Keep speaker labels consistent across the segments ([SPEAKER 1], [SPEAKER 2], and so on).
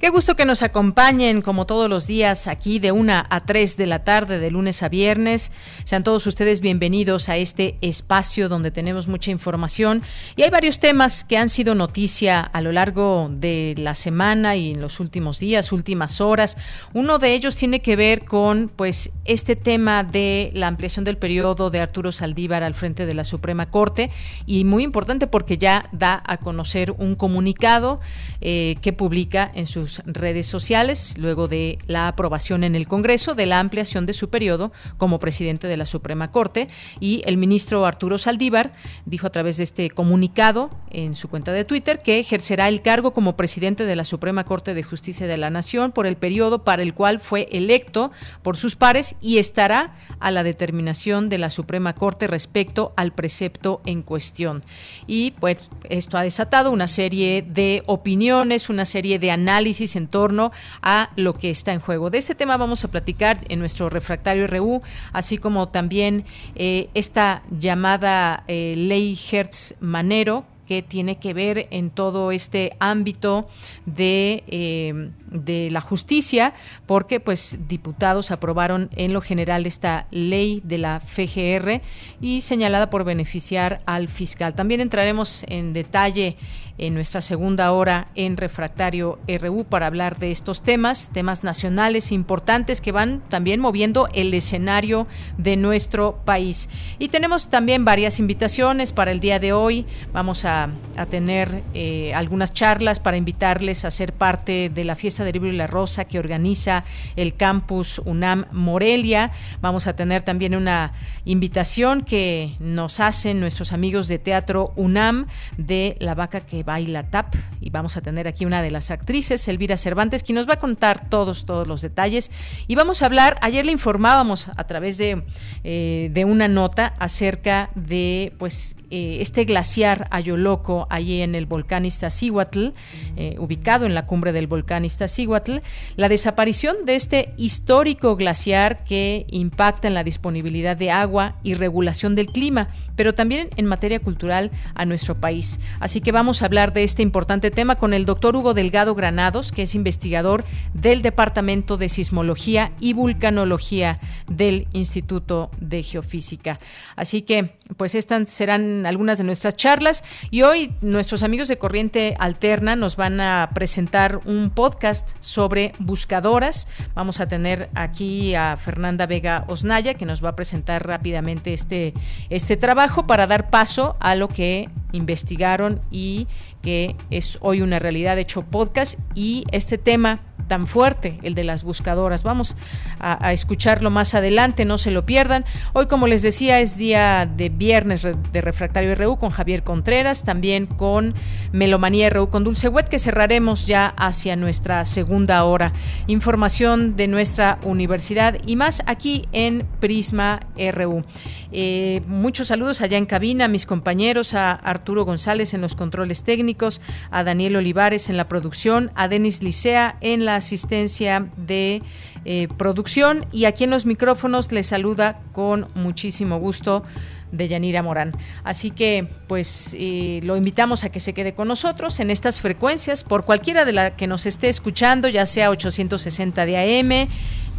[SPEAKER 1] Qué gusto que nos acompañen como todos los días aquí de una a 3 de la tarde, de lunes a viernes. Sean todos ustedes bienvenidos a este espacio donde tenemos mucha información y hay varios temas que han sido noticia a lo largo de la semana y en los últimos días, últimas horas. Uno de ellos tiene que ver con pues este tema de la ampliación del periodo de Arturo Saldívar al frente de la Suprema Corte y muy importante porque ya da a conocer un comunicado eh, que publica en sus redes sociales luego de la aprobación en el Congreso de la ampliación de su periodo como presidente de la Suprema Corte y el ministro Arturo Saldívar dijo a través de este comunicado en su cuenta de Twitter que ejercerá el cargo como presidente de la Suprema Corte de Justicia de la Nación por el periodo para el cual fue electo por sus pares y estará a la determinación de la Suprema Corte respecto al precepto en cuestión. Y pues esto ha desatado una serie de opiniones, una serie de análisis en torno a lo que está en juego. De ese tema vamos a platicar en nuestro refractario RU, así como también eh, esta llamada eh, ley Hertz Manero que tiene que ver en todo este ámbito de, eh, de la justicia, porque pues diputados aprobaron en lo general esta ley de la FGR y señalada por beneficiar al fiscal. También entraremos en detalle en nuestra segunda hora en Refractario RU para hablar de estos temas, temas nacionales importantes que van también moviendo el escenario de nuestro país. Y tenemos también varias invitaciones para el día de hoy. Vamos a, tener eh, algunas charlas para invitarles a ser parte de la fiesta del libro y la rosa que organiza el campus UNAM Morelia. Vamos a tener también una invitación que nos hacen nuestros amigos de Teatro UNAM de La Vaca que Baila Tap y vamos a tener aquí una de las actrices, Elvira Cervantes, quien nos va a contar todos, todos los detalles. Y vamos a hablar, ayer le informábamos a través de, eh, de una nota acerca de pues eh, este glaciar Ayoloco allí en el volcán Iztaccíhuatl, eh, ubicado en la cumbre del volcán Iztaccíhuatl, la desaparición de este histórico glaciar que impacta en la disponibilidad de agua y regulación del clima, pero también en materia cultural a nuestro país. Así que vamos a hablar de este importante tema con el doctor Hugo Delgado Granados, que es investigador del Departamento de Sismología y Vulcanología del Instituto de Geofísica. Así que, pues estas serán algunas de nuestras charlas y hoy nuestros amigos de Corriente Alterna nos van a presentar un podcast sobre buscadoras. Vamos a tener aquí a Fernanda Vega Osnaya, que nos va a presentar rápidamente este, este trabajo para dar paso a lo que investigaron y que es hoy una realidad hecho podcast y este tema tan fuerte, el de las buscadoras. Vamos a, escucharlo más adelante, no se lo pierdan. Hoy, como les decía, es día de viernes de Refractario RU con Javier Contreras, también con Melomanía RU con Dulce Wet, que cerraremos ya hacia nuestra segunda hora. Información de nuestra universidad y más aquí en Prisma RU. Eh, muchos saludos allá en cabina a mis compañeros, a Arturo González en los controles técnicos, a Daniel Olivares en la producción, a Denis Licea en la asistencia de eh, producción y aquí en los micrófonos les saluda con muchísimo gusto de Yanira Morán. Así que, pues, eh, lo invitamos a que se quede con nosotros en estas frecuencias, por cualquiera de la que nos esté escuchando, ya sea 860 de AM,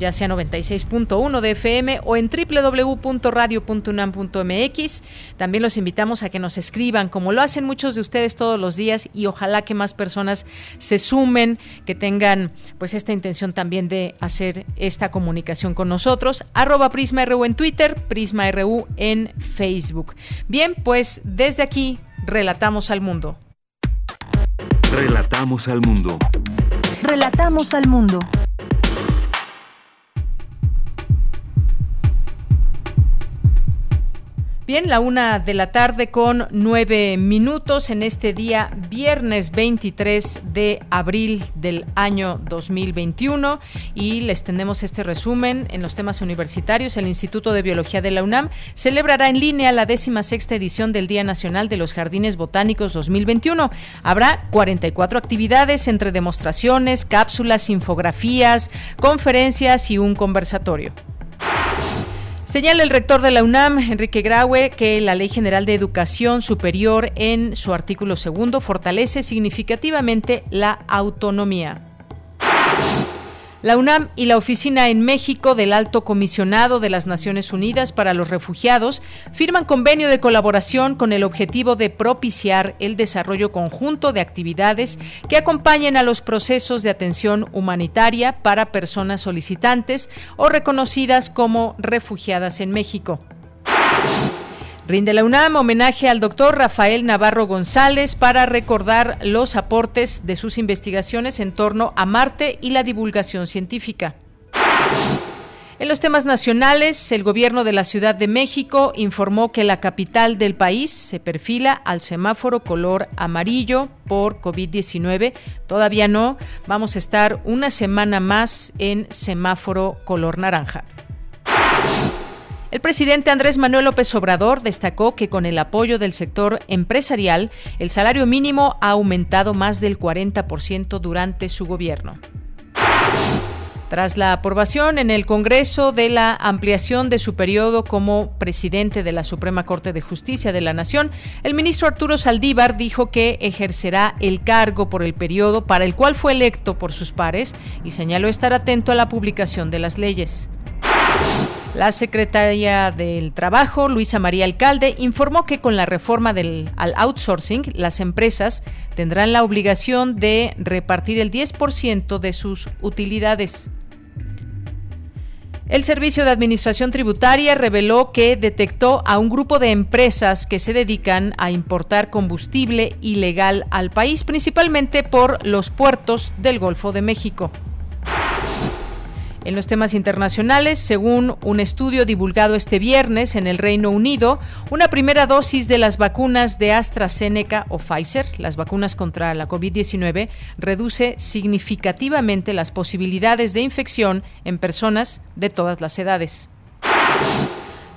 [SPEAKER 1] ya sea 96.1 de FM o en www.radio.unam.mx. También los invitamos a que nos escriban, como lo hacen muchos de ustedes todos los días, y ojalá que más personas se sumen, que tengan pues esta intención también de hacer esta comunicación con nosotros. Arroba Prisma RU en Twitter, Prisma RU en Facebook. Bien, pues desde aquí relatamos al mundo.
[SPEAKER 2] Relatamos al mundo.
[SPEAKER 3] Relatamos al mundo.
[SPEAKER 1] Bien, la una de la tarde con nueve minutos en este día viernes 23 de abril del año 2021 y les tenemos este resumen en los temas universitarios. El Instituto de Biología de la UNAM celebrará en línea la décima sexta edición del Día Nacional de los Jardines Botánicos 2021. Habrá 44 actividades entre demostraciones, cápsulas, infografías, conferencias y un conversatorio. Señala el rector de la UNAM, Enrique Graue, que la Ley General de Educación Superior en su artículo segundo fortalece significativamente la autonomía. La UNAM y la Oficina en México del Alto Comisionado de las Naciones Unidas para los Refugiados firman convenio de colaboración con el objetivo de propiciar el desarrollo conjunto de actividades que acompañen a los procesos de atención humanitaria para personas solicitantes o reconocidas como refugiadas en México. Rinde la UNAM homenaje al doctor Rafael Navarro González para recordar los aportes de sus investigaciones en torno a Marte y la divulgación científica. En los temas nacionales, el gobierno de la Ciudad de México informó que la capital del país se perfila al semáforo color amarillo por COVID-19. Todavía no, vamos a estar una semana más en semáforo color naranja. El presidente Andrés Manuel López Obrador destacó que con el apoyo del sector empresarial, el salario mínimo ha aumentado más del 40% durante su gobierno. Tras la aprobación en el Congreso de la ampliación de su periodo como presidente de la Suprema Corte de Justicia de la Nación, el ministro Arturo Saldívar dijo que ejercerá el cargo por el periodo para el cual fue electo por sus pares y señaló estar atento a la publicación de las leyes. La secretaria del Trabajo, Luisa María Alcalde, informó que con la reforma del, al outsourcing, las empresas tendrán la obligación de repartir el 10% de sus utilidades. El Servicio de Administración Tributaria reveló que detectó a un grupo de empresas que se dedican a importar combustible ilegal al país, principalmente por los puertos del Golfo de México. En los temas internacionales, según un estudio divulgado este viernes en el Reino Unido, una primera dosis de las vacunas de AstraZeneca o Pfizer, las vacunas contra la COVID-19, reduce significativamente las posibilidades de infección en personas de todas las edades.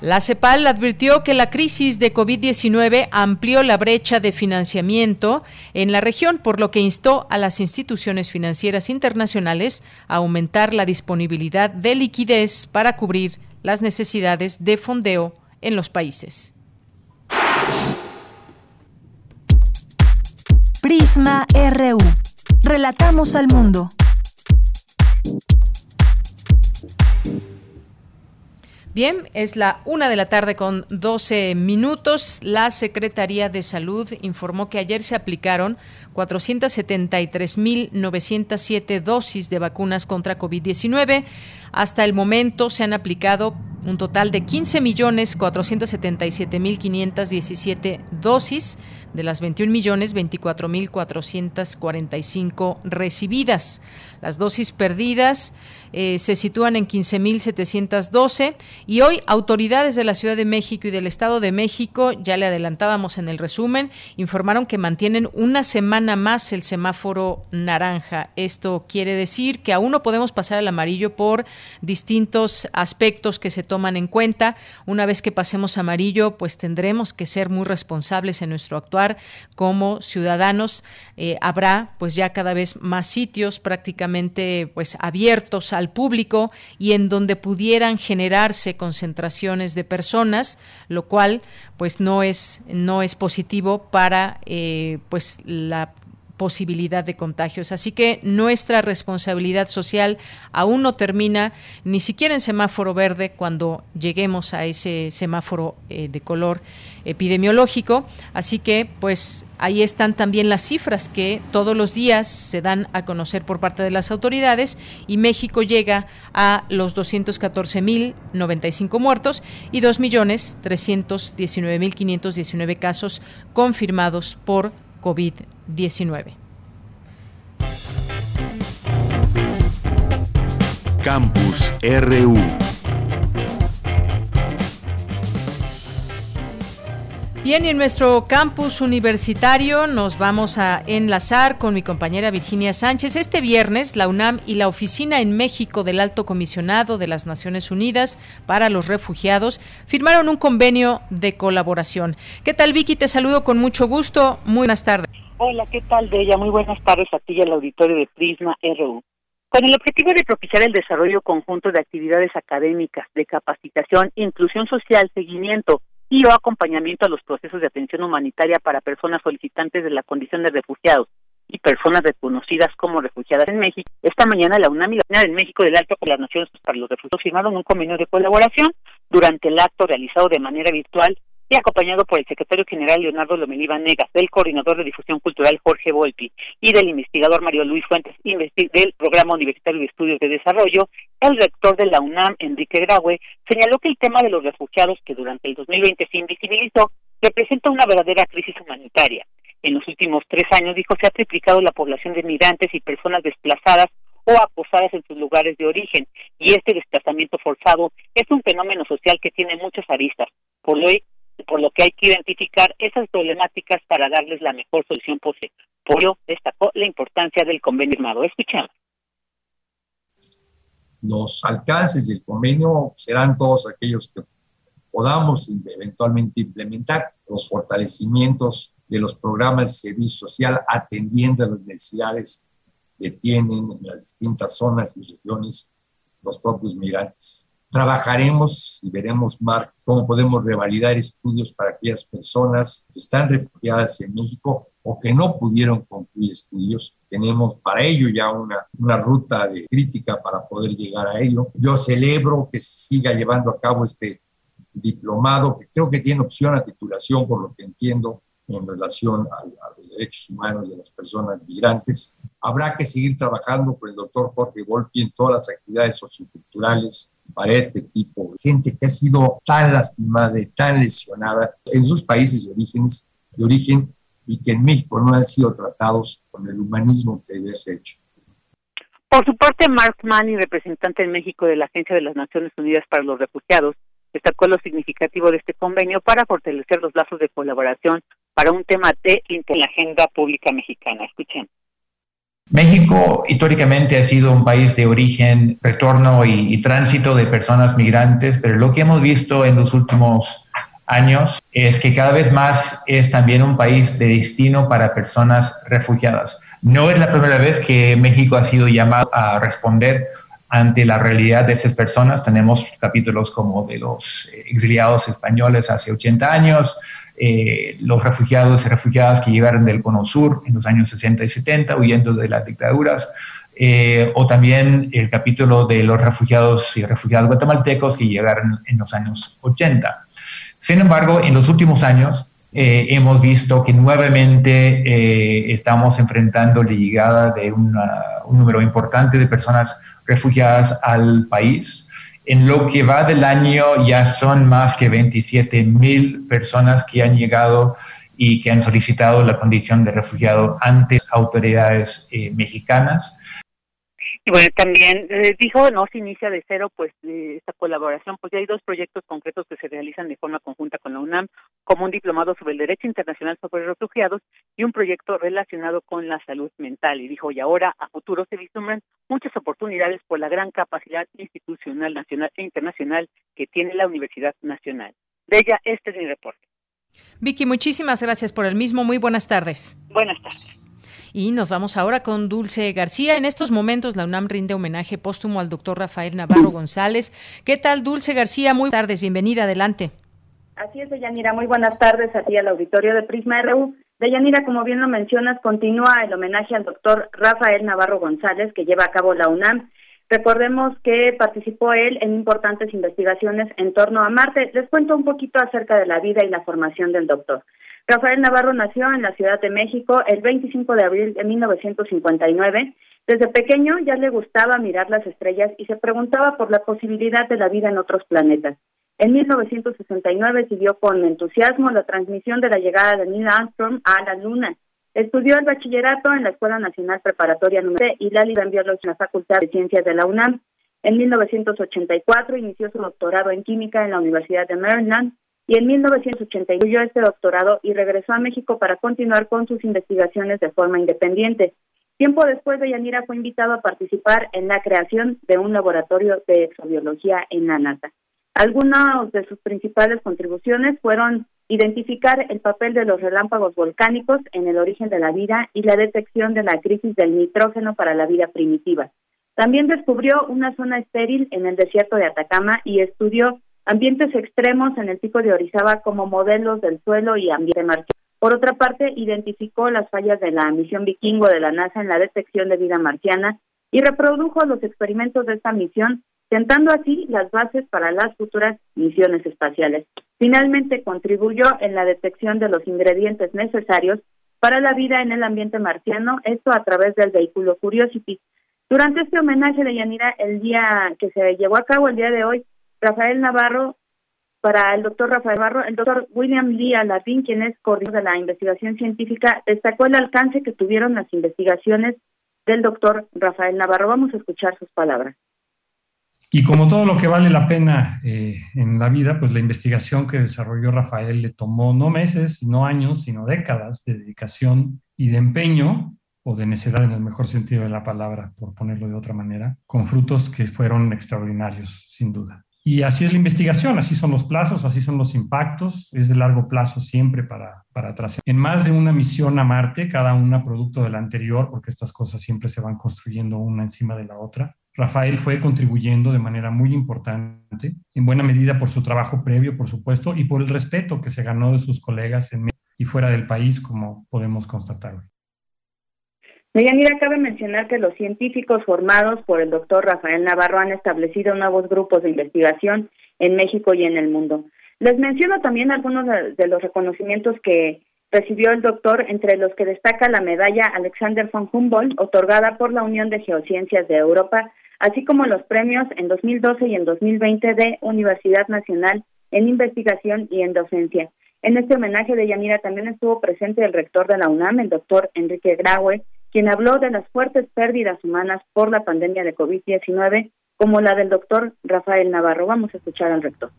[SPEAKER 1] La CEPAL advirtió que la crisis de COVID-19 amplió la brecha de financiamiento en la región, por lo que instó a las instituciones financieras internacionales a aumentar la disponibilidad de liquidez para cubrir las necesidades de fondeo en los países.
[SPEAKER 3] Prisma RU. Relatamos al mundo.
[SPEAKER 1] Bien, es la una de la tarde con 12 minutos. La Secretaría de Salud informó que ayer se aplicaron 473.907 dosis de vacunas contra COVID-19. Hasta el momento se han aplicado un total de 15.477.517 dosis de las 21.024.445 recibidas. Las dosis perdidas eh, se sitúan en 15.712 y hoy autoridades de la Ciudad de México y del Estado de México, ya le adelantábamos en el resumen, informaron que mantienen una semana más el semáforo naranja. Esto quiere decir que aún no podemos pasar al amarillo por distintos aspectos que se toman en cuenta. Una vez que pasemos amarillo, pues tendremos que ser muy responsables en nuestro actuar como ciudadanos. Eh, habrá pues ya cada vez más sitios prácticamente pues abiertos al público y en donde pudieran generarse concentraciones de personas, lo cual pues no es no es positivo para eh, pues la posibilidad de contagios. Así que nuestra responsabilidad social aún no termina ni siquiera en semáforo verde cuando lleguemos a ese semáforo eh, de color epidemiológico. Así que, pues ahí están también las cifras que todos los días se dan a conocer por parte de las autoridades y México llega a los 214.095 muertos y 2.319.519 casos confirmados por COVID-19.
[SPEAKER 2] Campus RU
[SPEAKER 1] Bien, en nuestro campus universitario nos vamos a enlazar con mi compañera Virginia Sánchez. Este viernes, la UNAM y la Oficina en México del Alto Comisionado de las Naciones Unidas para los Refugiados firmaron un convenio de colaboración. ¿Qué tal, Vicky? Te saludo con mucho gusto. Muy buenas tardes.
[SPEAKER 2] Hola, ¿qué tal, Bella? Muy buenas tardes a ti y al auditorio de Prisma RU. Con el objetivo de propiciar el desarrollo conjunto de actividades académicas, de capacitación, inclusión social, seguimiento y o acompañamiento a los procesos de atención humanitaria para personas solicitantes de la condición de refugiados y personas reconocidas como refugiadas en México. Esta mañana la UNAM y la en México del Alto con las Naciones para los Refugiados firmaron un convenio de colaboración durante el acto realizado de manera virtual y acompañado por el secretario general Leonardo Lomelí Negas, del coordinador de difusión cultural Jorge Volpi y del investigador Mario Luis Fuentes del Programa Universitario de Estudios de Desarrollo, el rector de la UNAM, Enrique Graue, señaló que el tema de los refugiados que durante el 2020 se invisibilizó representa una verdadera crisis humanitaria. En los últimos tres años, dijo, se ha triplicado la población de migrantes y personas desplazadas o acosadas en sus lugares de origen, y este desplazamiento forzado es un fenómeno social que tiene muchas aristas. Por hoy, por lo que hay que identificar esas problemáticas para darles la mejor solución posible. Por ello, destacó la importancia del convenio firmado. Escuchamos.
[SPEAKER 4] Los alcances del convenio serán todos aquellos que podamos eventualmente implementar, los fortalecimientos de los programas de servicio social atendiendo a las necesidades que tienen en las distintas zonas y regiones los propios migrantes. Trabajaremos y veremos, Marc, cómo podemos revalidar estudios para aquellas personas que están refugiadas en México o que no pudieron concluir estudios. Tenemos para ello ya una, una ruta de crítica para poder llegar a ello. Yo celebro que se siga llevando a cabo este diplomado, que creo que tiene opción a titulación, por lo que entiendo, en relación a, a, los derechos humanos de las personas migrantes. Habrá que seguir trabajando con el doctor Jorge Volpi en todas las actividades socioculturales para este tipo de gente que ha sido tan lastimada y tan lesionada en sus países de, orígenes, de origen y que en México no han sido tratados con el humanismo que debe ser hecho.
[SPEAKER 2] Por su parte, Mark Manning, representante en México de la Agencia de las Naciones Unidas para los Refugiados, destacó lo significativo de este convenio para fortalecer los lazos de colaboración para un tema de la agenda pública mexicana. Escuchen.
[SPEAKER 5] México históricamente ha sido un país de origen, retorno y, tránsito de personas migrantes, pero lo que hemos visto en los últimos años es que cada vez más es también un país de destino para personas refugiadas. No es la primera vez que México ha sido llamado a responder ante la realidad de esas personas. Tenemos capítulos como de los exiliados españoles hace 80 años, eh, los refugiados y refugiadas que llegaron del Cono Sur en los años 60 y 70, huyendo de las dictaduras, eh, o también el capítulo de los refugiados y refugiadas guatemaltecos que llegaron en los años 80. Sin embargo, en los últimos años eh, hemos visto que nuevamente estamos enfrentando la llegada de un número importante de personas refugiadas al país en lo que va del año ya son más que 27 mil personas que han llegado y que han solicitado la condición de refugiado ante autoridades eh, mexicanas.
[SPEAKER 2] Y bueno, también eh, dijo, no se inicia de cero, pues esta colaboración, pues ya hay dos proyectos concretos que se realizan de forma conjunta con la UNAM, como un diplomado sobre el derecho internacional sobre refugiados y un proyecto relacionado con la salud mental. Y dijo, y ahora a futuro se vislumbran muchas oportunidades por la gran capacidad institucional nacional e internacional que tiene la Universidad Nacional. De ella, este es mi reporte.
[SPEAKER 1] Vicky, muchísimas gracias por el mismo. Muy buenas tardes.
[SPEAKER 2] Buenas tardes.
[SPEAKER 1] Y nos vamos ahora con Dulce García. En estos momentos la UNAM rinde homenaje póstumo al doctor Rafael Navarro González. ¿Qué tal, Dulce García? Muy buenas tardes, bienvenida, adelante.
[SPEAKER 6] Así es, Deyanira. Muy buenas tardes a ti al auditorio de Prisma RU. Deyanira, como bien lo mencionas, continúa el homenaje al doctor Rafael Navarro González que lleva a cabo la UNAM. Recordemos que participó él en importantes investigaciones en torno a Marte. Les cuento un poquito acerca de la vida y la formación del doctor. Rafael Navarro nació en la Ciudad de México el 25 de abril de 1959. Desde pequeño ya le gustaba mirar las estrellas y se preguntaba por la posibilidad de la vida en otros planetas. En 1969 siguió con entusiasmo la transmisión de la llegada de Neil Armstrong a la Luna. Estudió el bachillerato en la Escuela Nacional Preparatoria número y la libre en Biología en la Facultad de Ciencias de la UNAM. En 1984 inició su doctorado en química en la Universidad de Maryland y en 1981 este doctorado y regresó a México para continuar con sus investigaciones de forma independiente. Tiempo después, Deyanira fue invitado a participar en la creación de un laboratorio de exobiología en la NASA. Algunas de sus principales contribuciones fueron identificar el papel de los relámpagos volcánicos en el origen de la vida y la detección de la crisis del nitrógeno para la vida primitiva. También descubrió una zona estéril en el desierto de Atacama y estudió ambientes extremos en el pico de Orizaba como modelos del suelo y ambiente marciano. Por otra parte, identificó las fallas de la misión vikingo de la NASA en la detección de vida marciana y reprodujo los experimentos de esta misión, sentando así las bases para las futuras misiones espaciales. Finalmente, contribuyó en la detección de los ingredientes necesarios para la vida en el ambiente marciano, esto a través del vehículo Curiosity. Durante este homenaje de Yanira, el día que se llevó a cabo el día de hoy, Rafael Navarro para el doctor Rafael Barro, el doctor William Lee Alardín, quien es coordinador de la investigación científica, destacó el alcance que tuvieron las investigaciones del doctor Rafael Navarro. Vamos a escuchar sus palabras.
[SPEAKER 7] Y como todo lo que vale la pena eh, en la vida, pues la investigación que desarrolló Rafael le tomó no meses, no años, sino décadas de dedicación y de empeño, o de necedad en el mejor sentido de la palabra, por ponerlo de otra manera, con frutos que fueron extraordinarios, sin duda. Y así es la investigación, así son los plazos, así son los impactos, es de largo plazo siempre para, para atrás. En más de una misión a Marte, cada una producto de la anterior, porque estas cosas siempre se van construyendo una encima de la otra. Rafael fue contribuyendo de manera muy importante, en buena medida por su trabajo previo, por supuesto, y por el respeto que se ganó de sus colegas en y fuera del país, como podemos constatar.
[SPEAKER 6] Deyanira, cabe mencionar que los científicos formados por el doctor Rafael Navarro han establecido nuevos grupos de investigación en México y en el mundo. Les menciono también algunos de los reconocimientos que recibió el doctor, entre los que destaca la medalla Alexander von Humboldt, otorgada por la Unión de Geociencias de Europa, así como los premios en 2012 y en 2020 de Universidad Nacional en Investigación y en Docencia. En este homenaje de Yanira también estuvo presente el rector de la UNAM, el doctor Enrique Graue, quien habló de las fuertes pérdidas humanas por la pandemia de COVID-19, como la del doctor Rafael Navarro. Vamos a escuchar al rector.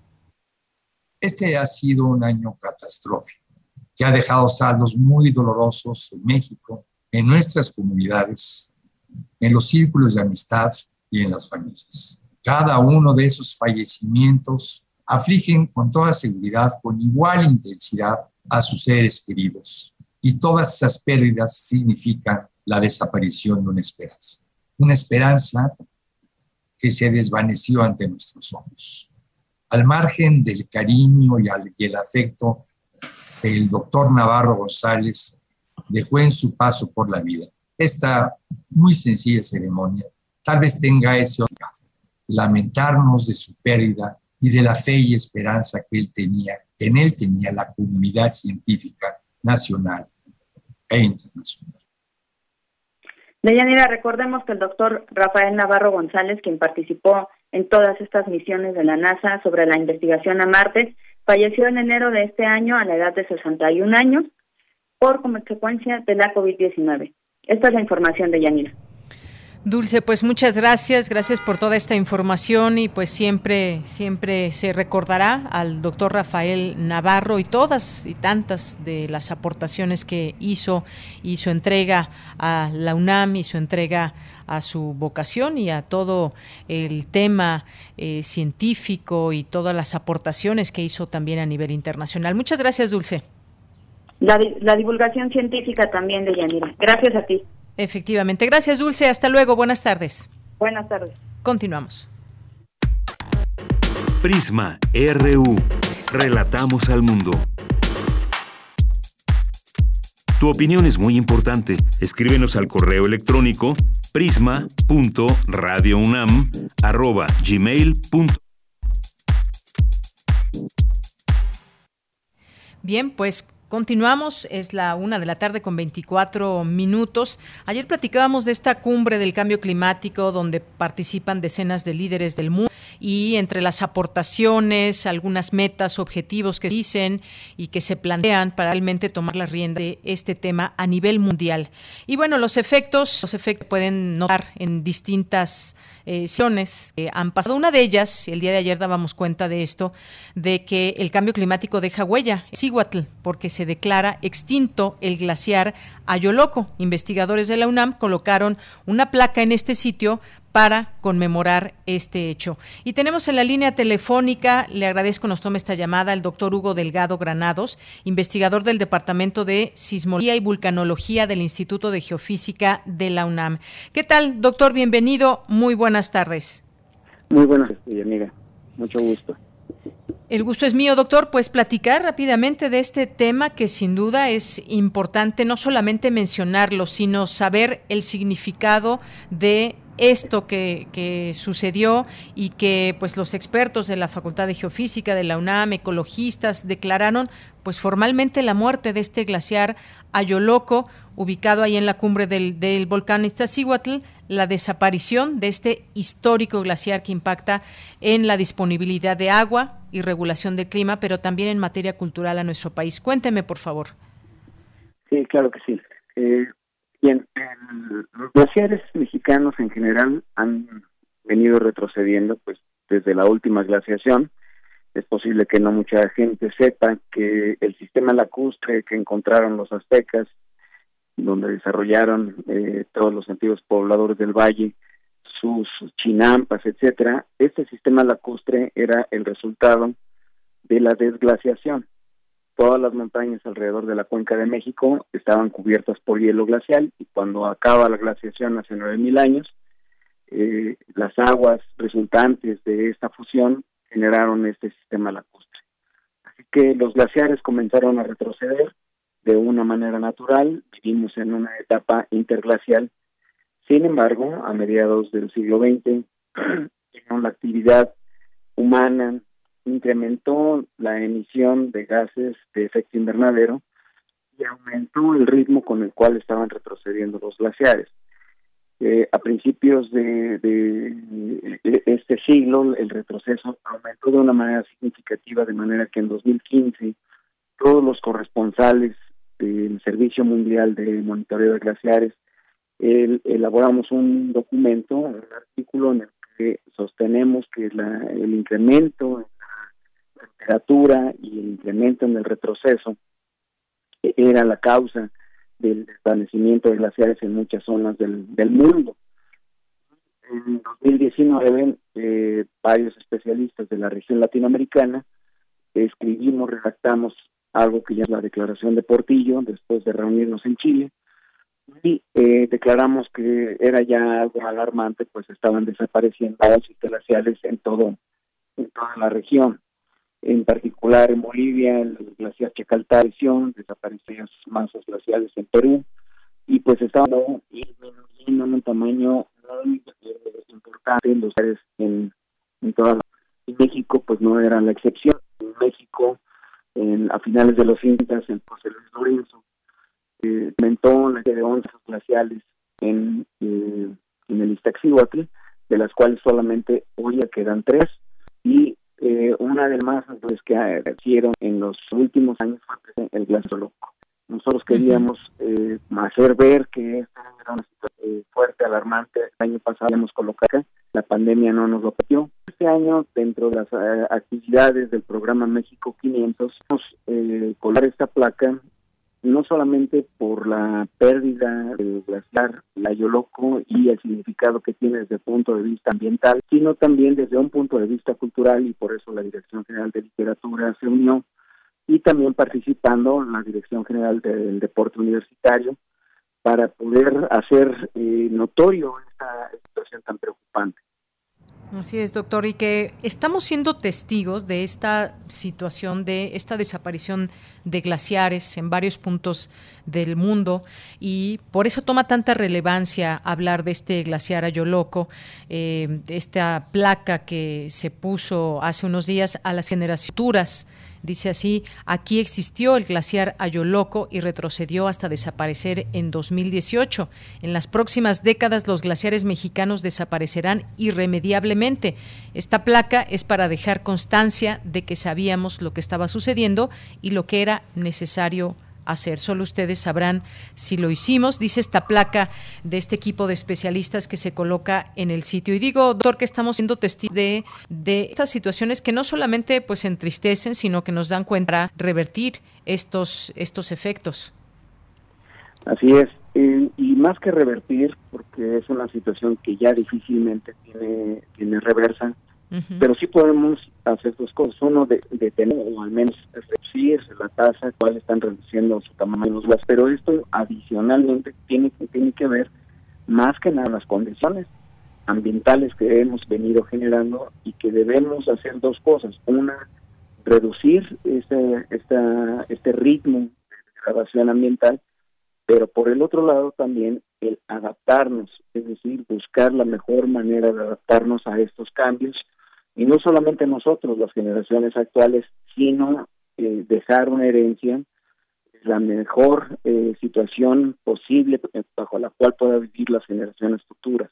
[SPEAKER 4] Este ha sido un año catastrófico que ha dejado saldos muy dolorosos en México, en nuestras comunidades, en los círculos de amistad y en las familias. Cada uno de esos fallecimientos afligen con toda seguridad, con igual intensidad a sus seres queridos. Y todas esas pérdidas significan la desaparición de una esperanza. Una esperanza que se desvaneció ante nuestros ojos. Al margen del cariño y, el afecto el doctor Navarro González dejó en su paso por la vida. Esta muy sencilla ceremonia tal vez tenga ese lamentarnos de su pérdida y de la fe y esperanza que él tenía, que en él tenía la comunidad científica nacional e internacional.
[SPEAKER 6] Deyanira, recordemos que el doctor Rafael Navarro González, quien participó en todas estas misiones de la NASA sobre la investigación a Marte, falleció en enero de este año a la edad de 61 años por consecuencia de la COVID-19. Esta es la información de Yanira.
[SPEAKER 1] Dulce, pues muchas gracias, gracias por toda esta información y pues siempre, siempre se recordará al doctor Rafael Navarro y todas y tantas de las aportaciones que hizo y su entrega a la UNAM y su entrega a su vocación y a todo el tema eh, científico y todas las aportaciones que hizo también a nivel internacional. Muchas gracias, Dulce.
[SPEAKER 6] La, la divulgación científica también de Yanira. Gracias a ti.
[SPEAKER 1] Efectivamente. Gracias, Dulce. Hasta luego. Buenas tardes.
[SPEAKER 6] Buenas tardes.
[SPEAKER 1] Continuamos.
[SPEAKER 8] Prisma RU. Relatamos al mundo. Tu opinión es muy importante. Escríbenos al correo electrónico prisma.radiounam@gmail.com.
[SPEAKER 1] Bien, pues Continuamos, es la una de la tarde con 24 minutos. Ayer platicábamos de esta cumbre del cambio climático donde participan decenas de líderes del mundo y entre las aportaciones, algunas metas, objetivos que dicen y que se plantean para realmente tomar la rienda de este tema a nivel mundial. Y bueno, los efectos, los efectos pueden notar en distintas eh, que han pasado. Una de ellas, el día de ayer dábamos cuenta de esto, de que el cambio climático deja huella, Cihuatl, porque se declara extinto el glaciar Ayoloco. Investigadores de la UNAM colocaron una placa en este sitio para conmemorar este hecho. Y tenemos en la línea telefónica, le agradezco nos tome esta llamada, el doctor Hugo Delgado Granados, investigador del Departamento de Sismología y Vulcanología del Instituto de Geofísica de la UNAM. ¿Qué tal, doctor? Bienvenido. Muy buenas tardes.
[SPEAKER 9] Muy buenas, amiga. Mucho gusto.
[SPEAKER 1] El gusto es mío, doctor, pues platicar rápidamente de este tema que sin duda es importante no solamente mencionarlo, sino saber el significado de esto que, sucedió y que pues los expertos de la Facultad de Geofísica de la UNAM, ecologistas, declararon pues formalmente la muerte de este glaciar Ayoloco, ubicado ahí en la cumbre del, del volcán Iztaccíhuatl, la desaparición de este histórico glaciar que impacta en la disponibilidad de agua y regulación del clima, pero también en materia cultural a nuestro país. Cuénteme, por favor.
[SPEAKER 9] Sí, claro que sí. Eh, Bien, los glaciares mexicanos en general han venido retrocediendo pues desde la última glaciación. Es posible que no mucha gente sepa que el sistema lacustre que encontraron los aztecas, donde desarrollaron eh, todos los antiguos pobladores del valle, sus chinampas, etcétera, este sistema lacustre era el resultado de la desglaciación todas las montañas alrededor de la cuenca de México estaban cubiertas por hielo glacial y cuando acaba la glaciación hace 9.000 años, eh, las aguas resultantes de esta fusión generaron este sistema lacustre. Así que los glaciares comenzaron a retroceder de una manera natural, vivimos en una etapa interglacial. Sin embargo, a mediados del siglo XX, la actividad humana incrementó la emisión de gases de efecto invernadero y aumentó el ritmo con el cual estaban retrocediendo los glaciares. Eh, a principios de, este siglo, el retroceso aumentó de una manera significativa, de manera que en 2015 todos los corresponsales del Servicio Mundial de Monitoreo de Glaciares elaboramos un documento, un artículo en el que sostenemos que el incremento temperatura y el incremento en el retroceso era la causa del desvanecimiento de glaciares en muchas zonas del, mundo. En 2019, eh, varios especialistas de la región latinoamericana escribimos, redactamos algo que ya es la declaración de Portillo, después de reunirnos en Chile, y eh, declaramos que era ya algo alarmante, pues estaban desapareciendo las glaciares en todo en toda la región. En particular en Bolivia, el glaciar Chacaltarición, desaparecían masas glaciales en Perú, y pues estaban disminuyendo en un tamaño muy importante en los lugares en, en toda la México pues no era la excepción. En México, en, a finales de los 50, el José Lorenzo eh, aumentó la de 11 glaciales en, eh, en el Iztaccíhuatl, de las cuales solamente hoy ya quedan tres, y eh, una de más pues, que hicieron en los últimos años fue el glaciar loco. Nosotros queríamos eh, hacer ver que esta era una situación eh, fuerte, alarmante. El año pasado hemos colocado la pandemia no nos lo permitió. Este año, dentro de las eh, actividades del programa México 500, vamos eh, colar esta placa no solamente por la pérdida del glaciar Yoloco y el significado que tiene desde el punto de vista ambiental, sino también desde un punto de vista cultural y por eso la Dirección General de Literatura se unió y también participando en la Dirección General del Deporte Universitario para poder hacer eh, notorio esta situación tan preocupante.
[SPEAKER 1] Así es, doctor, y que estamos siendo testigos de esta situación, de esta desaparición de glaciares en varios puntos del mundo y por eso toma tanta relevancia hablar de este glaciar Ayoloco, eh, esta placa que se puso hace unos días a las generaciones Dice así, aquí existió el glaciar Ayoloco y retrocedió hasta desaparecer en 2018. En las próximas décadas los glaciares mexicanos desaparecerán irremediablemente. Esta placa es para dejar constancia de que sabíamos lo que estaba sucediendo y lo que era necesario hacer. Solo ustedes sabrán si lo hicimos, dice esta placa de este equipo de especialistas que se coloca en el sitio. Y digo, doctor, que estamos siendo testigos de, estas situaciones que no solamente pues entristecen, sino que nos dan cuenta para revertir estos, estos efectos.
[SPEAKER 9] Así es, y más que revertir, porque es una situación que ya difícilmente tiene, tiene reversa, pero sí podemos hacer dos cosas. Uno, de, tener o al menos reducir la tasa, cuál están reduciendo su tamaño los gas. Pero esto adicionalmente tiene, tiene que ver más que nada las condiciones ambientales que hemos venido generando y que debemos hacer dos cosas. Una, reducir este, esta, este ritmo de degradación ambiental, pero por el otro lado también el adaptarnos, es decir, buscar la mejor manera de adaptarnos a estos cambios y no solamente nosotros, las generaciones actuales, sino eh, dejar una herencia, la mejor eh, situación posible bajo la cual pueda vivir las generaciones futuras.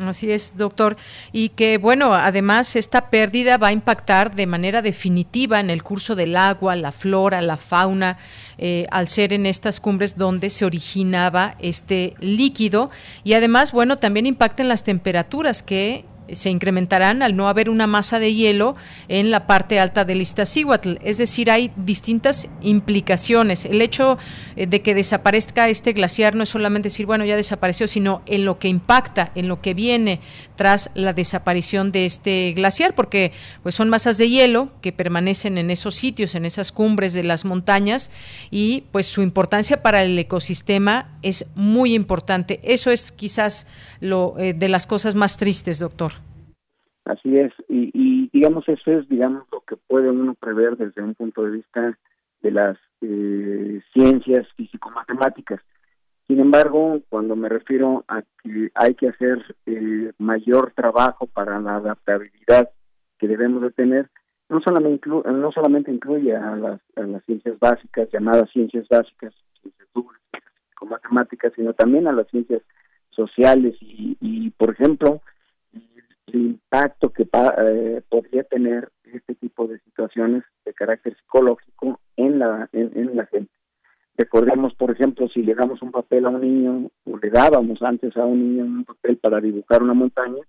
[SPEAKER 1] Así es, doctor. Y que, bueno, además esta pérdida va a impactar de manera definitiva en el curso del agua, la flora, la fauna, eh, al ser en estas cumbres donde se originaba este líquido. Y además, bueno, también impacta en las temperaturas que se incrementarán al no haber una masa de hielo en la parte alta del Iztaccíhuatl. Es decir, hay distintas implicaciones. El hecho eh, de que desaparezca este glaciar no es solamente decir, bueno, ya desapareció, sino en lo que impacta, en lo que viene tras la desaparición de este glaciar, porque pues son masas de hielo que permanecen en esos sitios, en esas cumbres de las montañas y pues su importancia para el ecosistema es muy importante. Eso es quizás lo eh, de las cosas más tristes, doctor.
[SPEAKER 9] Así es, y, digamos eso es digamos lo que puede uno prever desde un punto de vista de las eh, ciencias físico-matemáticas. Sin embargo, cuando me refiero a que hay que hacer eh, mayor trabajo para la adaptabilidad que debemos de tener, no solamente, no solamente incluye a las, ciencias básicas, llamadas ciencias básicas, ciencias duras, matemáticas, sino también a las ciencias sociales y, y por ejemplo, el impacto que eh, podría tener este tipo de situaciones de carácter psicológico en la, en, la gente. Recordemos, por ejemplo, si le damos un papel a un niño, o le dábamos antes a un niño un papel para dibujar una montaña,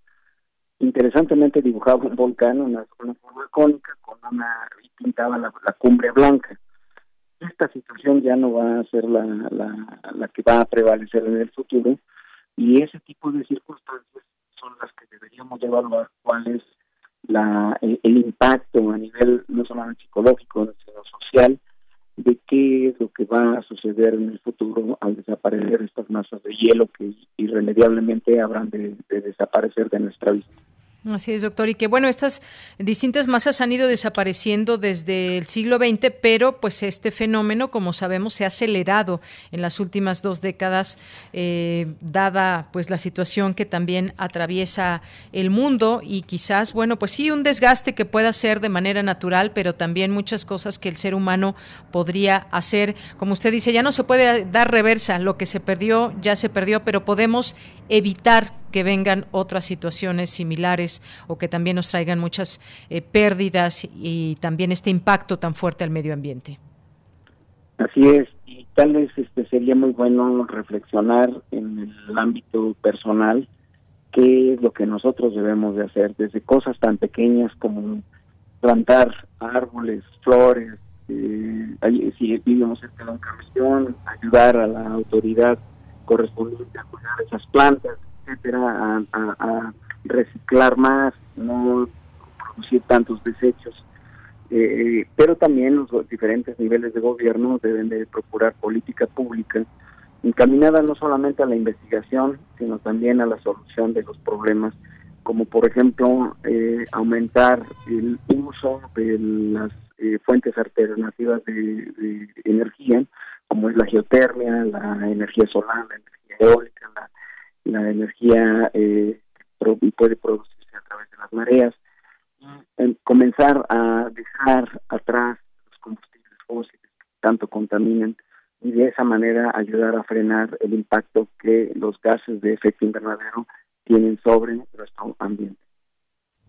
[SPEAKER 9] interesantemente dibujaba un volcán, una, forma cónica, con una, y pintaba la, cumbre blanca. Esta situación ya no va a ser la, la, la que va a prevalecer en el futuro, y ese tipo de circunstancias son las que deberíamos evaluar cuál es la, el, impacto a nivel no solamente psicológico, sino social, de qué es lo que va a suceder en el futuro al desaparecer estas masas de hielo que irremediablemente habrán de desaparecer de nuestra vista.
[SPEAKER 1] Así es, doctor. Y que bueno, estas distintas masas han ido desapareciendo desde el siglo XX, pero pues este fenómeno, como sabemos, se ha acelerado en las últimas dos décadas, eh, dada pues la situación que también atraviesa el mundo y quizás, bueno, pues sí, un desgaste que pueda ser de manera natural, pero también muchas cosas que el ser humano podría hacer. Como usted dice, ya no se puede dar reversa, lo que se perdió ya se perdió, pero podemos evitar que vengan otras situaciones similares o que también nos traigan muchas eh, pérdidas y también este impacto tan fuerte al medio ambiente.
[SPEAKER 9] Así es, y tal vez este sería muy bueno reflexionar en el ámbito personal qué es lo que nosotros debemos de hacer, desde cosas tan pequeñas como plantar árboles, flores, eh, si vivimos cerca de un camión, ayudar a la autoridad correspondiente a cuidar esas plantas, etcétera, a, reciclar más, no producir tantos desechos. Eh, pero también los diferentes niveles de gobierno deben de procurar política pública encaminada no solamente a la investigación, sino también a la solución de los problemas, como por ejemplo eh, aumentar el uso de las eh, fuentes alternativas de, energía, como es la geotermia, la energía solar, la energía eólica, la energía eh, puede producirse a través de las mareas, y comenzar a dejar atrás los combustibles fósiles que tanto contaminan y de esa manera ayudar a frenar el impacto que los gases de efecto invernadero tienen sobre nuestro ambiente.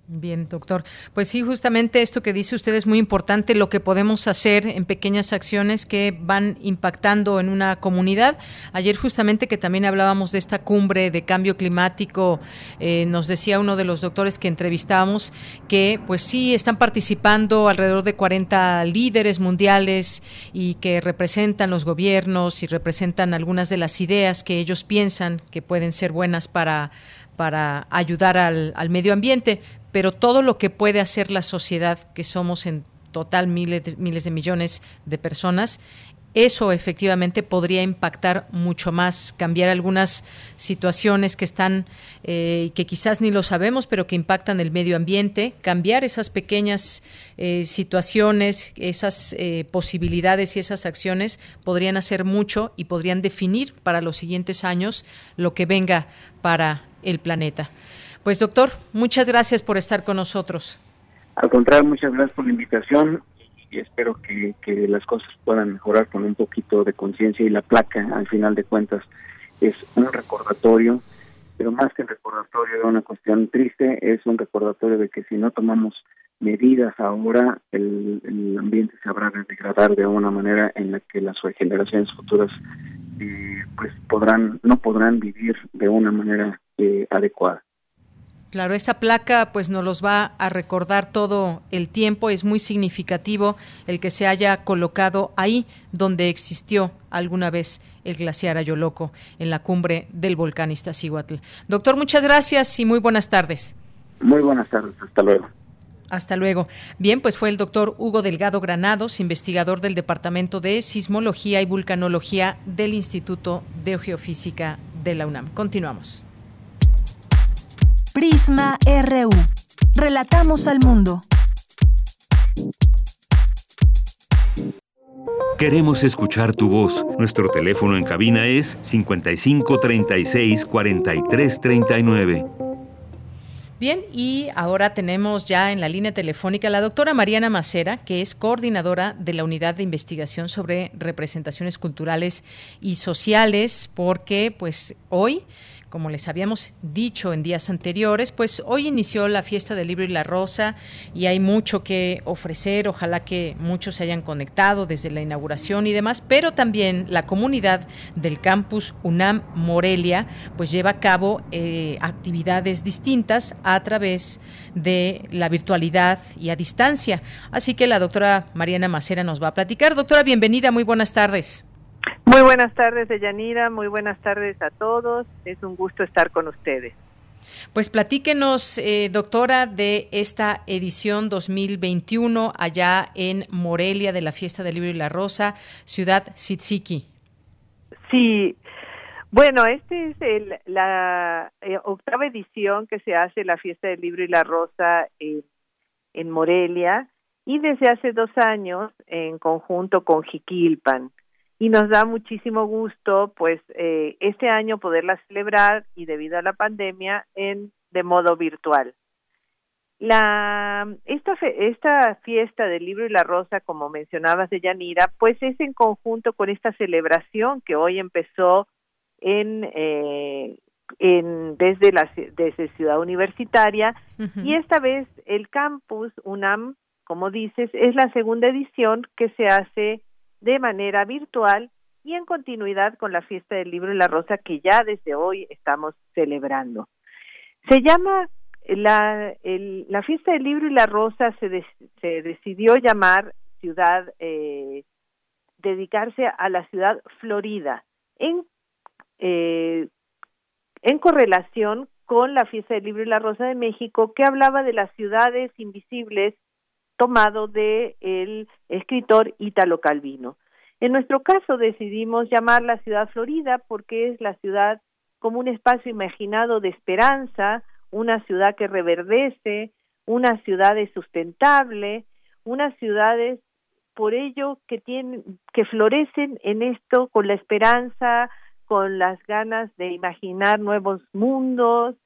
[SPEAKER 1] Bien, doctor. Pues sí, justamente esto que dice usted es muy importante, lo que podemos hacer en pequeñas acciones que van impactando en una comunidad. Ayer justamente que también hablábamos de esta cumbre de cambio climático, eh, nos decía uno de los doctores que entrevistamos que pues sí están participando alrededor de 40 líderes mundiales y que representan los gobiernos y representan algunas de las ideas que ellos piensan que pueden ser buenas para para ayudar al, al medio ambiente, pero todo lo que puede hacer la sociedad, que somos en total miles de, miles de millones de personas, eso efectivamente podría impactar mucho más, cambiar algunas situaciones que están, eh, que quizás ni lo sabemos, pero que impactan el medio ambiente, cambiar esas pequeñas eh, situaciones, esas eh, posibilidades y esas acciones podrían hacer mucho y podrían definir para los siguientes años lo que venga para el planeta. Pues doctor, muchas gracias por estar con nosotros.
[SPEAKER 9] Al contrario, muchas gracias por la invitación y espero que, las cosas puedan mejorar con un poquito de conciencia y la placa, al final de cuentas, es un recordatorio, pero más que un recordatorio de una cuestión triste, es un recordatorio de que si no tomamos medidas ahora, el, ambiente se habrá de degradar de una manera en la que las generaciones futuras eh, pues podrán no podrán vivir de una manera eh, adecuada.
[SPEAKER 1] Claro, esta placa pues nos los va a recordar todo el tiempo. Es muy significativo el que se haya colocado ahí donde existió alguna vez el glaciar Ayoloco en la cumbre del volcán Iztaccíhuatl. Doctor, muchas gracias y muy buenas tardes.
[SPEAKER 9] Muy buenas tardes, hasta luego.
[SPEAKER 1] Hasta luego. Bien, pues fue el doctor Hugo Delgado Granados, investigador del Departamento de Sismología y Vulcanología del Instituto de Geofísica de la UNAM. Continuamos.
[SPEAKER 3] Prisma RU. Relatamos al mundo.
[SPEAKER 8] Queremos escuchar tu voz. Nuestro teléfono en cabina es 55 36 43 39.
[SPEAKER 1] Bien, y ahora tenemos ya en la línea telefónica a la doctora Mariana Macera, que es coordinadora de la Unidad de Investigación sobre Representaciones Culturales y Sociales, porque pues hoy como les habíamos dicho en días anteriores, pues hoy inició la fiesta del libro y la rosa y hay mucho que ofrecer. Ojalá que muchos se hayan conectado desde la inauguración y demás, pero también la comunidad del campus UNAM Morelia pues lleva a cabo eh, actividades distintas a través de la virtualidad y a distancia. Así que la doctora Mariana Macera nos va a platicar. Doctora, bienvenida, muy buenas tardes.
[SPEAKER 10] Muy buenas tardes, Deyanira. Muy buenas tardes a todos. Es un gusto estar con ustedes.
[SPEAKER 1] Pues platíquenos, eh, doctora, de esta edición 2021 allá en Morelia de la Fiesta del Libro y la Rosa, ciudad Sitziki.
[SPEAKER 10] Sí, bueno, esta es la eh, octava edición que se hace la Fiesta del Libro y la Rosa en Morelia y desde hace dos años en conjunto con Jiquilpan y nos da muchísimo gusto pues eh, este año poderla celebrar y debido a la pandemia en de modo virtual. La esta esta fiesta del libro y la rosa como mencionabas de Yanira pues es en conjunto con esta celebración que hoy empezó en eh, en desde la desde Ciudad Universitaria y esta vez el campus UNAM como dices es la segunda edición que se hace de manera virtual y en continuidad con la fiesta del libro y la rosa que ya desde hoy estamos celebrando. Se llama la, la fiesta del libro y la rosa se, se decidió llamar ciudad, eh, dedicarse a la ciudad Florida en, eh, en correlación con la fiesta del libro y la rosa de México que hablaba de las ciudades invisibles tomado de el escritor Ítalo Calvino. En nuestro caso decidimos llamar la ciudad Florida porque es la ciudad como un espacio imaginado de esperanza, una ciudad que reverdece, una ciudad sustentable, unas ciudades por ello que tienen que florecen en esto con la esperanza, con las ganas de imaginar nuevos mundos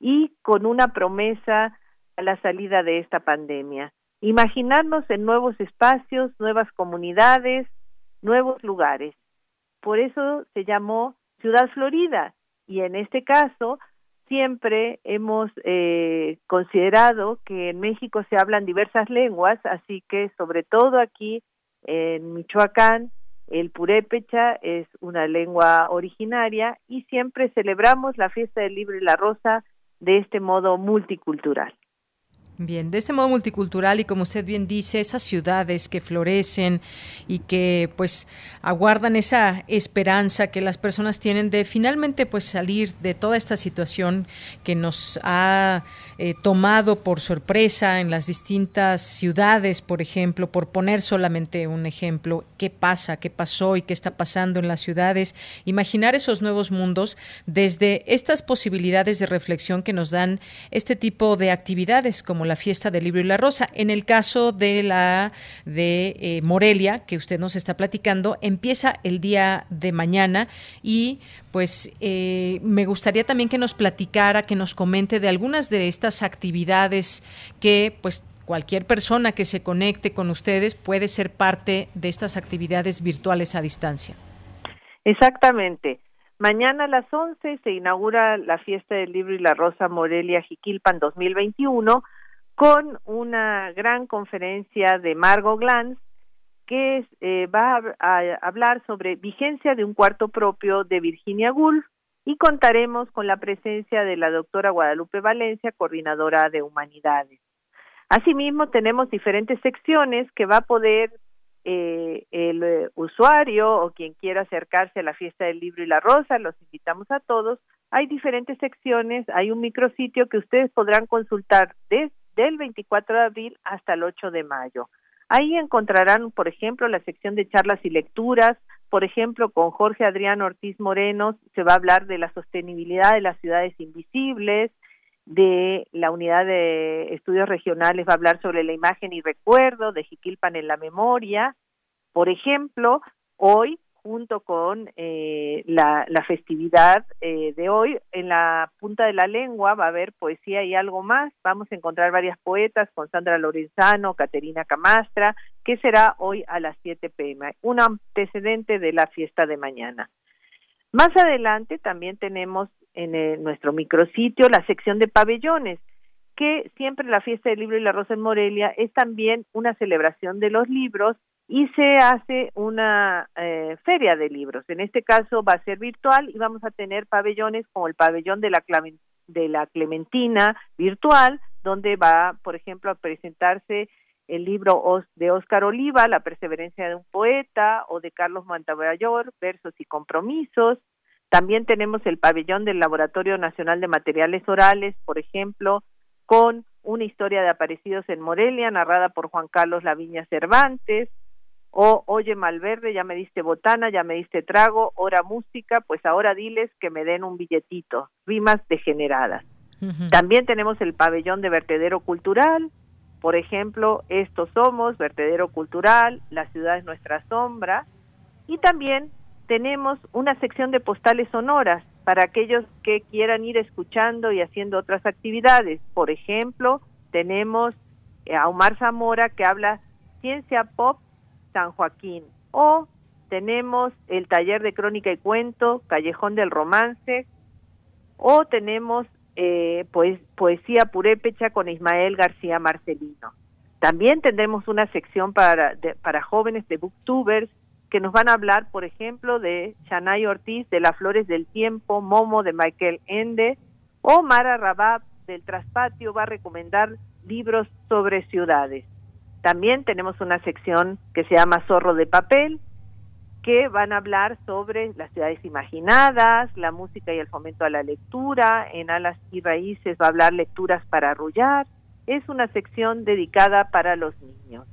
[SPEAKER 10] y con una promesa a la salida de esta pandemia imaginarnos en nuevos espacios, nuevas comunidades, nuevos lugares. Por eso se llamó Ciudad Florida y en este caso, siempre hemos eh, considerado que en México se hablan diversas lenguas, así que sobre todo aquí en Michoacán el purépecha es una lengua originaria y siempre celebramos la fiesta del libro y la rosa de este modo multicultural.
[SPEAKER 1] Bien, de este modo multicultural y como usted bien dice, esas ciudades que florecen y que pues aguardan esa esperanza que las personas tienen de finalmente pues salir de toda esta situación que nos ha eh, tomado por sorpresa en las distintas ciudades, por ejemplo, por poner solamente un ejemplo, qué pasa, qué pasó y qué está pasando en las ciudades, imaginar esos nuevos mundos desde estas posibilidades de reflexión que nos dan este tipo de actividades como la fiesta del libro y la rosa. En el caso de la de eh, Morelia, que usted nos está platicando, empieza el día de mañana y pues eh, me gustaría también que nos platicara, que nos comente de algunas de estas actividades que pues cualquier persona que se conecte con ustedes puede ser parte de estas actividades virtuales a distancia.
[SPEAKER 10] Exactamente. Mañana a las 11 se inaugura la fiesta del libro y la rosa Morelia Jiquilpan 2021 con una gran conferencia de Margot Glantz que eh, va a, hablar sobre vigencia de un cuarto propio de Virginia Woolf y contaremos con la presencia de la doctora Guadalupe Valencia, coordinadora de humanidades. Asimismo, tenemos diferentes secciones que va a poder eh, el eh, usuario o quien quiera acercarse a la fiesta del libro y la rosa, los invitamos a todos. Hay diferentes secciones, hay un micrositio que ustedes podrán consultar desde del 24 de abril hasta el 8 de mayo. Ahí encontrarán, por ejemplo, la sección de charlas y lecturas. Por ejemplo, con Jorge Adrián Ortiz Moreno se va a hablar de la sostenibilidad de las ciudades invisibles, de la unidad de estudios regionales va a hablar sobre la imagen y recuerdo de Jiquilpan en la memoria. Por ejemplo, hoy junto con eh, la, festividad eh, de hoy. En la punta de la lengua va a haber poesía y algo más. Vamos a encontrar varias poetas con Sandra Lorenzano, Caterina Camastra, que será hoy a las 7 pm, un antecedente de la fiesta de mañana. Más adelante también tenemos en nuestro micrositio la sección de pabellones, que siempre la fiesta del libro y la rosa en Morelia es también una celebración de los libros y se hace una eh, feria de libros. En este caso va a ser virtual y vamos a tener pabellones como el pabellón de la, Clementina virtual, donde va, por ejemplo, a presentarse el libro de Óscar Oliva, La perseverancia de un poeta, o de Carlos Montemayor, Versos y compromisos. También tenemos el pabellón del Laboratorio Nacional de Materiales Orales, por ejemplo, con una historia de aparecidos en Morelia, narrada por Juan Carlos Laviña Cervantes, o oye Malverde, ya me diste botana, ya me diste trago, hora música, pues ahora diles que me den un billetito, rimas degeneradas. También tenemos el pabellón de vertedero cultural, por ejemplo, estos somos, vertedero cultural, la ciudad es nuestra sombra, y también tenemos una sección de postales sonoras para aquellos que quieran ir escuchando y haciendo otras actividades. Por ejemplo, tenemos a Omar Zamora que habla ciencia pop San Joaquín. O tenemos el taller de crónica y cuento, Callejón del Romance. O tenemos eh, pues, poesía purépecha con Ismael García Marcelino. También tendremos una sección para, para jóvenes de booktubers que nos van a hablar, por ejemplo, de Shanay Ortiz de Las Flores del Tiempo, Momo de Michael Ende, o Mara Rabab del Traspatio va a recomendar libros sobre ciudades. También tenemos una sección que se llama Zorro de Papel, que van a hablar sobre las ciudades imaginadas, la música y el fomento a la lectura. En Alas y Raíces va a hablar lecturas para arrullar. Es una sección dedicada para los niños.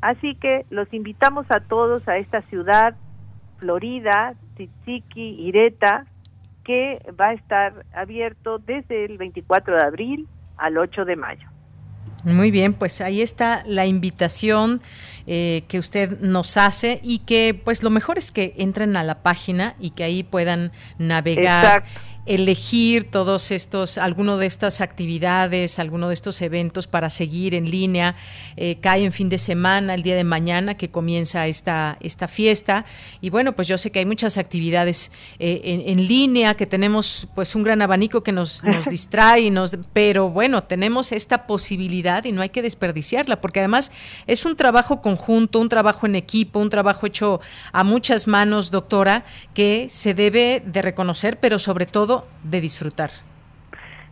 [SPEAKER 10] Así que los invitamos a todos a esta ciudad florida, Tzitziki, Ireta, que va a estar abierto desde el 24 de abril al 8 de mayo.
[SPEAKER 1] Muy bien, pues ahí está la invitación eh, que usted nos hace y que pues lo mejor es que entren a la página y que ahí puedan navegar. Elegir todos estos, alguno de estas actividades, alguno de estos eventos para seguir en línea. Eh, cae en fin de semana, el día de mañana que comienza esta, esta fiesta. Y bueno, pues yo sé que hay muchas actividades eh, en, línea, que tenemos pues un gran abanico que nos, nos distrae, nos, pero bueno, tenemos esta posibilidad y no hay que desperdiciarla, porque además es un trabajo conjunto, un trabajo en equipo, un trabajo hecho a muchas manos, doctora, que se debe de reconocer, pero sobre todo de disfrutar.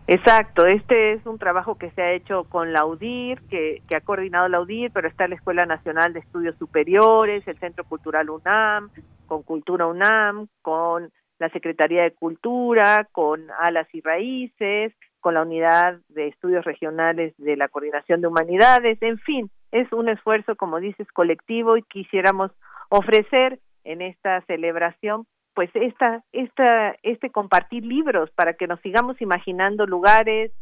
[SPEAKER 10] Exacto, este es un trabajo que se ha hecho con la UDIR, que, ha coordinado la UDIR, pero está la Escuela Nacional de Estudios Superiores, el Centro Cultural UNAM, con Cultura UNAM, con la Secretaría de Cultura, con Alas y Raíces, con la Unidad de Estudios Regionales de la Coordinación de Humanidades, en fin, es un esfuerzo, como dices, colectivo y quisiéramos ofrecer en esta celebración pues esta, esta, este compartir libros para que nos sigamos imaginando lugares,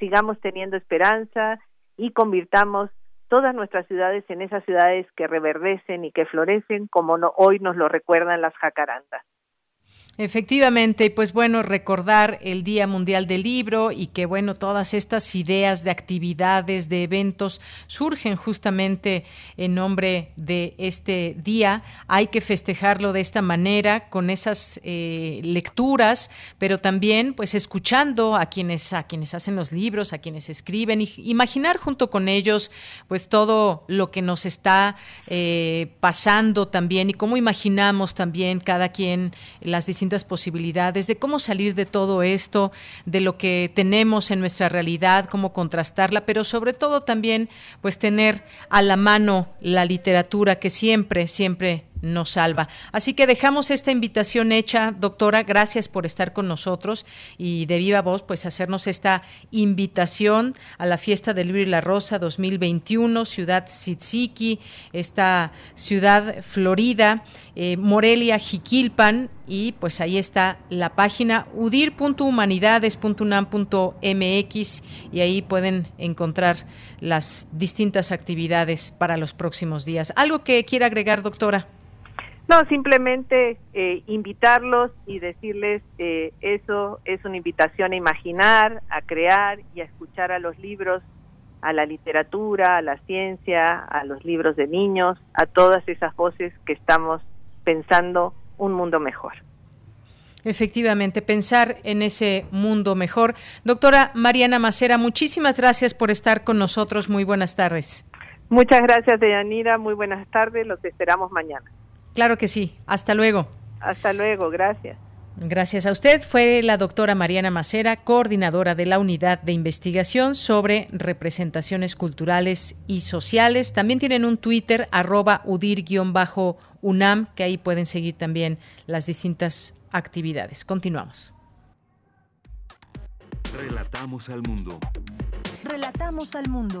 [SPEAKER 10] sigamos teniendo esperanza y convirtamos todas nuestras ciudades en esas ciudades que reverdecen y que florecen como hoy nos lo recuerdan las jacarandas.
[SPEAKER 1] Efectivamente, pues bueno, recordar el Día Mundial del Libro y que bueno, todas estas ideas de actividades, de eventos surgen justamente en nombre de este día. Hay que festejarlo de esta manera, con esas eh, lecturas, pero también pues escuchando a quienes, a quienes hacen los libros, a quienes escriben, y imaginar junto con ellos pues todo lo que nos está eh, pasando también y cómo imaginamos también cada quien las distintas posibilidades de cómo salir de todo esto, de lo que tenemos en nuestra realidad, cómo contrastarla, pero sobre todo también pues tener a la mano la literatura que siempre, siempre nos salva. Así que dejamos esta invitación hecha, doctora, gracias por estar con nosotros y de viva voz, pues hacernos esta invitación a la fiesta del libro y la rosa 2021, ciudad Sitziki, esta ciudad florida, eh, Morelia, Jiquilpan, y pues ahí está la página udir.humanidades.unam.mx y ahí pueden encontrar las distintas actividades para los próximos días. ¿Algo que quiera agregar, doctora?
[SPEAKER 10] No, simplemente eh, invitarlos y decirles eh, eso es una invitación a imaginar, a crear y a escuchar a los libros, a la literatura, a la ciencia, a los libros de niños, a todas esas voces que estamos pensando un mundo mejor.
[SPEAKER 1] Efectivamente, pensar en ese mundo mejor. Doctora Mariana Macera, muchísimas gracias por estar con nosotros. Muy buenas tardes.
[SPEAKER 10] Muchas gracias, Deyanira. Muy buenas tardes. Los esperamos mañana.
[SPEAKER 1] Claro que sí. Hasta luego.
[SPEAKER 10] Hasta luego. Gracias.
[SPEAKER 1] Gracias a usted. Fue la doctora Mariana Macera, coordinadora de la Unidad de Investigación sobre Representaciones Culturales y Sociales. También tienen un Twitter, arroba udir-unam, que ahí pueden seguir también las distintas actividades. Continuamos.
[SPEAKER 8] Relatamos al mundo.
[SPEAKER 3] Relatamos al mundo.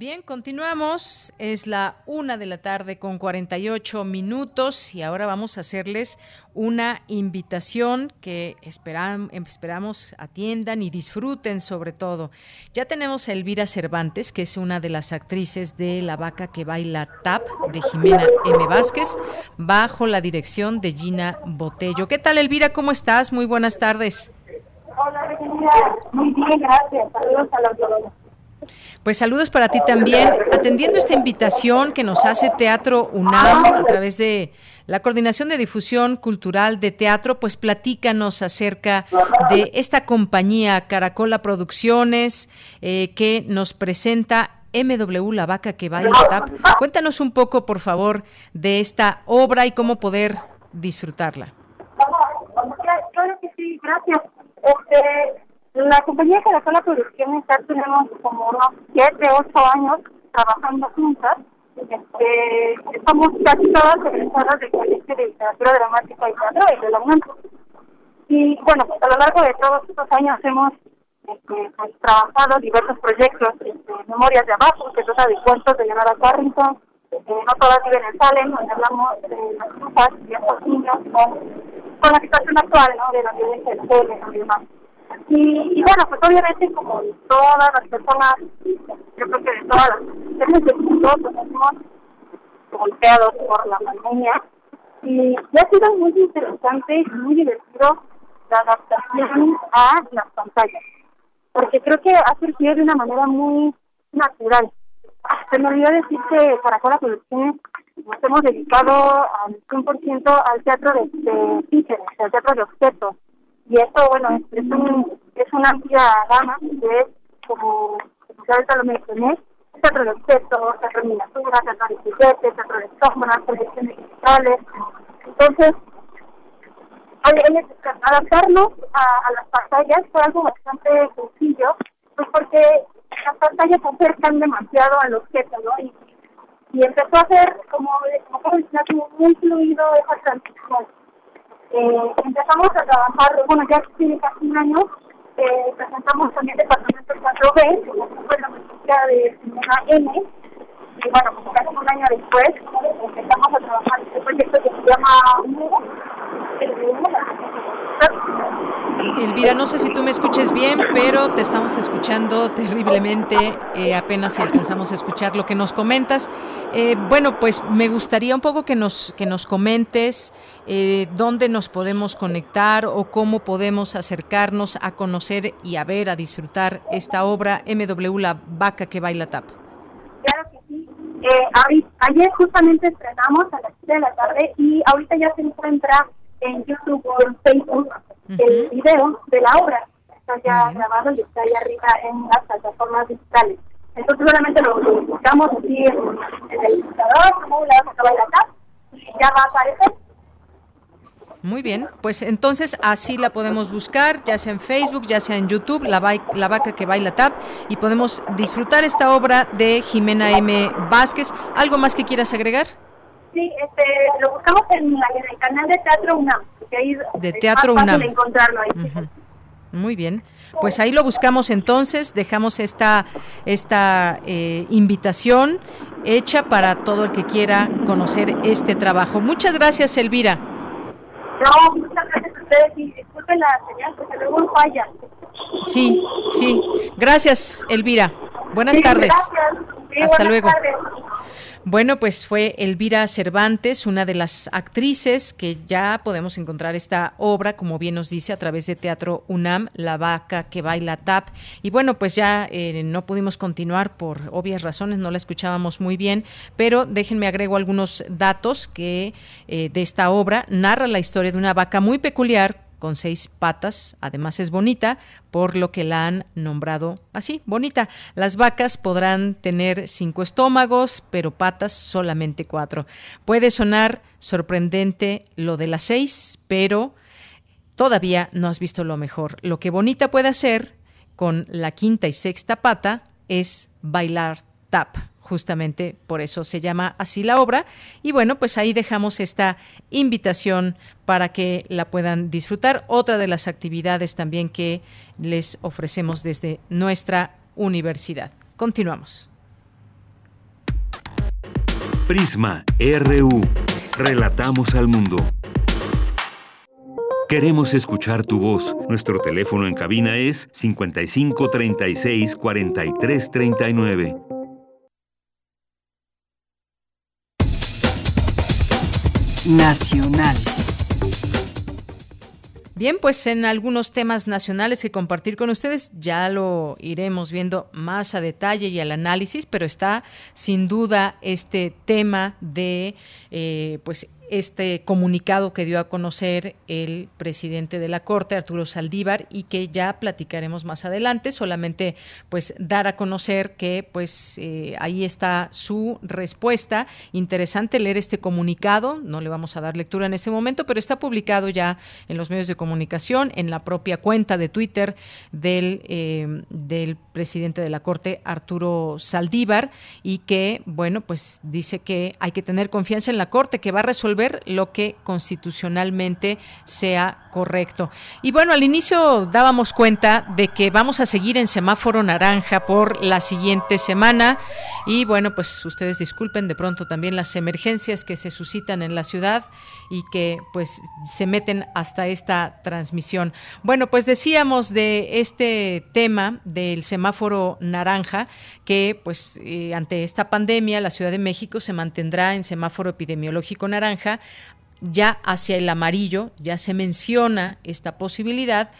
[SPEAKER 1] Bien, continuamos. Es la una de la tarde con 48 minutos y ahora vamos a hacerles una invitación que esperamos atiendan y disfruten sobre todo. Ya tenemos a Elvira Cervantes, que es una de las actrices de La vaca que baila tap de Jimena M. Vázquez, bajo la dirección de Gina Botello. ¿Qué tal, Elvira? ¿Cómo estás? Muy buenas tardes.
[SPEAKER 11] Hola, Muy bien, gracias. Saludos a la
[SPEAKER 1] pues saludos para ti también. Atendiendo esta invitación que nos hace Teatro UNAM a través de la Coordinación de Difusión Cultural de Teatro, pues platícanos acerca de esta compañía Caracola Producciones eh, que nos presenta MW La Vaca que baila tap. Cuéntanos un poco, por favor, de esta obra y cómo poder disfrutarla.
[SPEAKER 11] Claro que sí, gracias. Este, la compañía Caracola Producciones ya tenemos como unos 7, 8 años trabajando juntas. Este, estamos casi todas egresadas del Colegio de Literatura Dramática y Teatro y de la UNAM. Y bueno, a lo largo de todos estos años hemos este, pues, trabajado diversos proyectos, este, Memorias de Abajo, que trata de cuentos de Leonora Carrington, eh, No todas viven en Salem, donde hablamos de las cosas y estos niños con la situación actual, ¿no? De la violencia del género y demás. Y, bueno, pues obviamente como todas las personas, yo creo que de todas las personas del mundo, pues hemos golpeados por la pandemia. Y ha sido muy interesante y muy divertido la adaptación a las pantallas. Porque creo que ha surgido de una manera muy natural. Se me olvidó decir que para cada producción nos hemos dedicado al 100% al teatro de, de al teatro de objetos. Y esto, bueno, es, un, es una amplia gama es, como, como ahorita lo mencioné, teatro de objetos, teatro de miniatura, teatro de juguetes, teatro de sombras, proyecciones digitales. Entonces, adaptarnos a, a, las pantallas fue algo bastante sencillo, pues porque las pantallas acercan demasiado al objeto, ¿no? Y, empezó a ser como, como muy fluido esa transición. Eh, empezamos a trabajar, bueno, ya tiene casi un año, eh, presentamos también Departamento 4B, que fue la música de Simona M, y bueno, como casi un año después, empezamos a trabajar este proyecto que se llama
[SPEAKER 1] Elvira, no sé si tú me escuches bien, pero te estamos escuchando terriblemente. Eh, apenas si alcanzamos a escuchar lo que nos comentas. Eh, bueno, pues me gustaría un poco que nos, que nos comentes eh, dónde nos podemos conectar o cómo podemos acercarnos a conocer y a ver, a disfrutar esta obra MW La Vaca que Baila Tap.
[SPEAKER 11] Claro que sí. Eh, ayer justamente estrenamos a las 7 de la tarde y ahorita ya se encuentra en YouTube o en Facebook el video de la obra. Está ya grabado y está ahí arriba en las plataformas digitales. Entonces solamente lo, buscamos así en, el buscador, como la vas a acá, y ya va a aparecer.
[SPEAKER 1] Muy bien, pues entonces así la podemos buscar, ya sea en Facebook, ya sea en YouTube, La, la Vaca que Baila Tap, y podemos disfrutar esta obra de Jimena M. Vázquez. ¿Algo más que quieras agregar?
[SPEAKER 11] Sí, este, lo buscamos en, el canal de Teatro UNAM. Ahí
[SPEAKER 1] de Teatro más
[SPEAKER 11] UNAM. encontrarlo ahí.
[SPEAKER 1] Muy bien. Pues ahí lo buscamos entonces, dejamos esta, esta eh, invitación hecha para todo el que quiera conocer este trabajo. Muchas gracias, Elvira.
[SPEAKER 11] No, muchas gracias a ustedes y disculpen la señal porque luego falla.
[SPEAKER 1] Sí, sí. Gracias, Elvira. Buenas tardes. Hasta luego. Bueno, pues fue Elvira Cervantes, una de las actrices que ya podemos encontrar esta obra, como bien nos dice, a través de Teatro UNAM, La vaca que baila tap. Y bueno, pues ya eh, no pudimos continuar por obvias razones, no la escuchábamos muy bien, pero déjenme agrego algunos datos que eh, de esta obra narra la historia de una vaca muy peculiar con seis patas, además es bonita, por lo que la han nombrado así, bonita. Las vacas podrán tener cinco estómagos, pero patas solamente cuatro. Puede sonar sorprendente lo de las seis, pero todavía no has visto lo mejor. Lo que bonita puede hacer con la quinta y sexta pata es bailar tap justamente por eso se llama así la obra. Y bueno, pues ahí dejamos esta invitación para que la puedan disfrutar. Otra de las actividades también que les ofrecemos desde nuestra universidad. Continuamos.
[SPEAKER 8] Prisma RU. Relatamos al mundo. Queremos escuchar tu voz. Nuestro teléfono en cabina es 55 36
[SPEAKER 1] Nacional. Bien, pues en algunos temas nacionales que compartir con ustedes ya lo iremos viendo más a detalle y al análisis, pero está sin duda este tema de eh, pues este comunicado que dio a conocer el presidente de la Corte, Arturo Saldívar, y que ya platicaremos más adelante. Solamente pues dar a conocer que pues eh, ahí está su respuesta. Interesante leer este comunicado. No le vamos a dar lectura en ese momento, pero está publicado ya en los medios de comunicación, en la propia cuenta de Twitter del, eh, del presidente de la Corte, Arturo Saldívar, y que, bueno, pues dice que hay que tener confianza en la Corte, que va a resolver lo que constitucionalmente sea correcto. Y bueno, al inicio dábamos cuenta de que vamos a seguir en semáforo naranja por la siguiente semana y bueno, pues ustedes disculpen de pronto también las emergencias que se suscitan en la ciudad y que pues se meten hasta esta transmisión. Bueno, pues decíamos de este tema del semáforo naranja que pues eh, ante esta pandemia la Ciudad de México se mantendrá en semáforo epidemiológico naranja ya hacia el amarillo, ya se menciona esta posibilidad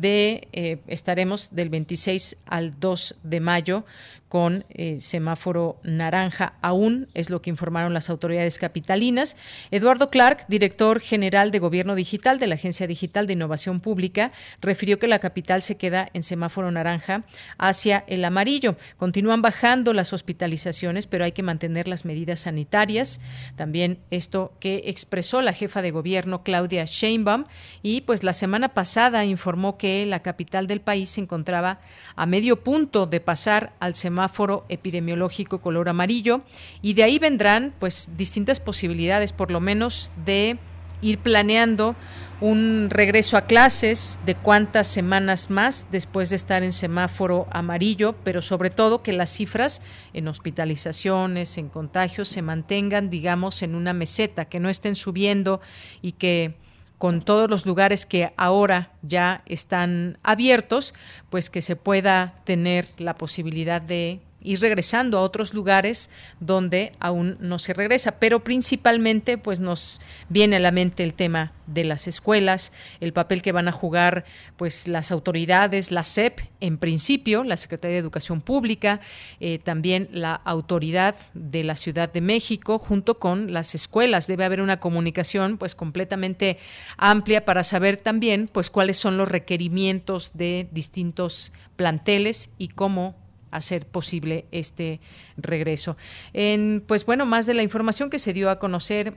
[SPEAKER 1] de eh, estaremos del 26 al 2 de mayo con eh, semáforo naranja aún, es lo que informaron las autoridades capitalinas. Eduardo Clark, director general de Gobierno Digital de la Agencia Digital de Innovación Pública, refirió que la capital se queda en semáforo naranja hacia el amarillo. Continúan bajando las hospitalizaciones, pero hay que mantener las medidas sanitarias. También esto que expresó la jefa de gobierno Claudia Sheinbaum y pues la semana pasada informó que la capital del país se encontraba a medio punto de pasar al semáforo epidemiológico color amarillo y de ahí vendrán pues distintas posibilidades por lo menos de ir planeando un regreso a clases de cuántas semanas más después de estar en semáforo amarillo, pero sobre todo que las cifras en hospitalizaciones, en contagios se mantengan, digamos, en una meseta, que no estén subiendo y que con todos los lugares que ahora ya están abiertos, pues que se pueda tener la posibilidad de ir regresando a otros lugares donde aún no se regresa, pero principalmente pues nos viene a la mente el tema de las escuelas, el papel que van a jugar pues las autoridades, la SEP en principio, la Secretaría de Educación Pública, eh, también la autoridad de la Ciudad de México junto con las escuelas. Debe haber una comunicación pues completamente amplia para saber también pues cuáles son los requerimientos de distintos planteles y cómo hacer posible este regreso. En, pues bueno, más de la información que se dio a conocer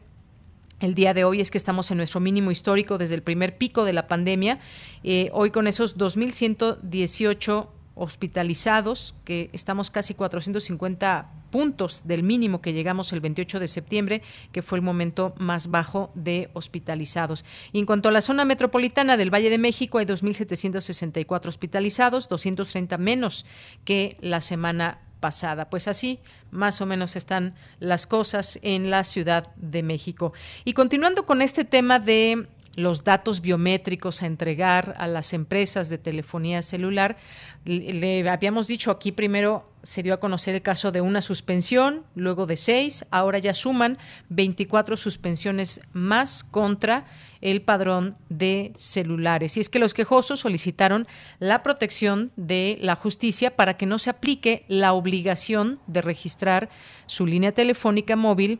[SPEAKER 1] el día de hoy es que estamos en nuestro mínimo histórico desde el primer pico de la pandemia. Eh, hoy con esos 2.118 hospitalizados, que estamos casi 450 puntos del mínimo que llegamos el 28 de septiembre, que fue el momento más bajo de hospitalizados. Y en cuanto a la zona metropolitana del Valle de México, hay 2.764 hospitalizados, 230 menos que la semana pasada. Pues así más o menos están las cosas en la Ciudad de México. Y continuando con este tema de los datos biométricos a entregar a las empresas de telefonía celular. Le, habíamos dicho aquí primero se dio a conocer el caso de una suspensión, luego de seis, ahora ya suman 24 suspensiones más contra el padrón de celulares. Y es que los quejosos solicitaron la protección de la justicia para que no se aplique la obligación de registrar su línea telefónica móvil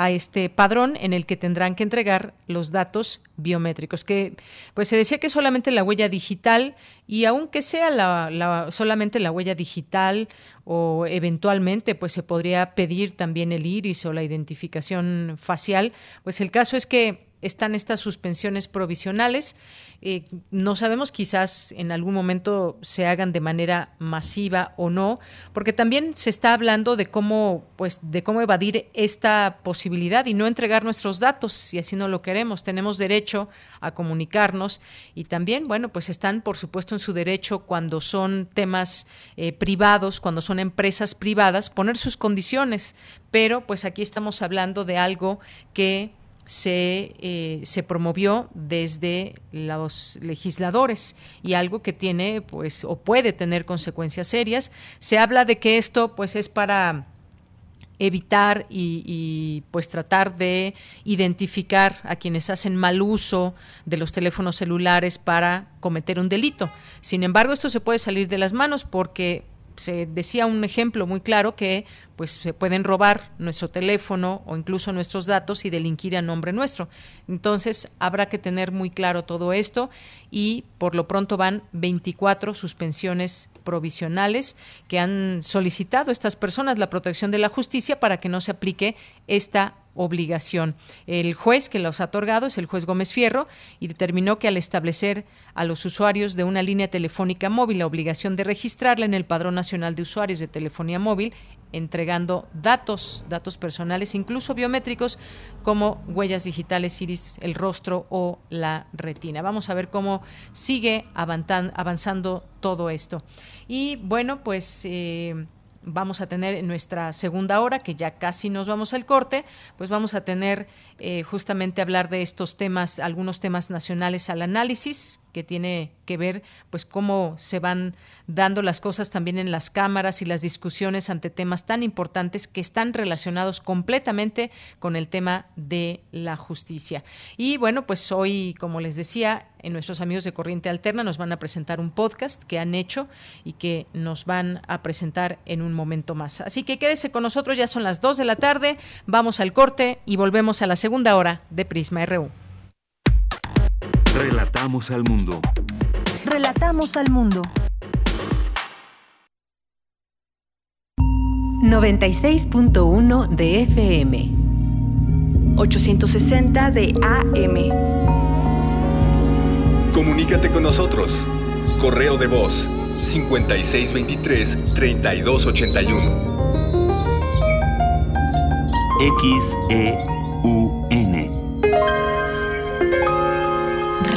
[SPEAKER 1] a este padrón en el que tendrán que entregar los datos biométricos, que pues se decía que solamente la huella digital y aunque sea la, solamente la huella digital o eventualmente pues se podría pedir también el iris o la identificación facial, pues el caso es que están estas suspensiones provisionales eh, no sabemos, quizás en algún momento se hagan de manera masiva o no, porque también se está hablando de cómo, pues, de cómo evadir esta posibilidad y no entregar nuestros datos, si así no lo queremos. Tenemos derecho a comunicarnos y también, bueno, pues están, por supuesto, en su derecho cuando son temas eh, privados, cuando son empresas privadas, poner sus condiciones. Pero, pues, aquí estamos hablando de algo que se, eh, se promovió desde los legisladores y algo que tiene pues o puede tener consecuencias serias. Se habla de que esto pues es para evitar y, y, pues tratar de identificar a quienes hacen mal uso de los teléfonos celulares para cometer un delito. Sin embargo, esto se puede salir de las manos porque se decía un ejemplo muy claro que pues se pueden robar nuestro teléfono o incluso nuestros datos y delinquir a nombre nuestro. Entonces, habrá que tener muy claro todo esto y por lo pronto van 24 suspensiones provisionales que han solicitado estas personas la protección de la justicia para que no se aplique esta obligación. El juez que los ha otorgado es el juez Gómez Fierro y determinó que al establecer a los usuarios de una línea telefónica móvil la obligación de registrarla en el Padrón Nacional de Usuarios de Telefonía Móvil, entregando datos, datos personales, incluso biométricos, como huellas digitales, iris, el rostro o la retina. Vamos a ver cómo sigue avanzando todo esto. Y bueno, pues... Eh, vamos a tener en nuestra segunda hora, que ya casi nos vamos al corte, pues vamos a tener eh, justamente hablar de estos temas, algunos temas nacionales al análisis, que tiene que ver pues cómo se van dando las cosas también en las cámaras y las discusiones ante temas tan importantes que están relacionados completamente con el tema de la justicia. Y bueno, pues hoy, como les decía, en nuestros amigos de Corriente Alterna nos van a presentar un podcast que han hecho y que nos van a presentar en un momento más. Así que quédese con nosotros, ya son las 2 de la tarde, vamos al corte y volvemos a la segunda hora de Prisma RU.
[SPEAKER 8] Relatamos al mundo.
[SPEAKER 3] Relatamos al mundo.
[SPEAKER 12] 96.1 de FM. 860 de AM.
[SPEAKER 13] Comunícate con nosotros. Correo de voz 5623 3281.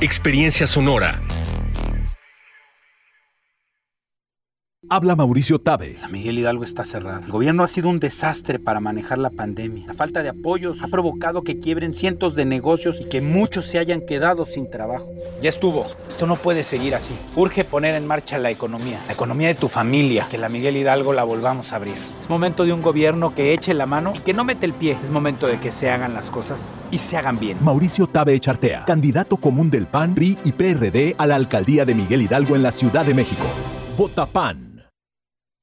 [SPEAKER 14] Experiencia Sonora.
[SPEAKER 15] Habla Mauricio Tabe.
[SPEAKER 16] La Miguel Hidalgo está cerrada. El gobierno ha sido un desastre para manejar la pandemia. La falta de apoyos ha provocado que quiebren cientos de negocios y que muchos se hayan quedado sin trabajo. Ya estuvo. Esto no puede seguir así. Urge poner en marcha la economía, la economía de tu familia, que la Miguel Hidalgo la volvamos a abrir. Es momento de un gobierno que eche la mano y que no mete el pie. Es momento de que se hagan las cosas y se hagan bien.
[SPEAKER 15] Mauricio Tabe Echartea, candidato común del PAN, PRI y PRD a la alcaldía de Miguel Hidalgo en la Ciudad de México. Vota PAN.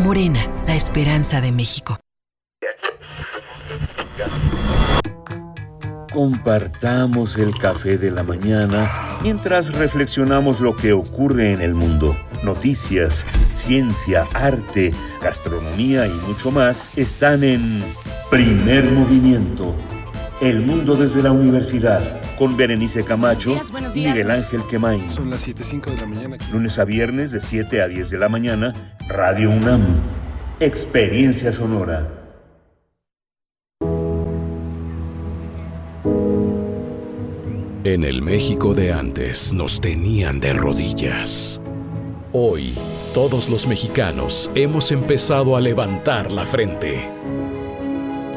[SPEAKER 12] Morena, la esperanza de México.
[SPEAKER 8] Compartamos el café de la mañana mientras reflexionamos lo que ocurre en el mundo. Noticias, ciencia, arte, gastronomía y mucho más están en Primer Movimiento. El mundo desde la universidad con Berenice Camacho y Miguel Ángel Quemain.
[SPEAKER 17] Son las 7.05 de la mañana.
[SPEAKER 8] Lunes a viernes de 7 a 10 de la mañana, Radio UNAM. Experiencia sonora.
[SPEAKER 18] En el México de antes nos tenían de rodillas. Hoy, todos los mexicanos hemos empezado a levantar la frente.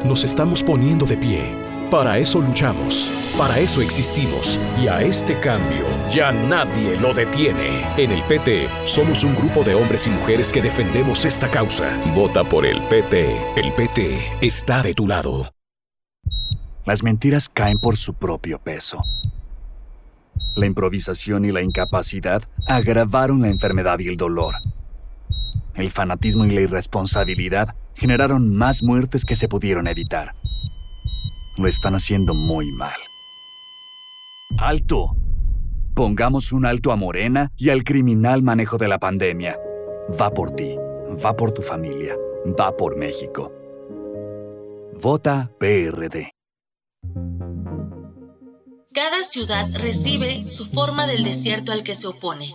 [SPEAKER 18] Nos estamos poniendo de pie para eso luchamos, para eso existimos y a este cambio ya nadie lo detiene. En el PT somos un grupo de hombres y mujeres que defendemos esta causa. Vota por el PT. El PT está de tu lado.
[SPEAKER 19] Las mentiras caen por su propio peso. La improvisación y la incapacidad agravaron la enfermedad y el dolor. El fanatismo y la irresponsabilidad generaron más muertes que se pudieron evitar. Lo están haciendo muy mal. ¡Alto! Pongamos un alto a Morena y al criminal manejo de la pandemia. Va por ti, va por tu familia, va por México. Vota PRD.
[SPEAKER 20] Cada ciudad recibe su forma del desierto al que se opone.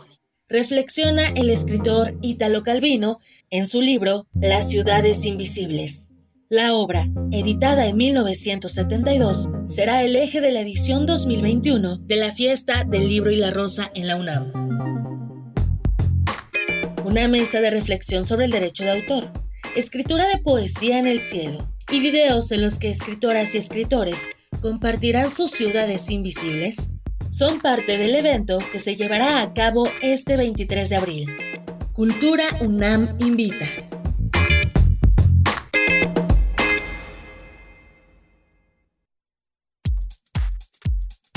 [SPEAKER 20] Reflexiona el escritor Italo Calvino en su libro Las ciudades invisibles. La obra, editada en 1972, será el eje de la edición 2021 de la Fiesta del Libro y la Rosa en la UNAM. Una mesa de reflexión sobre el derecho de autor, escritura de poesía en el cielo, y videos en los que escritoras y escritores compartirán sus ciudades invisibles son parte del evento que se llevará a cabo este 23 de abril. Cultura UNAM invita.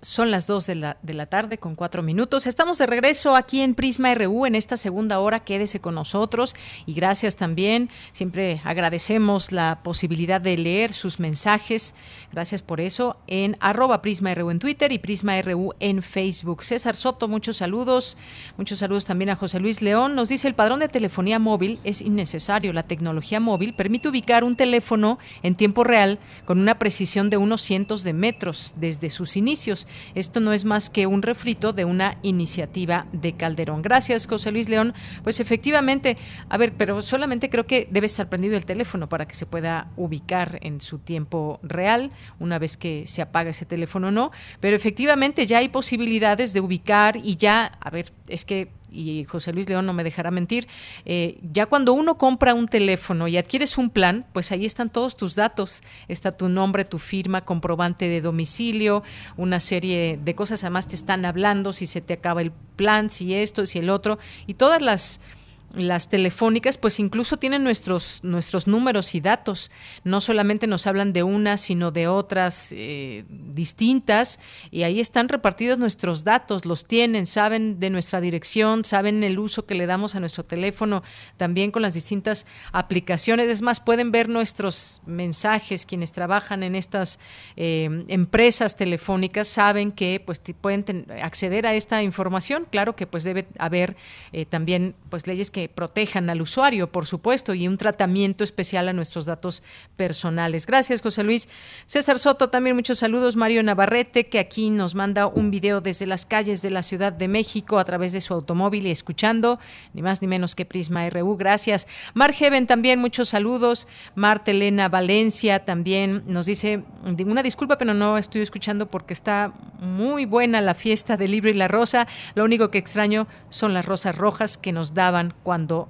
[SPEAKER 1] Son las 2 de la, de la tarde con cuatro minutos. Estamos de regreso aquí en Prisma RU en esta segunda hora. Quédese con nosotros y gracias también. Siempre agradecemos la posibilidad de leer sus mensajes. Gracias por eso en arroba Prisma RU en Twitter y Prisma RU en Facebook. César Soto, muchos saludos. Muchos saludos también a José Luis León. Nos dice el padrón de telefonía móvil es innecesario. La tecnología móvil permite ubicar un teléfono en tiempo real con una precisión de unos cientos de metros desde sus inicios. Esto no es más que un refrito de una iniciativa de Calderón. Gracias, José Luis León. Pues efectivamente, a ver, pero solamente creo que debe estar prendido el teléfono para que se pueda ubicar en su tiempo real, una vez que se apaga ese teléfono o no. Pero efectivamente ya hay posibilidades de ubicar y ya, a ver, es que y José Luis León no me dejará mentir, eh, ya cuando uno compra un teléfono y adquieres un plan, pues ahí están todos tus datos, está tu nombre, tu firma, comprobante de domicilio, una serie de cosas, además te están hablando si se te acaba el plan, si esto, si el otro, y todas las las telefónicas pues incluso tienen nuestros nuestros números y datos. No solamente nos hablan de una sino de otras eh, distintas y ahí están repartidos nuestros datos los tienen saben de nuestra dirección saben el uso que le damos a nuestro teléfono también con las distintas aplicaciones. Es más pueden ver nuestros mensajes quienes trabajan en estas eh, empresas telefónicas saben que pues pueden acceder a esta información. Claro que pues debe haber eh, también pues leyes que protejan al usuario, por supuesto, y un tratamiento especial a nuestros datos personales. Gracias, José Luis. César Soto, también muchos saludos. Mario Navarrete, que aquí nos manda un video desde las calles de la Ciudad de México a través de su automóvil y escuchando, ni más ni menos que Prisma RU. Gracias. Mar Heaven, también muchos saludos. Marta Elena Valencia también nos dice, una disculpa, pero no estoy escuchando porque está muy buena la fiesta del libro y la rosa. Lo único que extraño son las rosas rojas que nos daban cuando,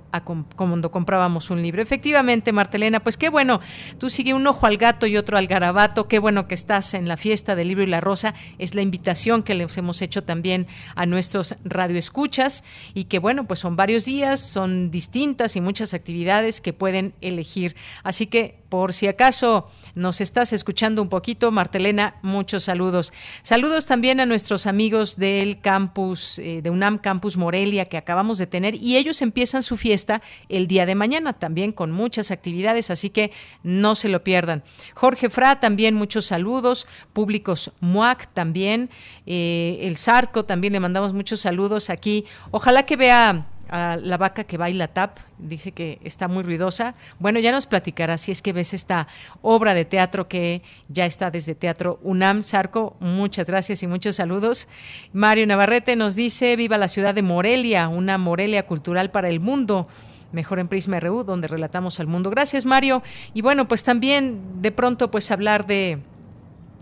[SPEAKER 1] cuando comprábamos un libro. Efectivamente, Martelena, pues qué bueno, tú sigue un ojo al gato y otro al garabato, qué bueno que estás en la fiesta del libro y la rosa, es la invitación que les hemos hecho también a nuestros radioescuchas y que bueno, pues son varios días, son distintas y muchas actividades que pueden elegir. Así que por si acaso nos estás escuchando un poquito, Martelena, muchos saludos. Saludos también a nuestros amigos del campus, eh, de UNAM Campus Morelia, que acabamos de tener, y ellos empiezan su fiesta el día de mañana, también con muchas actividades, así que no se lo pierdan. Jorge Fra, también muchos saludos. Públicos MUAC también. Eh, el Zarco, también le mandamos muchos saludos aquí. Ojalá que vea a la vaca que baila tap, dice que está muy ruidosa. Bueno, ya nos platicará si es que ves esta obra de teatro que ya está desde Teatro UNAM. Sarco, muchas gracias y muchos saludos. Mario Navarrete nos dice, viva la ciudad de Morelia, una Morelia cultural para el mundo mejor en Prisma RU, donde relatamos al mundo. Gracias, Mario. Y bueno, pues también de pronto pues hablar de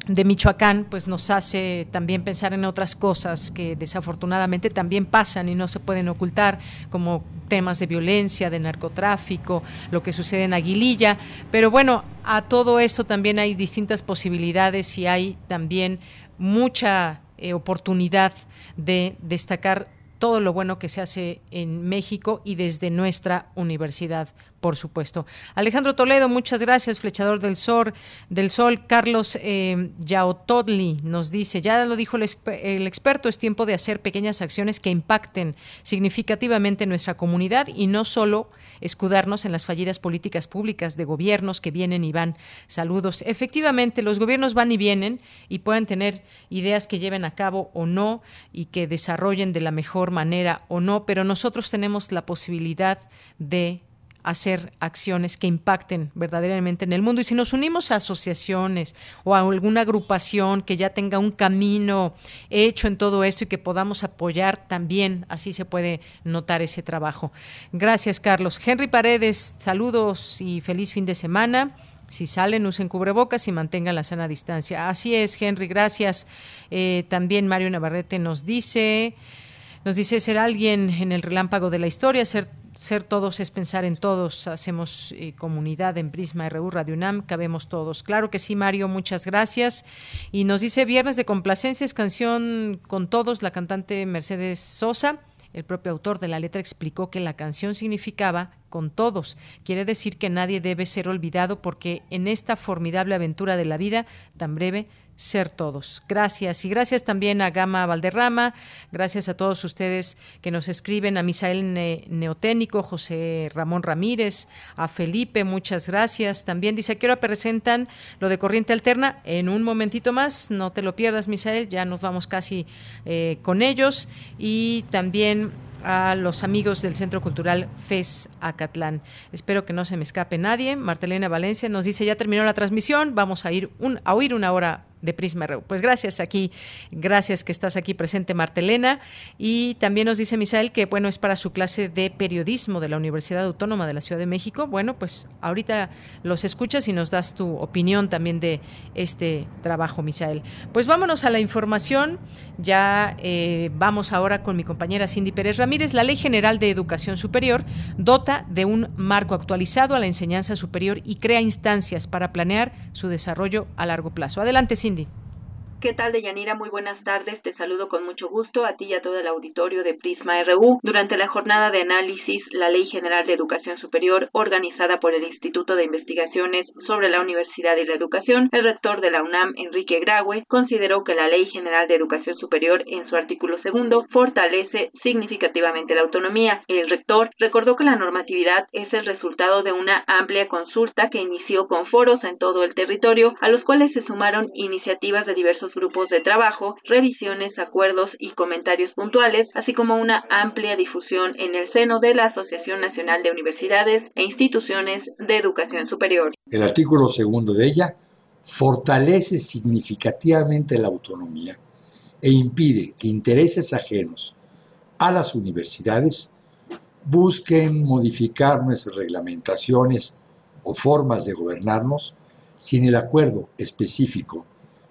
[SPEAKER 1] de Michoacán, pues nos hace también pensar en otras cosas que desafortunadamente también pasan y no se pueden ocultar, como temas de violencia, de narcotráfico, lo que sucede en Aguililla. Pero bueno, a todo esto también hay distintas posibilidades y hay también mucha eh, oportunidad de destacar todo lo bueno que se hace en México y desde nuestra universidad por supuesto. Alejandro Toledo, muchas gracias, flechador del sol. Del sol. Carlos eh, nos dice, ya lo dijo el, el, experto, es tiempo de hacer pequeñas acciones que impacten significativamente nuestra comunidad y no solo escudarnos en las fallidas políticas públicas de gobiernos que vienen y van. Saludos. Efectivamente, los gobiernos van y vienen y pueden tener ideas que lleven a cabo o no y que desarrollen de la mejor manera o no, pero nosotros tenemos la posibilidad de hacer acciones que impacten verdaderamente en el mundo. Y si nos unimos a asociaciones o a alguna agrupación que ya tenga un camino hecho en todo esto y que podamos apoyar también, así se puede notar ese trabajo. Gracias, Carlos. Henry Paredes, saludos y feliz fin de semana. Si salen, usen cubrebocas y mantengan la sana distancia. Así es, Henry, gracias. Eh, también Mario Navarrete nos dice, nos dice ser alguien en el relámpago de la historia, ser ser todos es pensar en todos. Hacemos eh, comunidad en Prisma RU Radio UNAM, cabemos todos. Claro que sí, Mario, muchas gracias. Y nos dice Viernes de Complacencias, canción con todos, la cantante Mercedes Sosa. El propio autor de la letra explicó que la canción significaba con todos. Quiere decir que nadie debe ser olvidado porque en esta formidable aventura de la vida tan breve ser todos. Gracias y gracias también a Gama Valderrama, gracias a todos ustedes que nos escriben, a Misael Neoténico, José Ramón Ramírez, a Felipe, muchas gracias. También dice, que ahora presentan lo de Corriente Alterna? En un momentito más, no te lo pierdas, Misael, ya nos vamos casi eh, con ellos. Y también a los amigos del Centro Cultural FES Acatlán. Espero que no se me escape nadie. Martelena Valencia nos dice, ya terminó la transmisión, vamos a ir a oír una hora de Prisma RU. Pues gracias aquí, gracias que estás aquí presente, Martelena. Y también nos dice Misael que, bueno, es para su clase de periodismo de la Universidad Autónoma de la Ciudad de México. Bueno, pues ahorita los escuchas y nos das tu opinión también de este trabajo, Misael. Pues vámonos a la información. Ya eh, vamos ahora con mi compañera Cindy Pérez Ramírez. La Ley General de Educación Superior dota de un marco actualizado a la enseñanza superior y crea instancias para planear su desarrollo a largo plazo. Adelante, Cindy. деньги.
[SPEAKER 17] ¿Qué tal, Deyanira? Muy buenas tardes. Te saludo con mucho gusto a ti y a todo el auditorio de Prisma RU. Durante la jornada de análisis, la Ley General de Educación Superior, organizada por el Instituto de Investigaciones sobre la Universidad y la Educación, el rector de la UNAM, Enrique Graue, consideró que la Ley General de Educación Superior, en su artículo segundo, fortalece significativamente la autonomía. El rector recordó que la normatividad es el resultado de una amplia consulta que inició con foros en todo el territorio, a los cuales se sumaron iniciativas de diversos grupos de trabajo, revisiones, acuerdos y comentarios puntuales, así como una amplia difusión en el seno de la Asociación Nacional de Universidades e Instituciones de Educación Superior.
[SPEAKER 4] El artículo segundo de ella fortalece significativamente la autonomía e impide que intereses ajenos a las universidades busquen modificar nuestras reglamentaciones o formas de gobernarnos sin el acuerdo específico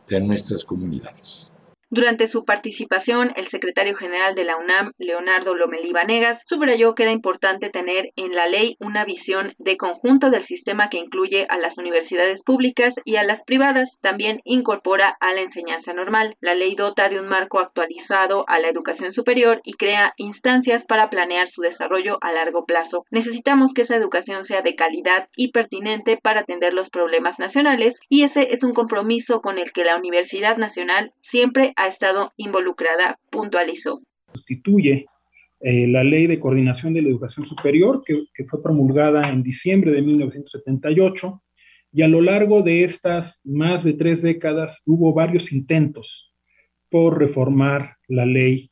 [SPEAKER 4] de nuestras comunidades.
[SPEAKER 17] Durante su participación, el secretario general de la UNAM, Leonardo Lomelí Vanegas, subrayó que era importante tener en la ley una visión de conjunto del sistema que incluye a las universidades públicas y a las privadas. También incorpora a la enseñanza normal. La ley dota de un marco actualizado a la educación superior y crea instancias para planear su desarrollo a largo plazo. Necesitamos que esa educación sea de calidad y pertinente para atender los problemas nacionales y ese es un compromiso con el que la Universidad Nacional siempre ha estado involucrada, puntualizó.
[SPEAKER 21] Constituye eh, la Ley de Coordinación de la Educación Superior, que, que fue promulgada en diciembre de 1978, y a lo largo de estas más de tres décadas hubo varios intentos por reformar la ley,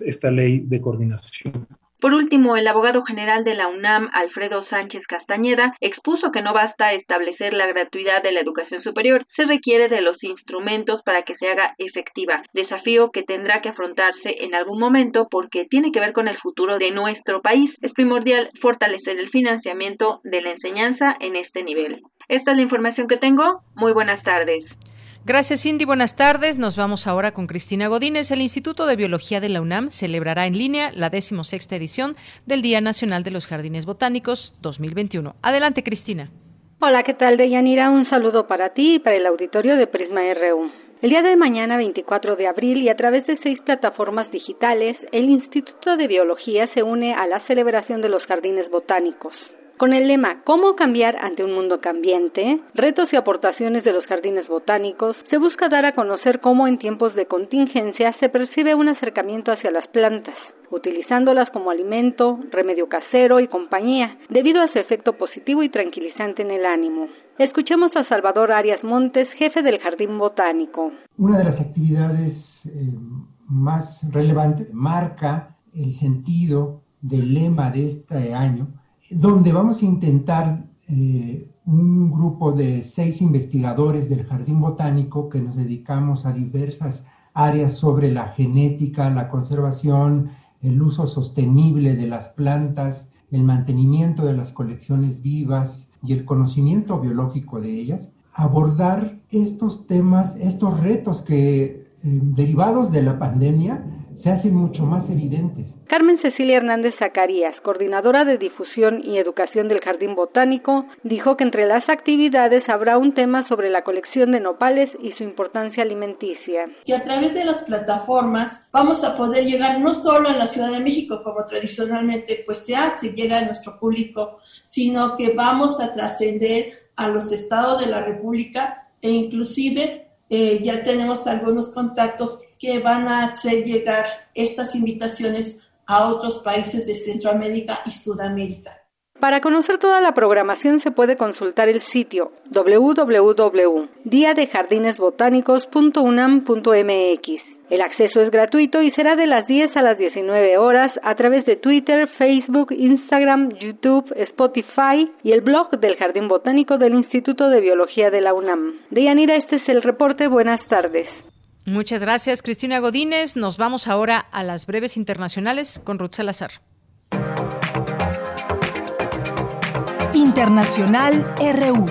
[SPEAKER 21] esta ley de coordinación.
[SPEAKER 17] Por último, el abogado general de la UNAM, Alfredo Sánchez Castañeda, expuso que no basta establecer la gratuidad de la educación superior, se requiere de los instrumentos para que se haga efectiva, desafío que tendrá que afrontarse en algún momento porque tiene que ver con el futuro de nuestro país. Es primordial fortalecer el financiamiento de la enseñanza en este nivel. Esta es la información que tengo. Muy buenas tardes.
[SPEAKER 1] Gracias, Cindy. Buenas tardes. Nos vamos ahora con Cristina Godínez. El Instituto de Biología de la UNAM celebrará en línea la decimosexta edición del Día Nacional de los Jardines Botánicos 2021. Adelante, Cristina.
[SPEAKER 22] Hola, ¿qué tal, Deyanira? Un saludo para ti y para el auditorio de Prisma RU. El día de mañana, 24 de abril, y a través de seis plataformas digitales, el Instituto de Biología se une a la celebración de los jardines botánicos. Con el lema ¿Cómo cambiar ante un mundo cambiante? Retos y aportaciones de los jardines botánicos, se busca dar a conocer cómo en tiempos de contingencia se percibe un acercamiento hacia las plantas, utilizándolas como alimento, remedio casero y compañía, debido a su efecto positivo y tranquilizante en el ánimo. Escuchemos a Salvador Arias Montes, jefe del Jardín Botánico.
[SPEAKER 23] Una de las actividades eh, más relevantes marca el sentido del lema de este año, donde vamos a intentar eh, un grupo de seis investigadores del Jardín Botánico que nos dedicamos a diversas áreas sobre la genética, la conservación, el uso sostenible de las plantas, el mantenimiento de las colecciones vivas y el conocimiento biológico de ellas, abordar estos temas, estos retos que eh, derivados de la pandemia se hacen mucho más evidentes.
[SPEAKER 22] Carmen Cecilia Hernández Zacarías, coordinadora de difusión y educación del Jardín Botánico, dijo que entre las actividades habrá un tema sobre la colección de nopales y su importancia alimenticia.
[SPEAKER 24] Que a través de las plataformas vamos a poder llegar no solo a la Ciudad de México, como tradicionalmente pues se hace, llega a nuestro público, sino que vamos a trascender a los estados de la República e inclusive eh, ya tenemos algunos contactos que van a hacer llegar estas invitaciones a otros países de Centroamérica y Sudamérica.
[SPEAKER 22] Para conocer toda la programación se puede consultar el sitio www.diadejardinesbotánicos.unam.mx el acceso es gratuito y será de las 10 a las 19 horas a través de Twitter, Facebook, Instagram, YouTube, Spotify y el blog del Jardín Botánico del Instituto de Biología de la UNAM. Deyanira, este es el reporte. Buenas tardes.
[SPEAKER 1] Muchas gracias, Cristina Godínez. Nos vamos ahora a las breves internacionales con Ruth Salazar.
[SPEAKER 3] Internacional RU.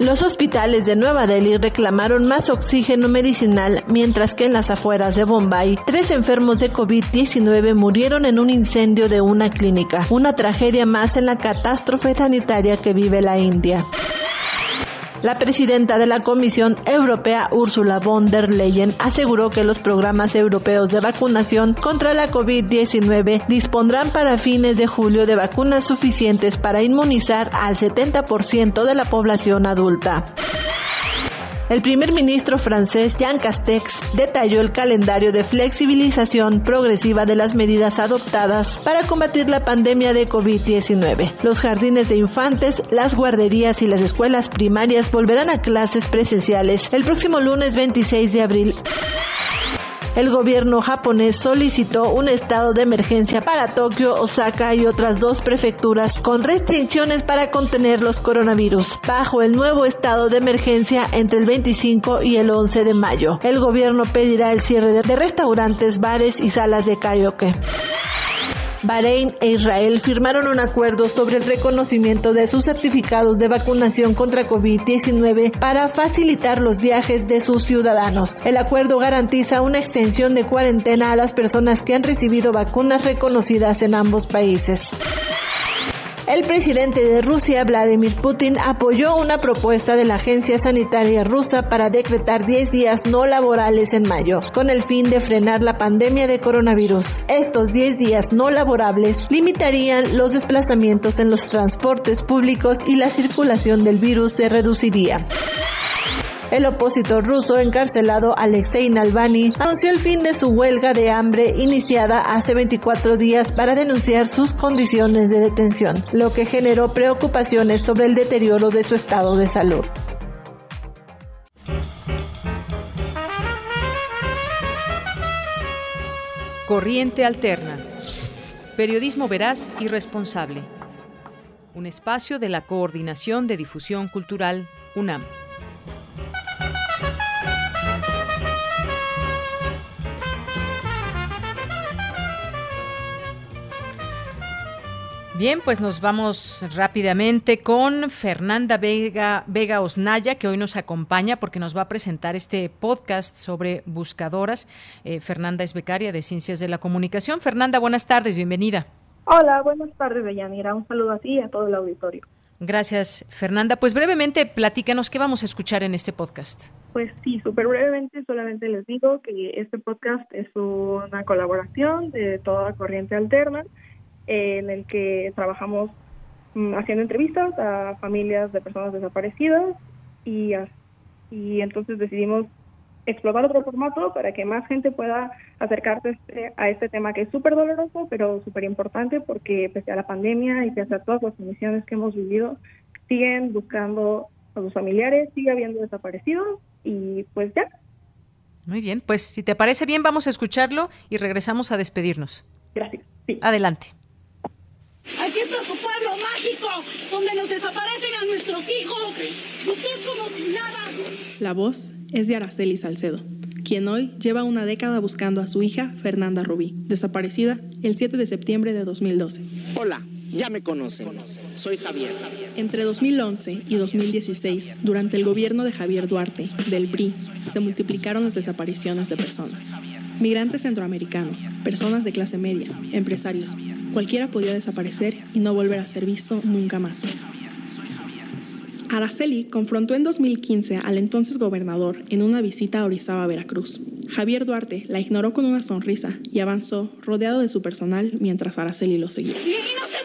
[SPEAKER 25] Los hospitales de Nueva Delhi reclamaron más oxígeno medicinal, mientras que en las afueras de Bombay, tres enfermos de COVID-19 murieron en un incendio de una clínica, una tragedia más en la catástrofe sanitaria que vive la India. La presidenta de la Comisión Europea, Ursula von der Leyen, aseguró que los programas europeos de vacunación contra la COVID-19 dispondrán para fines de julio de vacunas suficientes para inmunizar al 70% de la población adulta. El primer ministro francés Jean Castex detalló el calendario de flexibilización progresiva de las medidas adoptadas para combatir la pandemia de COVID-19. Los jardines de infantes, las guarderías y las escuelas primarias volverán a clases presenciales el próximo lunes 26 de abril el gobierno japonés solicitó un estado de emergencia para Tokio, Osaka y otras dos prefecturas con restricciones para contener los coronavirus. Bajo el nuevo estado de emergencia entre el 25 y el 11 de mayo, el gobierno pedirá el cierre de restaurantes, bares y salas de karaoke. Bahrein e Israel firmaron un acuerdo sobre el reconocimiento de sus certificados de vacunación contra COVID-19 para facilitar los viajes de sus ciudadanos. El acuerdo garantiza una extensión de cuarentena a las personas que han recibido vacunas reconocidas en ambos países. El presidente de Rusia, Vladimir Putin, apoyó una propuesta de la Agencia Sanitaria rusa para decretar 10 días no laborales en mayo, con el fin de frenar la pandemia de coronavirus. Estos 10 días no laborables limitarían los desplazamientos en los transportes públicos y la circulación del virus se reduciría. El opositor ruso encarcelado Alexei Navalny anunció el fin de su huelga de hambre iniciada hace 24 días para denunciar sus condiciones de detención, lo que generó preocupaciones sobre el deterioro de su estado de salud.
[SPEAKER 1] Corriente Alterna. Periodismo veraz y responsable. Un espacio de la Coordinación de Difusión Cultural, UNAM. Bien, pues nos vamos rápidamente con Fernanda Vega, Vega Osnaya, que hoy nos acompaña porque nos va a presentar este podcast sobre buscadoras. Eh, Fernanda es becaria de Ciencias de la Comunicación. Fernanda, buenas tardes, bienvenida.
[SPEAKER 26] Hola, buenas tardes, Deyanira. Un saludo a ti y a todo el auditorio.
[SPEAKER 1] Gracias, Fernanda. Pues brevemente, platícanos qué vamos a escuchar en este podcast.
[SPEAKER 26] Pues sí, súper brevemente, solamente les digo que este podcast es una colaboración de toda corriente alterna en el que trabajamos mm, haciendo entrevistas a familias de personas desaparecidas y, y entonces decidimos explotar otro formato para que más gente pueda acercarse este, a este tema que es súper doloroso, pero súper importante porque pese a la pandemia y pese a todas las condiciones que hemos vivido, siguen buscando a sus familiares, sigue habiendo desaparecidos y pues ya.
[SPEAKER 1] Muy bien, pues si te parece bien vamos a escucharlo y regresamos a despedirnos.
[SPEAKER 26] Gracias.
[SPEAKER 1] Adelante.
[SPEAKER 27] Aquí está su pueblo mágico, donde nos desaparecen a nuestros hijos. Usted como si nada.
[SPEAKER 28] La voz es de Araceli Salcedo,
[SPEAKER 29] quien hoy lleva una década buscando a su hija Fernanda Rubí, desaparecida el 7 de septiembre de 2012.
[SPEAKER 30] Hola, ya me conocen. Soy Javier.
[SPEAKER 29] Entre 2011 y 2016, durante el gobierno de Javier Duarte, del PRI, se multiplicaron las desapariciones de personas. Migrantes centroamericanos, personas de clase media, empresarios, cualquiera podía desaparecer y no volver a ser visto nunca más. Araceli confrontó en 2015 al entonces gobernador en una visita a Orizaba, Veracruz. Javier Duarte la ignoró con una sonrisa y avanzó rodeado de su personal mientras Araceli lo seguía.
[SPEAKER 27] Y no se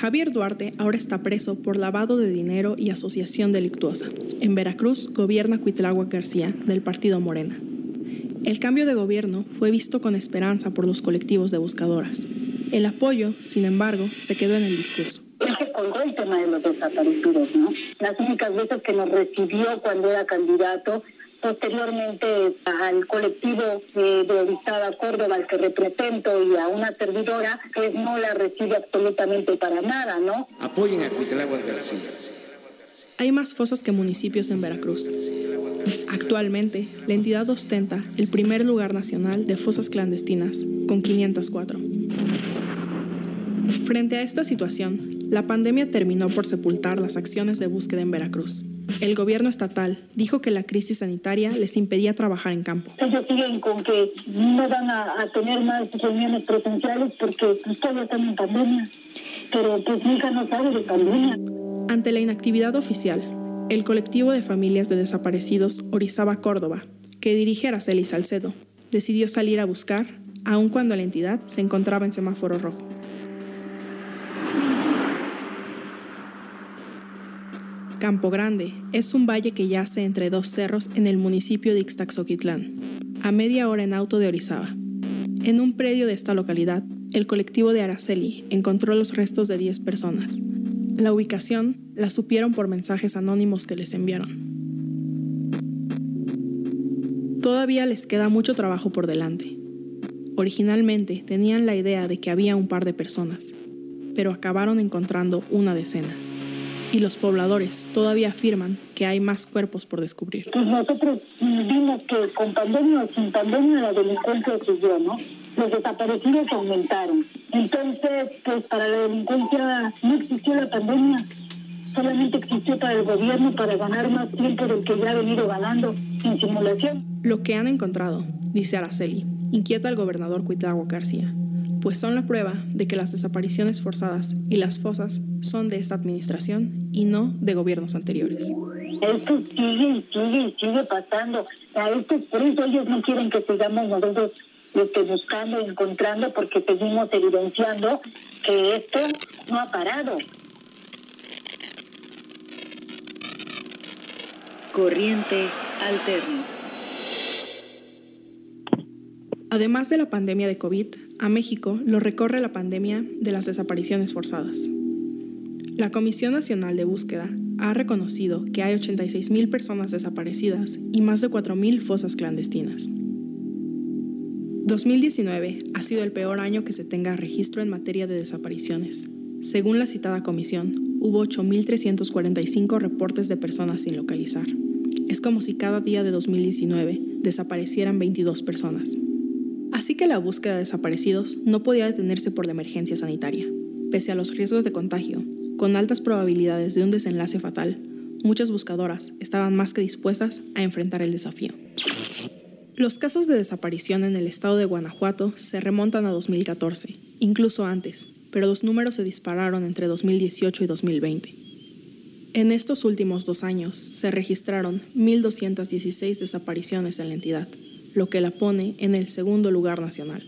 [SPEAKER 29] Javier Duarte ahora está preso por lavado de dinero y asociación delictuosa. En Veracruz gobierna Cuitláhuac García, del partido Morena. El cambio de gobierno fue visto con esperanza por los colectivos de buscadoras. El apoyo, sin embargo, se quedó en el discurso.
[SPEAKER 31] Él se colgó el tema de los desaparecidos, ¿no? Las únicas veces que nos recibió cuando era candidato posteriormente al colectivo eh, de Orizaba Córdoba, al que represento, y a una servidora, pues no la recibe absolutamente para nada, ¿no?
[SPEAKER 30] Apoyen a Cuitláhuac García.
[SPEAKER 29] Hay más fosas que municipios en Veracruz. Actualmente, la entidad ostenta el primer lugar nacional de fosas clandestinas, con 504. Frente a esta situación, la pandemia terminó por sepultar las acciones de búsqueda en Veracruz. El gobierno estatal dijo que la crisis sanitaria les impedía trabajar en campo.
[SPEAKER 31] Ellos siguen con que no van a, a tener más reuniones presenciales porque pues, todos están en pandemia. Pero pues hija no sabe de pandemia.
[SPEAKER 29] Ante la inactividad oficial, el colectivo de familias de desaparecidos Orizaba Córdoba, que dirige Araceli Salcedo, decidió salir a buscar, aun cuando la entidad se encontraba en semáforo rojo. Campo Grande es un valle que yace entre dos cerros en el municipio de Ixtaxoquitlán, a media hora en auto de Orizaba. En un predio de esta localidad, el colectivo de Araceli encontró los restos de 10 personas. La ubicación la supieron por mensajes anónimos que les enviaron. Todavía les queda mucho trabajo por delante. Originalmente tenían la idea de que había un par de personas, pero acabaron encontrando una decena y los pobladores todavía afirman que hay más cuerpos por descubrir.
[SPEAKER 31] Pues nosotros vimos que con pandemia o sin pandemia la delincuencia subió, ¿no? Los desaparecidos aumentaron. Entonces, pues para la delincuencia no existió la pandemia, solamente existió para el gobierno para ganar más tiempo del que ya ha venido ganando sin simulación.
[SPEAKER 29] Lo que han encontrado, dice Araceli, inquieta al gobernador Cuitagua García pues son la prueba de que las desapariciones forzadas y las fosas son de esta administración y no de gobiernos anteriores.
[SPEAKER 31] Esto sigue y sigue y sigue pasando. A esto, por eso ellos no quieren que sigamos nosotros este, buscando y encontrando porque seguimos evidenciando que esto no ha parado.
[SPEAKER 20] Corriente alterna.
[SPEAKER 29] Además de la pandemia de COVID, a México lo recorre la pandemia de las desapariciones forzadas. La Comisión Nacional de Búsqueda ha reconocido que hay 86.000 personas desaparecidas y más de 4.000 fosas clandestinas. 2019 ha sido el peor año que se tenga registro en materia de desapariciones. Según la citada comisión, hubo 8.345 reportes de personas sin localizar. Es como si cada día de 2019 desaparecieran 22 personas. Así que la búsqueda de desaparecidos no podía detenerse por la emergencia sanitaria. Pese a los riesgos de contagio, con altas probabilidades de un desenlace fatal, muchas buscadoras estaban más que dispuestas a enfrentar el desafío. Los casos de desaparición en el estado de Guanajuato se remontan a 2014, incluso antes, pero los números se dispararon entre 2018 y 2020. En estos últimos dos años se registraron 1.216 desapariciones en la entidad, lo que la pone en el segundo lugar nacional.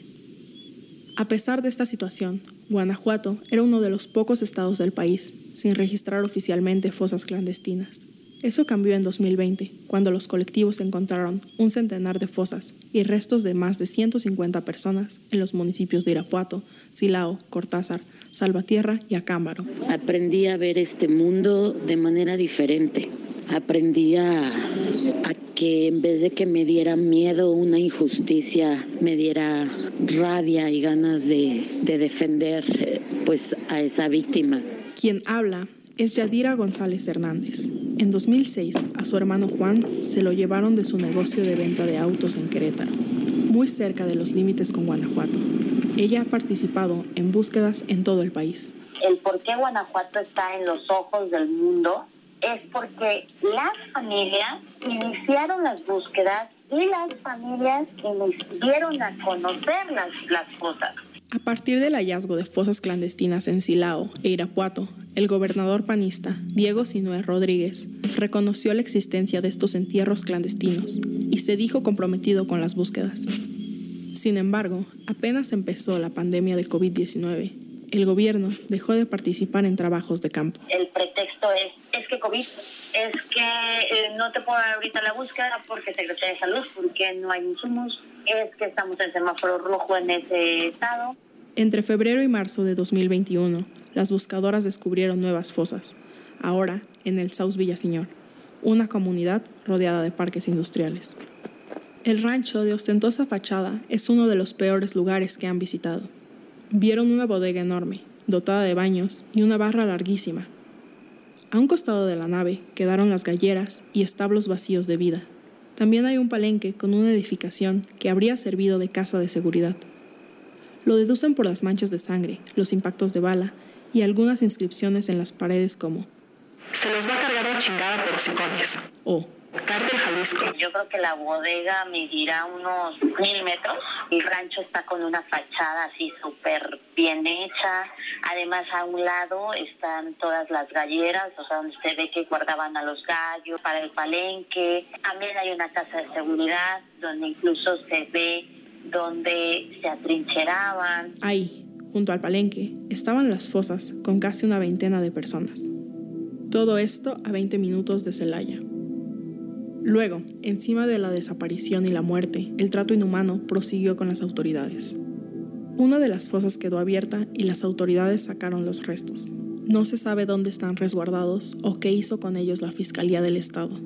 [SPEAKER 29] A pesar de esta situación, Guanajuato era uno de los pocos estados del país sin registrar oficialmente fosas clandestinas. Eso cambió en 2020, cuando los colectivos encontraron un centenar de fosas y restos de más de 150 personas en los municipios de Irapuato, Silao, Cortázar, Salvatierra y Acámbaro.
[SPEAKER 32] Aprendí a ver este mundo de manera diferente. Aprendí a, a que en vez de que me diera miedo una injusticia, me diera rabia y ganas de, de defender pues a esa víctima.
[SPEAKER 29] Quien habla es Yadira González Hernández. En 2006, a su hermano Juan se lo llevaron de su negocio de venta de autos en Querétaro, muy cerca de los límites con Guanajuato. Ella ha participado en búsquedas en todo el país.
[SPEAKER 33] El por qué Guanajuato está en los ojos del mundo es porque las familias iniciaron las búsquedas y las familias dieron a conocer las, las cosas.
[SPEAKER 29] A partir del hallazgo de fosas clandestinas en Silao e Irapuato, el gobernador panista Diego Sinué Rodríguez reconoció la existencia de estos entierros clandestinos y se dijo comprometido con las búsquedas. Sin embargo, apenas empezó la pandemia de COVID-19, el gobierno dejó de participar en trabajos de campo.
[SPEAKER 33] El pretexto es, es que COVID, es que eh, no te puedo dar ahorita la búsqueda porque Secretaría de Salud, porque no hay insumos, es que estamos en semáforo rojo en ese estado.
[SPEAKER 29] Entre febrero y marzo de 2021, las buscadoras descubrieron nuevas fosas, ahora en el South Villaseñor, una comunidad rodeada de parques industriales. El rancho de ostentosa fachada es uno de los peores lugares que han visitado. Vieron una bodega enorme, dotada de baños y una barra larguísima. A un costado de la nave quedaron las galleras y establos vacíos de vida. También hay un palenque con una edificación que habría servido de casa de seguridad. Lo deducen por las manchas de sangre, los impactos de bala y algunas inscripciones en las paredes como
[SPEAKER 33] Se los va a cargar la chingada por hocicones.
[SPEAKER 29] o
[SPEAKER 33] Cártel Jalisco. Yo creo que la bodega medirá unos mil metros. El rancho está con una fachada así súper bien hecha. Además, a un lado están todas las galleras, o sea, donde se ve que guardaban a los gallos para el palenque. También hay una casa de seguridad donde incluso se ve donde se atrincheraban.
[SPEAKER 29] Ahí, junto al palenque, estaban las fosas con casi una veintena de personas. Todo esto a 20 minutos de Celaya. Luego, encima de la desaparición y la muerte, el trato inhumano prosiguió con las autoridades. Una de las fosas quedó abierta y las autoridades sacaron los restos. No se sabe dónde están resguardados o qué hizo con ellos la Fiscalía del Estado.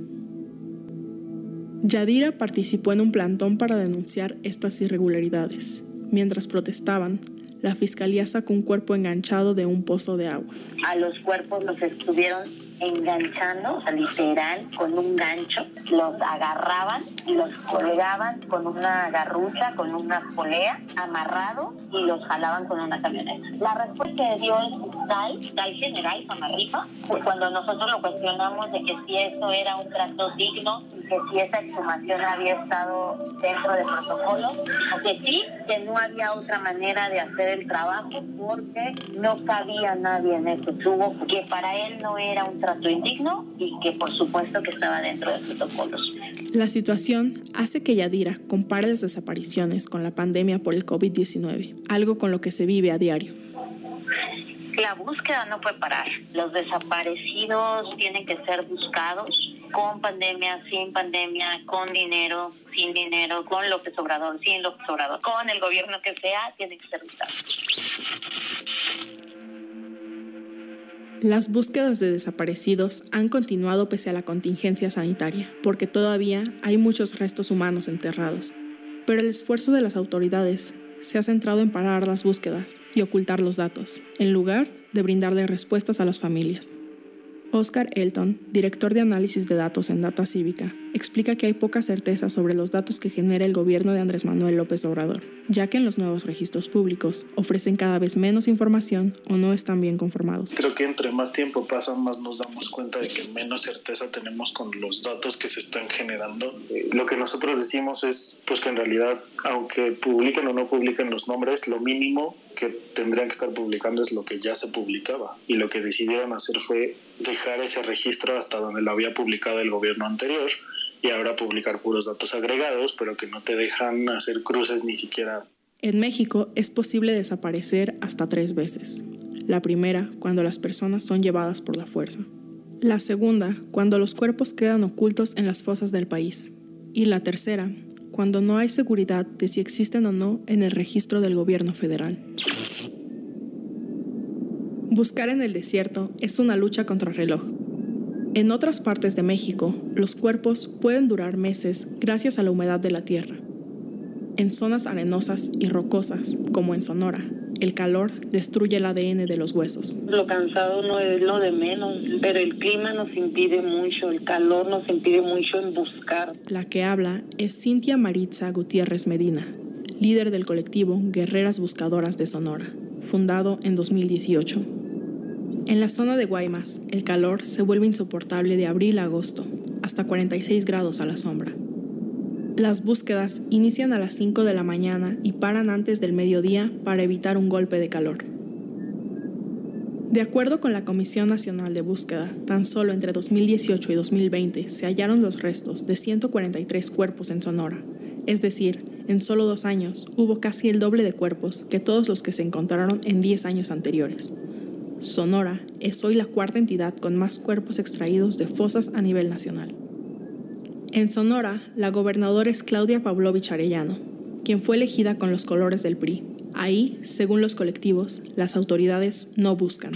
[SPEAKER 29] Yadira participó en un plantón para denunciar estas irregularidades. Mientras protestaban, la Fiscalía sacó un cuerpo enganchado de un pozo de agua.
[SPEAKER 33] A los cuerpos los estuvieron enganchando, o sea, literal, con un gancho. Los agarraban y los colgaban con una garrucha, con una polea, amarrado y los jalaban con una camioneta. La respuesta que dio el fiscal, tal general Samarripa, pues cuando nosotros lo cuestionamos de que si eso era un trato digno que si esa exhumación había estado dentro del protocolo, o que sí, que no había otra manera de hacer el trabajo porque no cabía nadie en ese tubo, que para él no era un trato indigno y que por supuesto que estaba dentro de protocolos.
[SPEAKER 29] La situación hace que Yadira compare las desapariciones con la pandemia por el COVID-19, algo con lo que se vive a diario.
[SPEAKER 33] La búsqueda no puede parar. Los desaparecidos tienen que ser buscados con pandemia, sin pandemia, con dinero, sin dinero, con López Obrador, sin López Obrador, con el gobierno que sea, tienen que ser buscados.
[SPEAKER 29] Las búsquedas de desaparecidos han continuado pese a la contingencia sanitaria, porque todavía hay muchos restos humanos enterrados. Pero el esfuerzo de las autoridades se ha centrado en parar las búsquedas y ocultar los datos, en lugar de brindarle respuestas a las familias. Oscar Elton, director de análisis de datos en Data Cívica, explica que hay poca certeza sobre los datos que genera el gobierno de Andrés Manuel López Obrador, ya que en los nuevos registros públicos ofrecen cada vez menos información o no están bien conformados.
[SPEAKER 34] Creo que entre más tiempo pasa, más nos damos cuenta de que menos certeza tenemos con los datos que se están generando. Eh, lo que nosotros decimos es pues que en realidad, aunque publiquen o no publiquen los nombres, lo mínimo que tendrían que estar publicando es lo que ya se publicaba. Y lo que decidieron hacer fue dejar ese registro hasta donde lo había publicado el gobierno anterior y ahora publicar puros datos agregados, pero que no te dejan hacer cruces ni siquiera.
[SPEAKER 29] En México es posible desaparecer hasta tres veces. La primera, cuando las personas son llevadas por la fuerza. La segunda, cuando los cuerpos quedan ocultos en las fosas del país. Y la tercera, cuando no hay seguridad de si existen o no en el registro del gobierno federal. Buscar en el desierto es una lucha contra reloj. En otras partes de México, los cuerpos pueden durar meses gracias a la humedad de la tierra. En zonas arenosas y rocosas, como en Sonora, el calor destruye el ADN de los huesos.
[SPEAKER 35] Lo cansado no es lo de menos, pero el clima nos impide mucho, el calor nos impide mucho en buscar.
[SPEAKER 29] La que habla es Cintia Maritza Gutiérrez Medina, líder del colectivo Guerreras Buscadoras de Sonora, fundado en 2018. En la zona de Guaymas, el calor se vuelve insoportable de abril a agosto, hasta 46 grados a la sombra. Las búsquedas inician a las 5 de la mañana y paran antes del mediodía para evitar un golpe de calor. De acuerdo con la Comisión Nacional de Búsqueda, tan solo entre 2018 y 2020 se hallaron los restos de 143 cuerpos en Sonora, es decir, en solo dos años hubo casi el doble de cuerpos que todos los que se encontraron en 10 años anteriores. Sonora es hoy la cuarta entidad con más cuerpos extraídos de fosas a nivel nacional. En Sonora, la gobernadora es Claudia Pavlovich Arellano, quien fue elegida con los colores del PRI. Ahí, según los colectivos, las autoridades no buscan.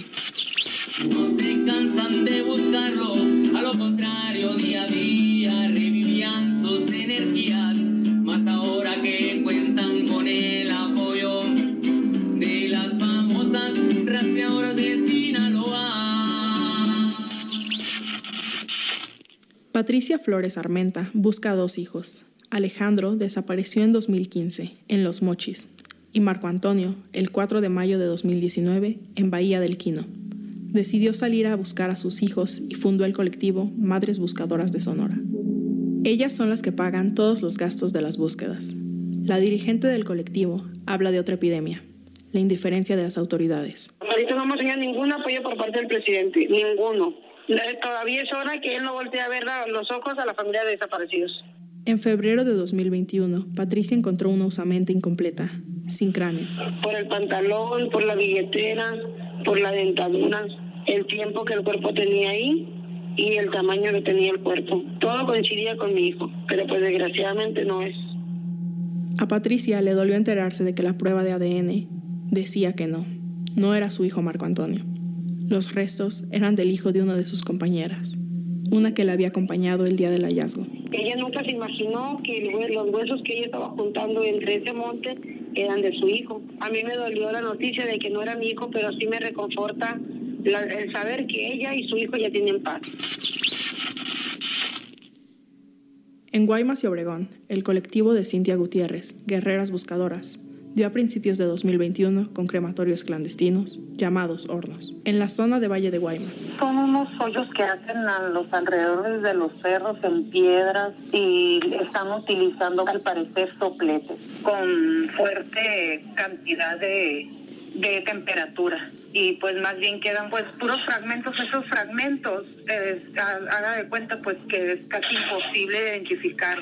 [SPEAKER 29] Patricia Flores Armenta busca dos hijos. Alejandro desapareció en 2015 en Los Mochis y Marco Antonio el 4 de mayo de 2019 en Bahía del Quino. Decidió salir a buscar a sus hijos y fundó el colectivo Madres Buscadoras de Sonora. Ellas son las que pagan todos los gastos de las búsquedas. La dirigente del colectivo habla de otra epidemia, la indiferencia de las autoridades.
[SPEAKER 36] Ahorita no hemos tenido ningún apoyo por parte del presidente, ninguno. Todavía es hora que él no voltee a ver los ojos a la familia de desaparecidos.
[SPEAKER 29] En febrero de 2021, Patricia encontró una osamenta incompleta, sin cráneo.
[SPEAKER 36] Por el pantalón, por la billetera, por la dentadura, el tiempo que el cuerpo tenía ahí y el tamaño que tenía el cuerpo. Todo coincidía con mi hijo, pero pues desgraciadamente no es.
[SPEAKER 29] A Patricia le dolió enterarse de que la prueba de ADN decía que no, no era su hijo Marco Antonio. Los restos eran del hijo de una de sus compañeras, una que la había acompañado el día del hallazgo.
[SPEAKER 36] Ella nunca se imaginó que los huesos que ella estaba juntando entre ese monte eran de su hijo. A mí me dolió la noticia de que no era mi hijo, pero sí me reconforta el saber que ella y su hijo ya tienen paz.
[SPEAKER 29] En Guaymas y Obregón, el colectivo de Cintia Gutiérrez, Guerreras Buscadoras, dio a principios de 2021 con crematorios clandestinos llamados hornos, en la zona de Valle de Guaymas.
[SPEAKER 35] Son unos hoyos que hacen a los alrededores de los cerros en piedras y están utilizando al parecer sopletes con fuerte cantidad de, de temperatura. Y pues más bien quedan pues puros fragmentos, esos fragmentos, eh, haga de cuenta pues que es casi imposible identificar,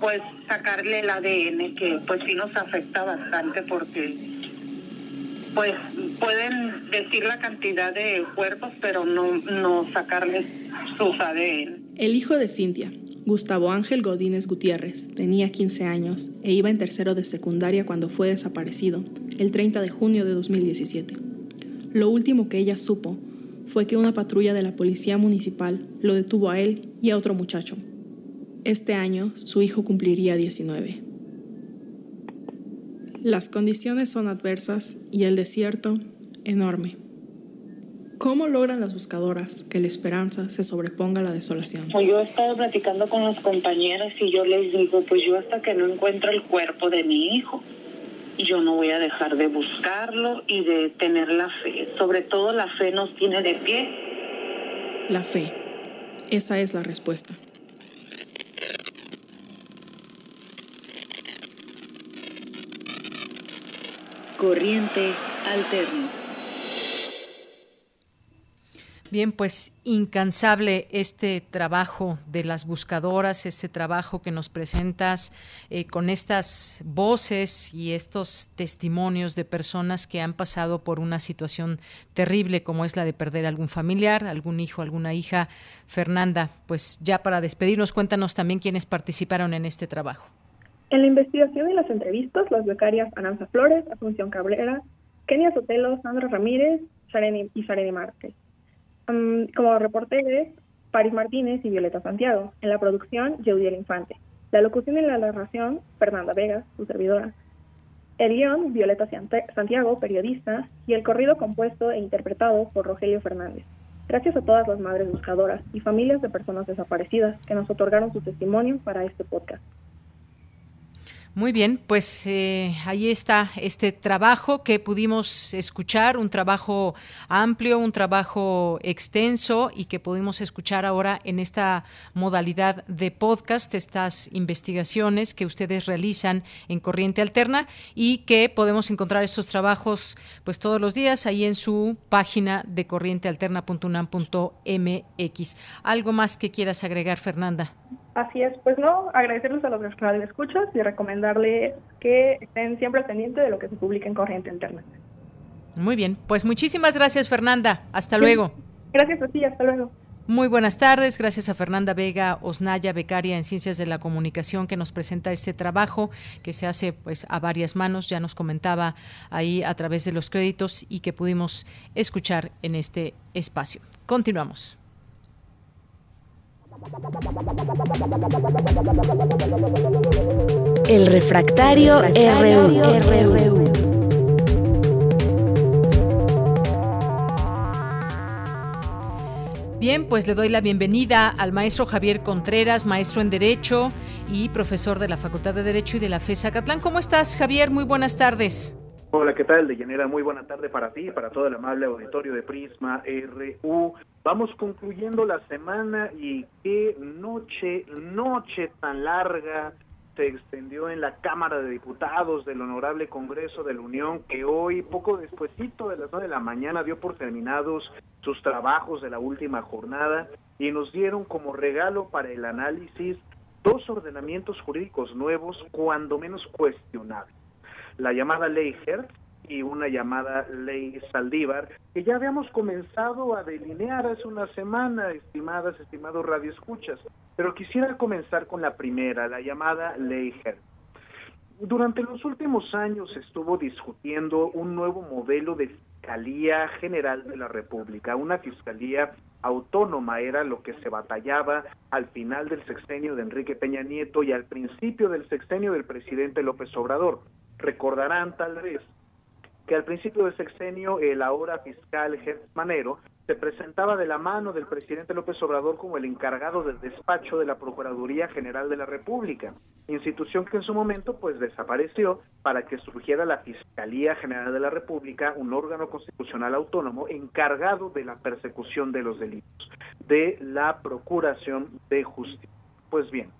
[SPEAKER 35] pues sacarle el ADN que pues sí nos afecta bastante porque pues pueden decir la cantidad de cuerpos pero no, no sacarles sus ADN.
[SPEAKER 29] El hijo de Cintia, Gustavo Ángel Godínez Gutiérrez, tenía 15 años e iba en tercero de secundaria cuando fue desaparecido el 30 de junio de 2017. Lo último que ella supo fue que una patrulla de la policía municipal lo detuvo a él y a otro muchacho. Este año su hijo cumpliría 19. Las condiciones son adversas y el desierto enorme. ¿Cómo logran las buscadoras que la esperanza se sobreponga a la desolación?
[SPEAKER 35] Pues yo he estado platicando con las compañeras y yo les digo, pues yo hasta que no encuentro el cuerpo de mi hijo, yo no voy a dejar de buscarlo y de tener la fe. Sobre todo la fe nos tiene de pie.
[SPEAKER 29] La fe. Esa es la respuesta.
[SPEAKER 20] Corriente alterno.
[SPEAKER 1] Bien, pues incansable este trabajo de las buscadoras, este trabajo que nos presentas eh, con estas voces y estos testimonios de personas que han pasado por una situación terrible como es la de perder algún familiar, algún hijo, alguna hija. Fernanda, pues ya para despedirnos, cuéntanos también quiénes participaron en este trabajo.
[SPEAKER 26] En la investigación y las entrevistas, las becarias Aranza Flores, Asunción Cabrera, Kenia Sotelo, Sandra Ramírez y Sareni Márquez como reporteres, Paris Martínez y Violeta Santiago. En la producción, Yeudiel Infante. La locución y la narración, Fernanda Vegas, su servidora. El guion, Violeta Santiago, periodista, y el corrido compuesto e interpretado por Rogelio Fernández. Gracias a todas las madres buscadoras y familias de personas desaparecidas que nos otorgaron su testimonio para este podcast.
[SPEAKER 1] Muy bien, pues eh, ahí está este trabajo que pudimos escuchar, un trabajo amplio, un trabajo extenso y que pudimos escuchar ahora en esta modalidad de podcast, estas investigaciones que ustedes realizan en Corriente Alterna y que podemos encontrar estos trabajos pues todos los días ahí en su página de corrientealterna.unam.mx. ¿Algo más que quieras agregar, Fernanda?
[SPEAKER 26] Así es, pues no, agradecerles a los escuchas y recomendarles que estén siempre pendientes de lo que se publica en Corriente Internet.
[SPEAKER 1] Muy bien, pues muchísimas gracias Fernanda, hasta luego.
[SPEAKER 26] Gracias a ti, hasta luego.
[SPEAKER 1] Muy buenas tardes, gracias a Fernanda Vega Osnaya, becaria en Ciencias de la Comunicación, que nos presenta este trabajo que se hace pues a varias manos, ya nos comentaba ahí a través de los créditos y que pudimos escuchar en este espacio. Continuamos.
[SPEAKER 20] El refractario, RU.
[SPEAKER 1] Bien, pues le doy la bienvenida al maestro Javier Contreras, maestro en Derecho y profesor de la Facultad de Derecho y de la FESA Catlán. ¿Cómo estás, Javier? Muy buenas tardes.
[SPEAKER 37] Hola, ¿qué tal? De muy buena tarde para ti para todo el amable auditorio de Prisma RU. Vamos concluyendo la semana y qué noche, noche tan larga se extendió en la Cámara de Diputados del Honorable Congreso de la Unión, que hoy, poco despuesito de las nueve de la mañana, dio por terminados sus trabajos de la última jornada y nos dieron como regalo para el análisis dos ordenamientos jurídicos nuevos, cuando menos cuestionables la llamada ley Hertz y una llamada ley Saldívar, que ya habíamos comenzado a delinear hace una semana, estimadas, estimados radioescuchas. Pero quisiera comenzar con la primera, la llamada ley Hertz. Durante los últimos años estuvo discutiendo un nuevo modelo de Fiscalía General de la República, una fiscalía autónoma era lo que se batallaba al final del sexenio de Enrique Peña Nieto y al principio del sexenio del presidente López Obrador. Recordarán tal vez que al principio del sexenio el ahora fiscal Gertz Manero se presentaba de la mano del presidente López Obrador como el encargado del despacho de la Procuraduría General de la República, institución que en su momento pues desapareció para que surgiera la Fiscalía General de la República, un órgano constitucional autónomo encargado de la persecución de los delitos, de la procuración de justicia. Pues bien,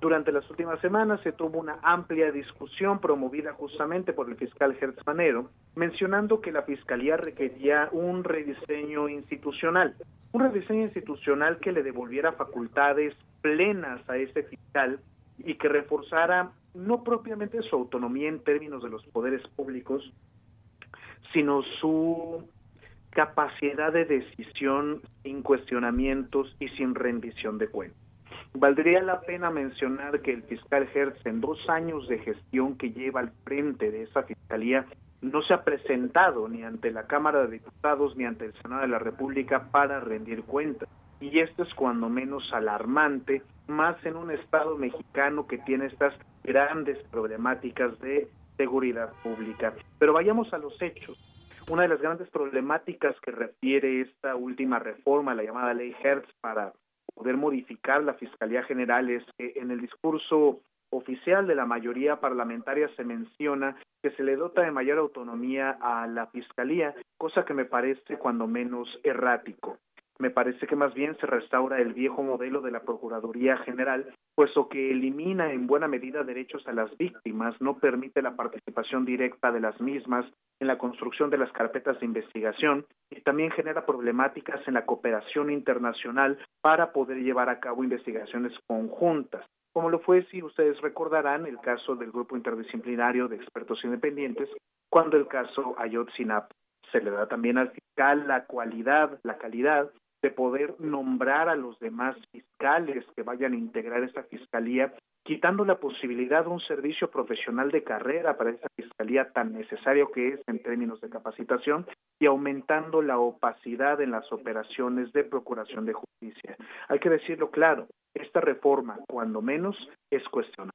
[SPEAKER 37] durante las últimas semanas se tuvo una amplia discusión promovida justamente por el fiscal Hertz Manero, mencionando que la fiscalía requería un rediseño institucional, un rediseño institucional que le devolviera facultades plenas a ese fiscal y que reforzara no propiamente su autonomía en términos de los poderes públicos, sino su capacidad de decisión sin cuestionamientos y sin rendición de cuentas. Valdría la pena mencionar que el fiscal Hertz, en dos años de gestión que lleva al frente de esa fiscalía, no se ha presentado ni ante la Cámara de Diputados ni ante el Senado de la República para rendir cuentas. Y esto es cuando menos alarmante, más en un Estado mexicano que tiene estas grandes problemáticas de seguridad pública. Pero vayamos a los hechos. Una de las grandes problemáticas que refiere esta última reforma, la llamada ley Hertz, para poder modificar la Fiscalía General es que en el discurso oficial de la mayoría parlamentaria se menciona que se le dota de mayor autonomía a la Fiscalía, cosa que me parece cuando menos errático. Me parece que más bien se restaura el viejo modelo de la Procuraduría General, puesto que elimina en buena medida derechos a las víctimas, no permite la participación directa de las mismas en la construcción de las carpetas de investigación y también genera problemáticas en la cooperación internacional para poder llevar a cabo investigaciones conjuntas. Como lo fue, si ustedes recordarán, el caso del grupo interdisciplinario de expertos independientes, cuando el caso Ayotzinap se le da también al fiscal la cualidad, la calidad de poder nombrar a los demás fiscales que vayan a integrar esta fiscalía, quitando la posibilidad de un servicio profesional de carrera para esa fiscalía tan necesario que es en términos de capacitación y aumentando la opacidad en las operaciones de procuración de justicia. Hay que decirlo claro, esta reforma, cuando menos, es cuestionable.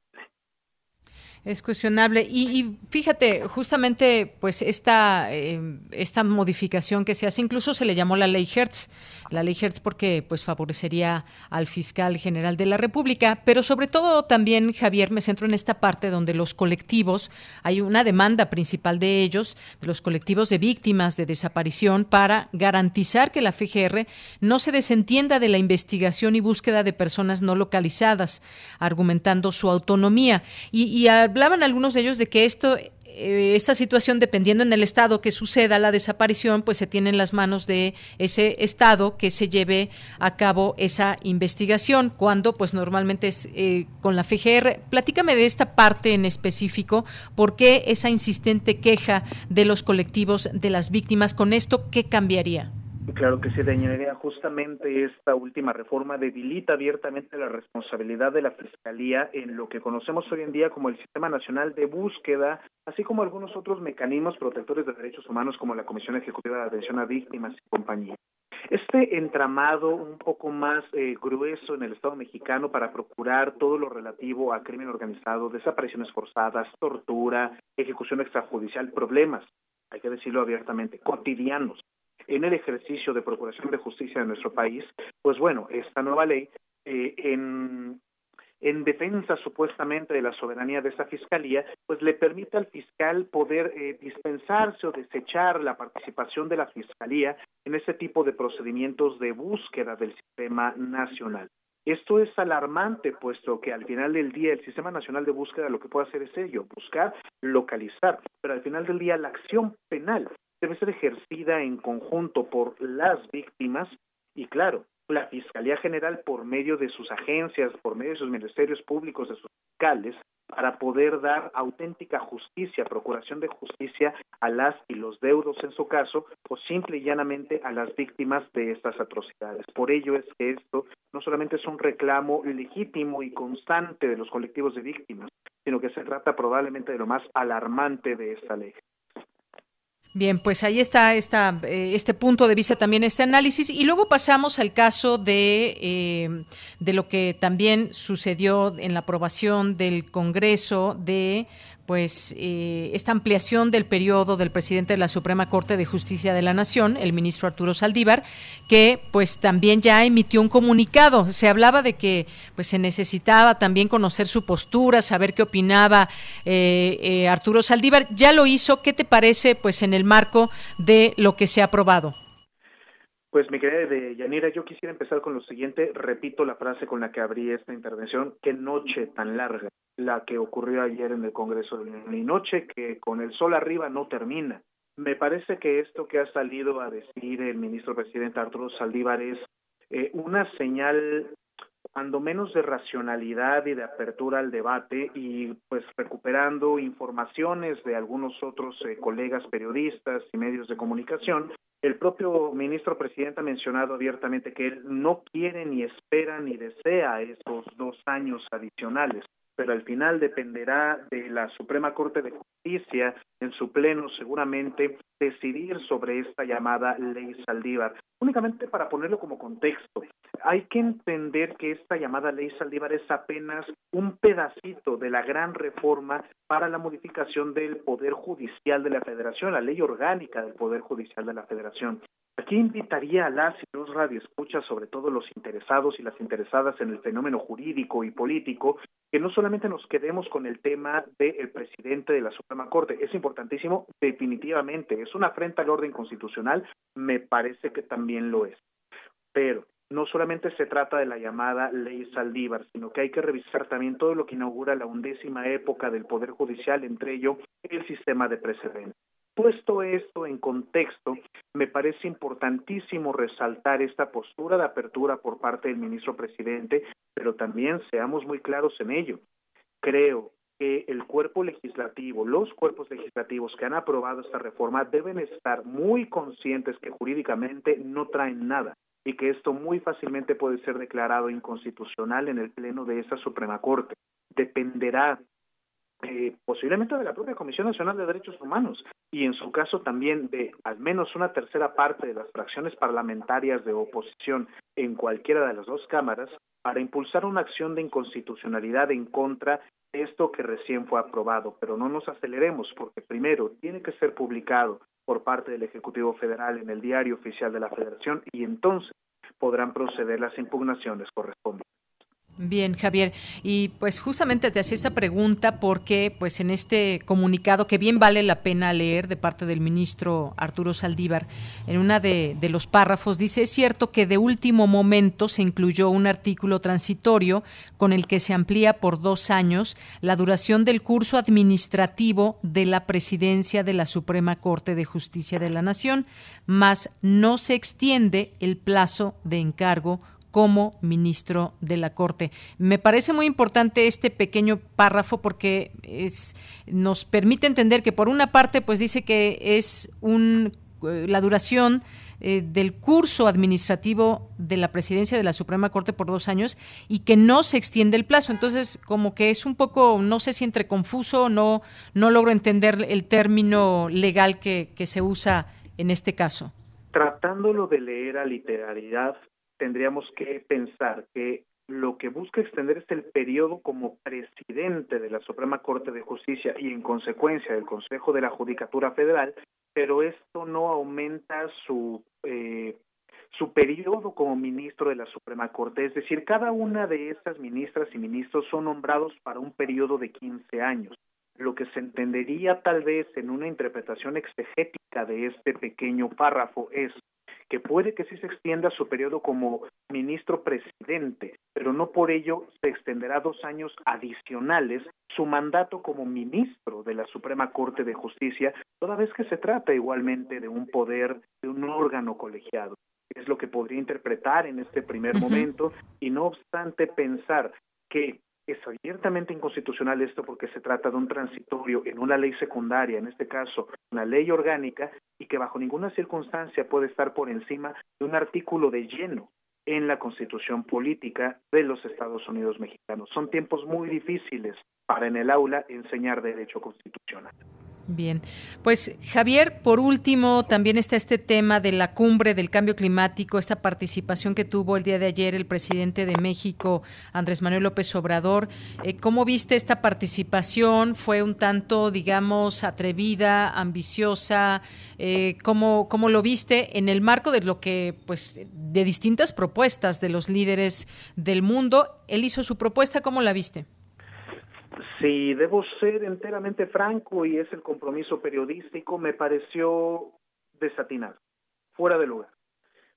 [SPEAKER 1] Es cuestionable. Y, fíjate, justamente, pues esta, eh, esta modificación que se hace, incluso se le llamó la ley Hertz, la ley Hertz porque pues favorecería al fiscal general de la República, pero sobre todo también, Javier, me centro en esta parte donde los colectivos, hay una demanda principal de ellos, de los colectivos de víctimas de desaparición, para garantizar que la FGR no se desentienda de la investigación y búsqueda de personas no localizadas, argumentando su autonomía. Y, y hablaban algunos de ellos de que esto eh, esta situación, dependiendo en el estado que suceda la desaparición, pues se tiene en las manos de ese estado que se lleve a cabo esa investigación, cuando pues normalmente es eh, con la FGR. Platícame de esta parte en específico, ¿por qué esa insistente queja de los colectivos de las víctimas? ¿Con esto qué cambiaría?
[SPEAKER 37] Claro que sí, dañaría justamente esta última reforma debilita abiertamente la responsabilidad de la Fiscalía en lo que conocemos hoy en día como el Sistema Nacional de Búsqueda, así como algunos otros mecanismos protectores de derechos humanos como la Comisión Ejecutiva de Atención a Víctimas y compañía. Este entramado un poco más eh, grueso en el Estado mexicano para procurar todo lo relativo a crimen organizado, desapariciones forzadas, tortura, ejecución extrajudicial, problemas, hay que decirlo abiertamente, cotidianos en el ejercicio de procuración de justicia de nuestro país, pues bueno, esta nueva ley eh, en, en defensa supuestamente de la soberanía de esta fiscalía, pues le permite al fiscal poder eh, dispensarse o desechar la participación de la fiscalía en este tipo de procedimientos de búsqueda del sistema nacional. Esto es alarmante, puesto que al final del día el Sistema Nacional de Búsqueda lo que puede hacer es ello, buscar, localizar, pero al final del día la acción penal debe ser ejercida en conjunto por las víctimas y claro, la Fiscalía General por medio de sus agencias, por medio de sus ministerios públicos, de sus fiscales, para poder dar auténtica justicia, procuración de justicia a las y los deudos en su caso, o simple y llanamente a las víctimas de estas atrocidades. Por ello es que esto no solamente es un reclamo legítimo y constante de los colectivos de víctimas, sino que se trata probablemente de lo más alarmante de esta ley.
[SPEAKER 1] Bien, pues ahí está esta, eh, este punto de vista también, este análisis. Y luego pasamos al caso de, eh, de lo que también sucedió en la aprobación del Congreso de pues eh, esta ampliación del periodo del presidente de la Suprema Corte de Justicia de la Nación, el ministro Arturo Saldívar, que pues también ya emitió un comunicado. Se hablaba de que pues se necesitaba también conocer su postura, saber qué opinaba eh, eh, Arturo Saldívar. Ya lo hizo. ¿Qué te parece pues en el marco de lo que se ha aprobado?
[SPEAKER 37] Pues mi querida de Yanira, yo quisiera empezar con lo siguiente. Repito la frase con la que abrí esta intervención. Qué noche tan larga la que ocurrió ayer en el Congreso de la Noche que con el sol arriba no termina. Me parece que esto que ha salido a decir el ministro presidente Arturo Saldívar es eh, una señal cuando menos de racionalidad y de apertura al debate y pues recuperando informaciones de algunos otros eh, colegas periodistas y medios de comunicación, el propio ministro presidente ha mencionado abiertamente que él no quiere ni espera ni desea esos dos años adicionales pero al final dependerá de la Suprema Corte de Justicia en su pleno seguramente decidir sobre esta llamada ley Saldívar. Únicamente para ponerlo como contexto, hay que entender que esta llamada ley Saldívar es apenas un pedacito de la gran reforma para la modificación del Poder Judicial de la Federación, la ley orgánica del Poder Judicial de la Federación. Aquí invitaría a las y los radioescuchas, sobre todo los interesados y las interesadas en el fenómeno jurídico y político, que no solamente nos quedemos con el tema del presidente de la Suprema Corte. Es importantísimo, definitivamente. Es una afrenta al orden constitucional, me parece que también lo es. Pero no solamente se trata de la llamada ley Saldívar, sino que hay que revisar también todo lo que inaugura la undécima época del Poder Judicial, entre ello el sistema de precedentes. Puesto esto en contexto, me parece importantísimo resaltar esta postura de apertura por parte del ministro presidente, pero también seamos muy claros en ello. Creo que el cuerpo legislativo, los cuerpos legislativos que han aprobado esta reforma deben estar muy conscientes que jurídicamente no traen nada y que esto muy fácilmente puede ser declarado inconstitucional en el pleno de esa Suprema Corte. Dependerá eh, posiblemente de la propia Comisión Nacional de Derechos Humanos y en su caso también de al menos una tercera parte de las fracciones parlamentarias de oposición en cualquiera de las dos cámaras para impulsar una acción de inconstitucionalidad en contra de esto que recién fue aprobado. Pero no nos aceleremos porque primero tiene que ser publicado por parte del Ejecutivo Federal en el Diario Oficial de la Federación y entonces podrán proceder las impugnaciones correspondientes.
[SPEAKER 1] Bien, Javier. Y pues justamente te hacía esa pregunta porque pues en este comunicado que bien vale la pena leer de parte del ministro Arturo Saldívar, en una de, de los párrafos dice, es cierto que de último momento se incluyó un artículo transitorio con el que se amplía por dos años la duración del curso administrativo de la presidencia de la Suprema Corte de Justicia de la Nación, más no se extiende el plazo de encargo como ministro de la Corte. Me parece muy importante este pequeño párrafo porque es, nos permite entender que por una parte pues dice que es un, eh, la duración eh, del curso administrativo de la presidencia de la Suprema Corte por dos años y que no se extiende el plazo. Entonces, como que es un poco, no sé si entre confuso, no, no logro entender el término legal que, que se usa en este caso.
[SPEAKER 37] Tratándolo de leer a literalidad, tendríamos que pensar que lo que busca extender es el periodo como presidente de la Suprema Corte de Justicia y en consecuencia del Consejo de la Judicatura Federal, pero esto no aumenta su eh, su periodo como ministro de la Suprema Corte, es decir, cada una de estas ministras y ministros son nombrados para un periodo de 15 años. Lo que se entendería tal vez en una interpretación exegética de este pequeño párrafo es que puede que sí se extienda su periodo como ministro presidente, pero no por ello se extenderá dos años adicionales su mandato como ministro de la Suprema Corte de Justicia, toda vez que se trata igualmente de un poder, de un órgano colegiado. Es lo que podría interpretar en este primer momento y no obstante pensar que es abiertamente inconstitucional esto porque se trata de un transitorio en una ley secundaria, en este caso una ley orgánica, y que bajo ninguna circunstancia puede estar por encima de un artículo de lleno en la constitución política de los Estados Unidos mexicanos. Son tiempos muy difíciles para en el aula enseñar derecho constitucional.
[SPEAKER 1] Bien, pues Javier, por último, también está este tema de la cumbre del cambio climático, esta participación que tuvo el día de ayer el presidente de México, Andrés Manuel López Obrador. Eh, ¿Cómo viste esta participación? ¿Fue un tanto, digamos, atrevida, ambiciosa? Eh, ¿cómo, ¿Cómo lo viste en el marco de lo que, pues, de distintas propuestas de los líderes del mundo? Él hizo su propuesta, ¿cómo la viste?
[SPEAKER 37] Si debo ser enteramente franco y es el compromiso periodístico, me pareció desatinado, fuera de lugar.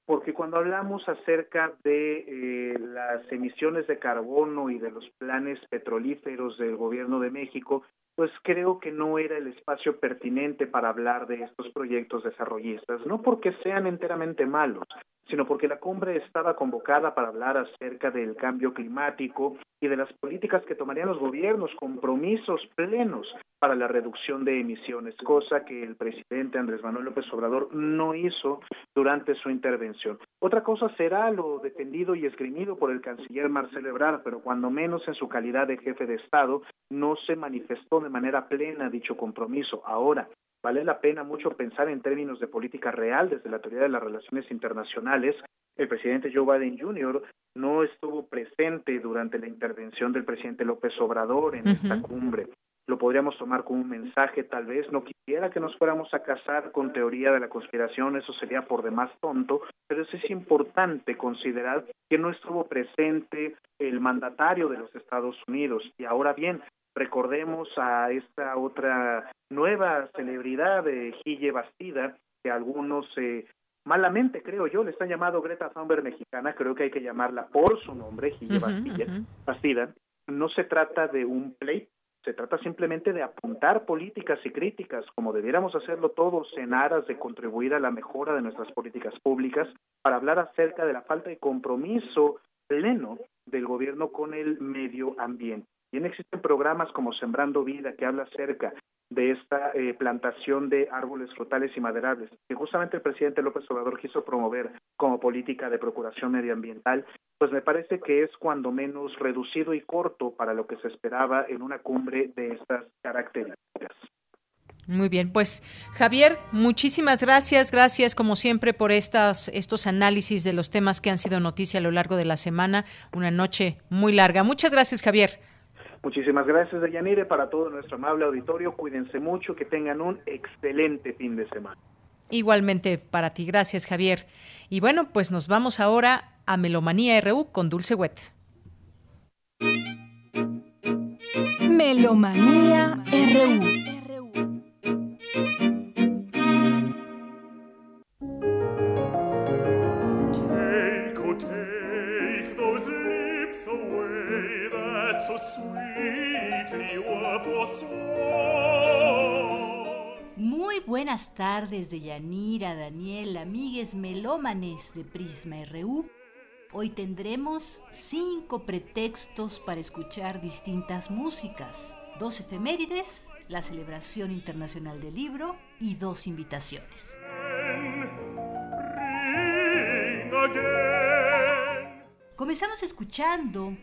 [SPEAKER 37] Porque cuando hablamos acerca de eh, las emisiones de carbono y de los planes petrolíferos del gobierno de México, pues creo que no era el espacio pertinente para hablar de estos proyectos desarrollistas, no porque sean enteramente malos, sino porque la cumbre estaba convocada para hablar acerca del cambio climático y de las políticas que tomarían los gobiernos, compromisos plenos para la reducción de emisiones, cosa que el presidente Andrés Manuel López Obrador no hizo durante su intervención. Otra cosa será lo defendido y esgrimido por el canciller Marcelo Ebrard, pero cuando menos en su calidad de jefe de Estado no se manifestó de manera plena dicho compromiso. Ahora, vale la pena mucho pensar en términos de política real desde la teoría de las relaciones internacionales. El presidente Joe Biden Jr. no estuvo presente durante la intervención del presidente López Obrador en esta cumbre lo podríamos tomar como un mensaje, tal vez no quisiera que nos fuéramos a casar con teoría de la conspiración, eso sería por demás tonto, pero es importante considerar que no estuvo presente el mandatario de los Estados Unidos. Y ahora bien, recordemos a esta otra nueva celebridad de Gille Bastida, que algunos eh, malamente creo yo, le están llamando Greta Thunberg mexicana, creo que hay que llamarla por su nombre, Gille Bastida. No se trata de un pleito, se trata simplemente de apuntar políticas y críticas, como debiéramos hacerlo todos en aras de contribuir a la mejora de nuestras políticas públicas, para hablar acerca de la falta de compromiso pleno del gobierno con el medio ambiente. Bien existen programas como Sembrando Vida que habla acerca de esta eh, plantación de árboles frutales y maderables, que justamente el presidente López Obrador quiso promover como política de procuración medioambiental, pues me parece que es cuando menos reducido y corto para lo que se esperaba en una cumbre de estas características.
[SPEAKER 1] Muy bien, pues Javier, muchísimas gracias, gracias como siempre por estas, estos análisis de los temas que han sido noticia a lo largo de la semana, una noche muy larga. Muchas gracias, Javier.
[SPEAKER 37] Muchísimas gracias, Deyanire, para todo nuestro amable auditorio. Cuídense mucho, que tengan un excelente fin de semana.
[SPEAKER 1] Igualmente para ti, gracias, Javier. Y bueno, pues nos vamos ahora a Melomanía RU con Dulce Wet.
[SPEAKER 3] Melomanía RU.
[SPEAKER 38] Muy buenas tardes de Yanira, Daniel, amigues melómanes de Prisma RU. Hoy tendremos cinco pretextos para escuchar distintas músicas, dos efemérides, la celebración internacional del libro y dos invitaciones. Comenzamos escuchando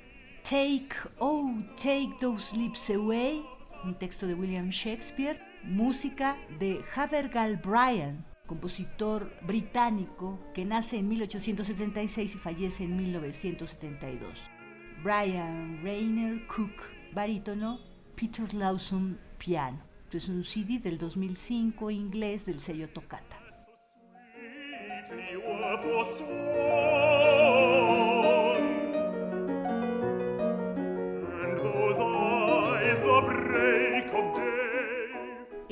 [SPEAKER 38] Take, oh, take those lips away, un texto de William Shakespeare, música de Havergal Bryan, compositor británico que nace en 1876 y fallece en 1972. Brian Rainer Cook, barítono, Peter Lawson, piano. Esto es un CD del 2005 inglés del sello Toccata.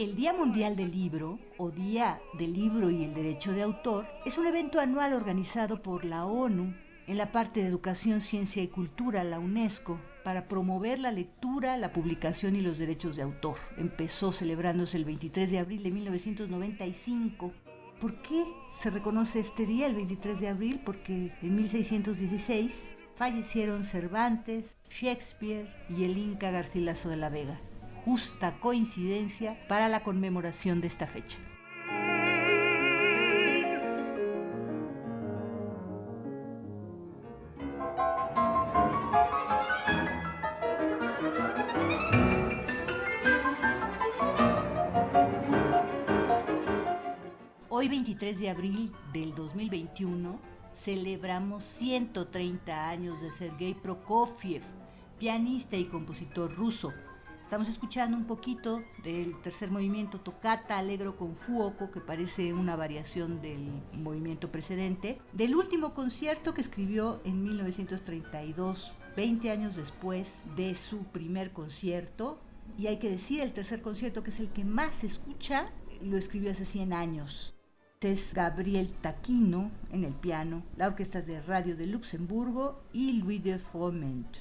[SPEAKER 38] El Día Mundial del Libro, o Día del Libro y el Derecho de Autor, es un evento anual organizado por la ONU en la parte de Educación, Ciencia y Cultura, la UNESCO, para promover la lectura, la publicación y los derechos de autor. Empezó celebrándose el 23 de abril de 1995. ¿Por qué se reconoce este día, el 23 de abril? Porque en 1616 fallecieron Cervantes, Shakespeare y el Inca Garcilaso de la Vega justa coincidencia para la conmemoración de esta fecha. Hoy 23 de abril del 2021 celebramos 130 años de Sergei Prokofiev, pianista y compositor ruso, Estamos escuchando un poquito del tercer movimiento Tocata Alegro con Fuoco, que parece una variación del movimiento precedente, del último concierto que escribió en 1932, 20 años después de su primer concierto. Y hay que decir, el tercer concierto, que es el que más se escucha, lo escribió hace 100 años. Es Gabriel Taquino en el piano, la orquesta de radio de Luxemburgo y Louis de Froment.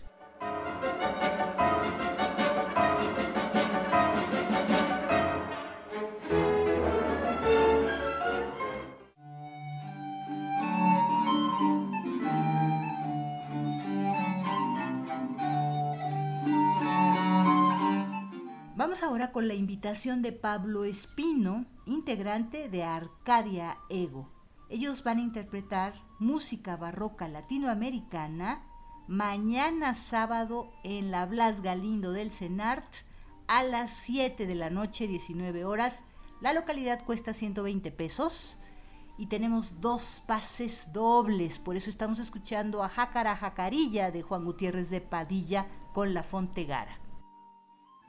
[SPEAKER 38] Con la invitación de Pablo Espino, integrante de Arcadia Ego. Ellos van a interpretar música barroca latinoamericana mañana sábado en la Blas Galindo del Senart a las 7 de la noche, 19 horas. La localidad cuesta 120 pesos y tenemos dos pases dobles, por eso estamos escuchando a Jácara Jacarilla de Juan Gutiérrez de Padilla con la Fontegara.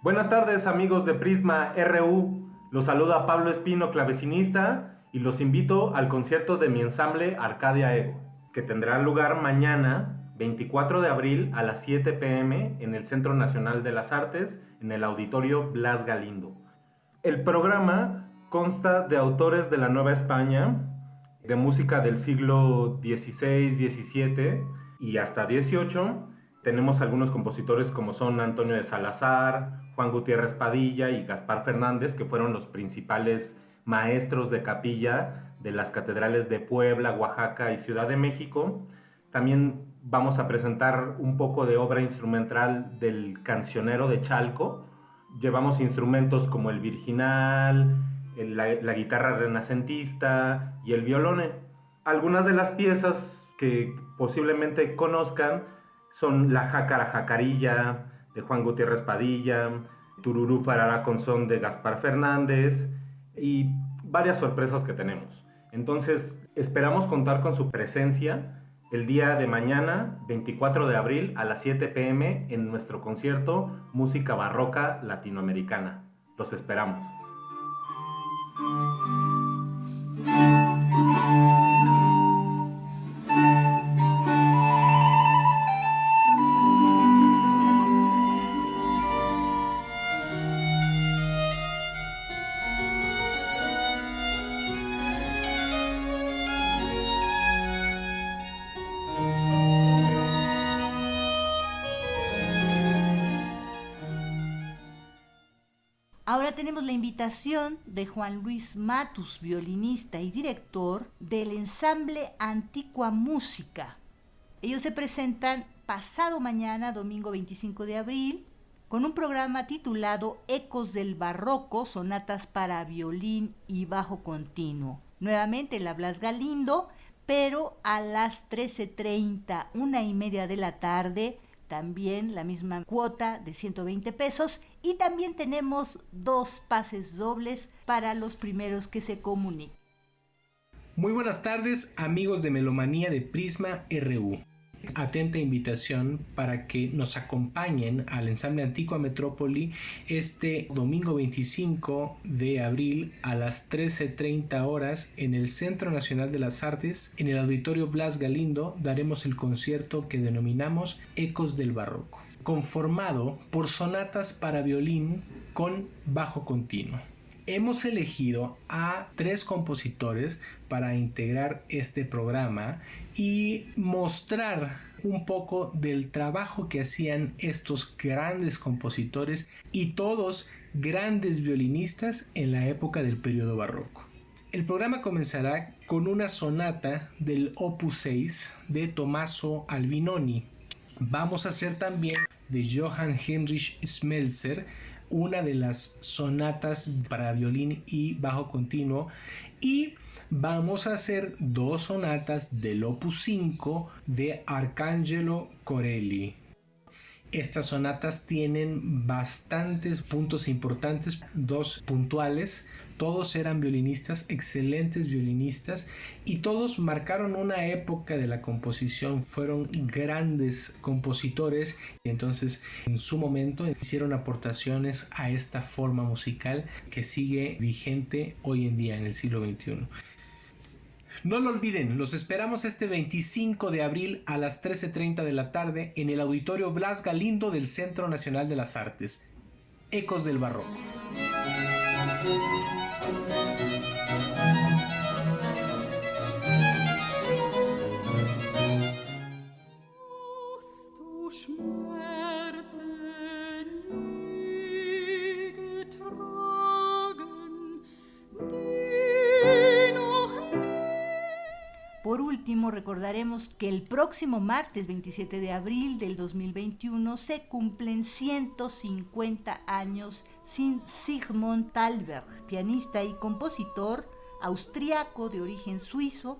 [SPEAKER 39] Buenas tardes amigos de Prisma RU, los saluda Pablo Espino, clavecinista, y los invito al concierto de mi ensamble Arcadia Ego, que tendrá lugar mañana, 24 de abril, a las 7 pm, en el Centro Nacional de las Artes, en el Auditorio Blas Galindo. El programa consta de autores de la Nueva España, de música del siglo XVI, XVII y hasta XVIII. Tenemos algunos compositores como son Antonio de Salazar, Juan Gutiérrez Padilla y Gaspar Fernández, que fueron los principales maestros de capilla de las catedrales de Puebla, Oaxaca y Ciudad de México. También vamos a presentar un poco de obra instrumental del cancionero de Chalco. Llevamos instrumentos como el virginal, la, guitarra renacentista y el violone. Algunas de las piezas que posiblemente conozcan son La Jácara Jacarilla de Juan Gutiérrez Padilla, Tururú Farara con son de Gaspar Fernández y varias sorpresas que tenemos. Entonces, esperamos contar con su presencia el día de mañana, 24 de abril, a las 7 pm, en nuestro concierto Música Barroca Latinoamericana. Los esperamos.
[SPEAKER 38] De Juan Luis Matus, violinista y director del ensamble Antigua Música. Ellos se presentan pasado mañana, domingo 25 de abril, con un programa titulado Ecos del Barroco, sonatas para violín y bajo continuo. Nuevamente la Blas Galindo, pero a las 13.30, una y media de la tarde, también la misma cuota de 120 pesos y también tenemos dos pases dobles para los primeros que se comuniquen.
[SPEAKER 40] Muy buenas tardes amigos de Melomanía de Prisma RU atenta invitación para que nos acompañen al ensamble Antigua Metrópoli este domingo 25 de abril a las 13.30 horas en el Centro Nacional de las Artes, en el Auditorio Blas Galindo, daremos el concierto que denominamos Ecos del Barroco, conformado por sonatas para violín con bajo continuo. Hemos elegido a tres compositores para integrar este programa y mostrar un poco del trabajo que hacían estos grandes compositores y todos grandes violinistas en la época del periodo barroco. El programa comenzará con una sonata del Opus 6 de Tommaso Albinoni. Vamos a hacer también de Johann Heinrich Schmelzer una de las sonatas para violín y bajo continuo y vamos a hacer dos sonatas del opus 5 de Arcangelo Corelli. Estas sonatas tienen bastantes puntos importantes, dos puntuales. Todos eran violinistas, excelentes violinistas, y todos marcaron una época de la composición, fueron grandes compositores, y entonces en su momento hicieron aportaciones a esta forma musical que sigue vigente hoy en día en el siglo XXI. No lo olviden, los esperamos este 25 de abril a las 13.30 de la tarde en el Auditorio Blas Galindo del Centro Nacional de las Artes. Ecos del Barroco.
[SPEAKER 38] Recordaremos que el próximo martes 27 de abril del 2021 se cumplen 150 años sin Sigmund Thalberg, pianista y compositor austriaco de origen suizo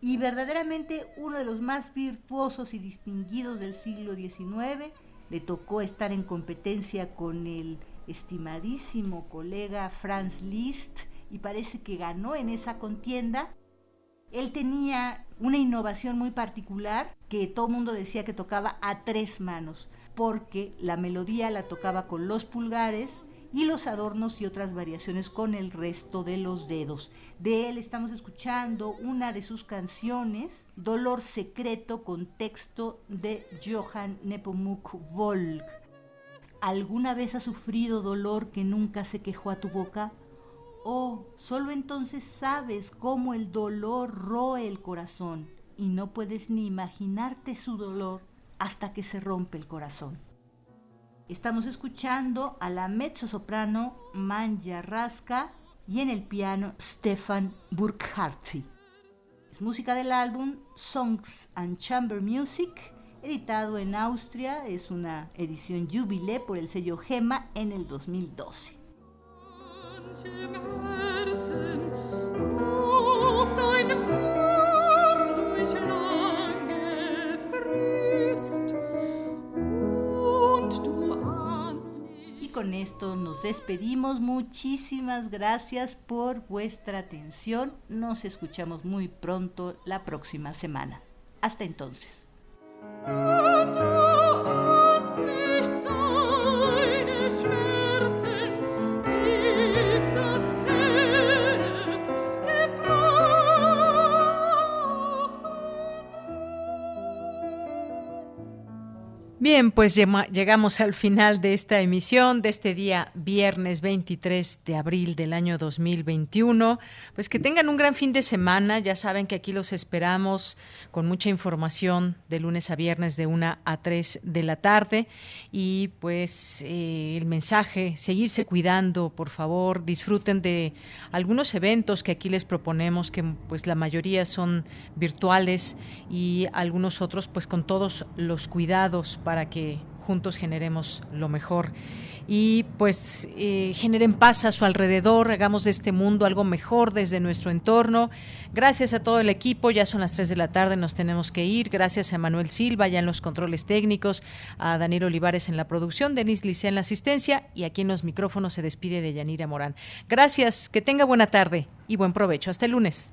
[SPEAKER 38] y verdaderamente uno de los más virtuosos y distinguidos del siglo XIX. Le tocó estar en competencia con el estimadísimo colega Franz Liszt y parece que ganó en esa contienda. Él tenía una innovación muy particular que todo el mundo decía que tocaba a tres manos, porque la melodía la tocaba con los pulgares y los adornos y otras variaciones con el resto de los dedos. De él estamos escuchando una de sus canciones, Dolor Secreto, con texto de Johann Nepomuk Volk. ¿Alguna vez has sufrido dolor que nunca se quejó a tu boca? Oh, solo entonces sabes cómo el dolor roe el corazón y no puedes ni imaginarte su dolor hasta que se rompe el corazón. Estamos escuchando a la mezzo-soprano Manja Raska y en el piano Stefan Burkhardt. Es música del álbum Songs and Chamber Music, editado en Austria. Es una edición jubilé por el sello Gema en el 2012. Con esto nos despedimos. Muchísimas gracias por vuestra atención. Nos escuchamos muy pronto la próxima semana. Hasta entonces.
[SPEAKER 1] Bien, pues llegamos al final de esta emisión, de este día viernes 23 de abril del año 2021. Pues que tengan un gran fin de semana. Ya saben que aquí los esperamos con mucha información de lunes a viernes de 1 a 3 de la tarde. Y pues eh, el mensaje, seguirse cuidando, por favor. Disfruten de algunos eventos que aquí les proponemos, que pues la mayoría son virtuales y algunos otros pues con todos los cuidados para que juntos generemos lo mejor y pues eh, generen paz a su alrededor, hagamos de este mundo algo mejor desde nuestro entorno. Gracias a todo el equipo, ya son las 3 de la tarde, nos tenemos que ir. Gracias a Manuel Silva ya en los controles técnicos, a Daniel Olivares en la producción, Denis Licea en la asistencia y aquí en los micrófonos se despide de Yanira Morán. Gracias, que tenga buena tarde y buen provecho. Hasta el lunes.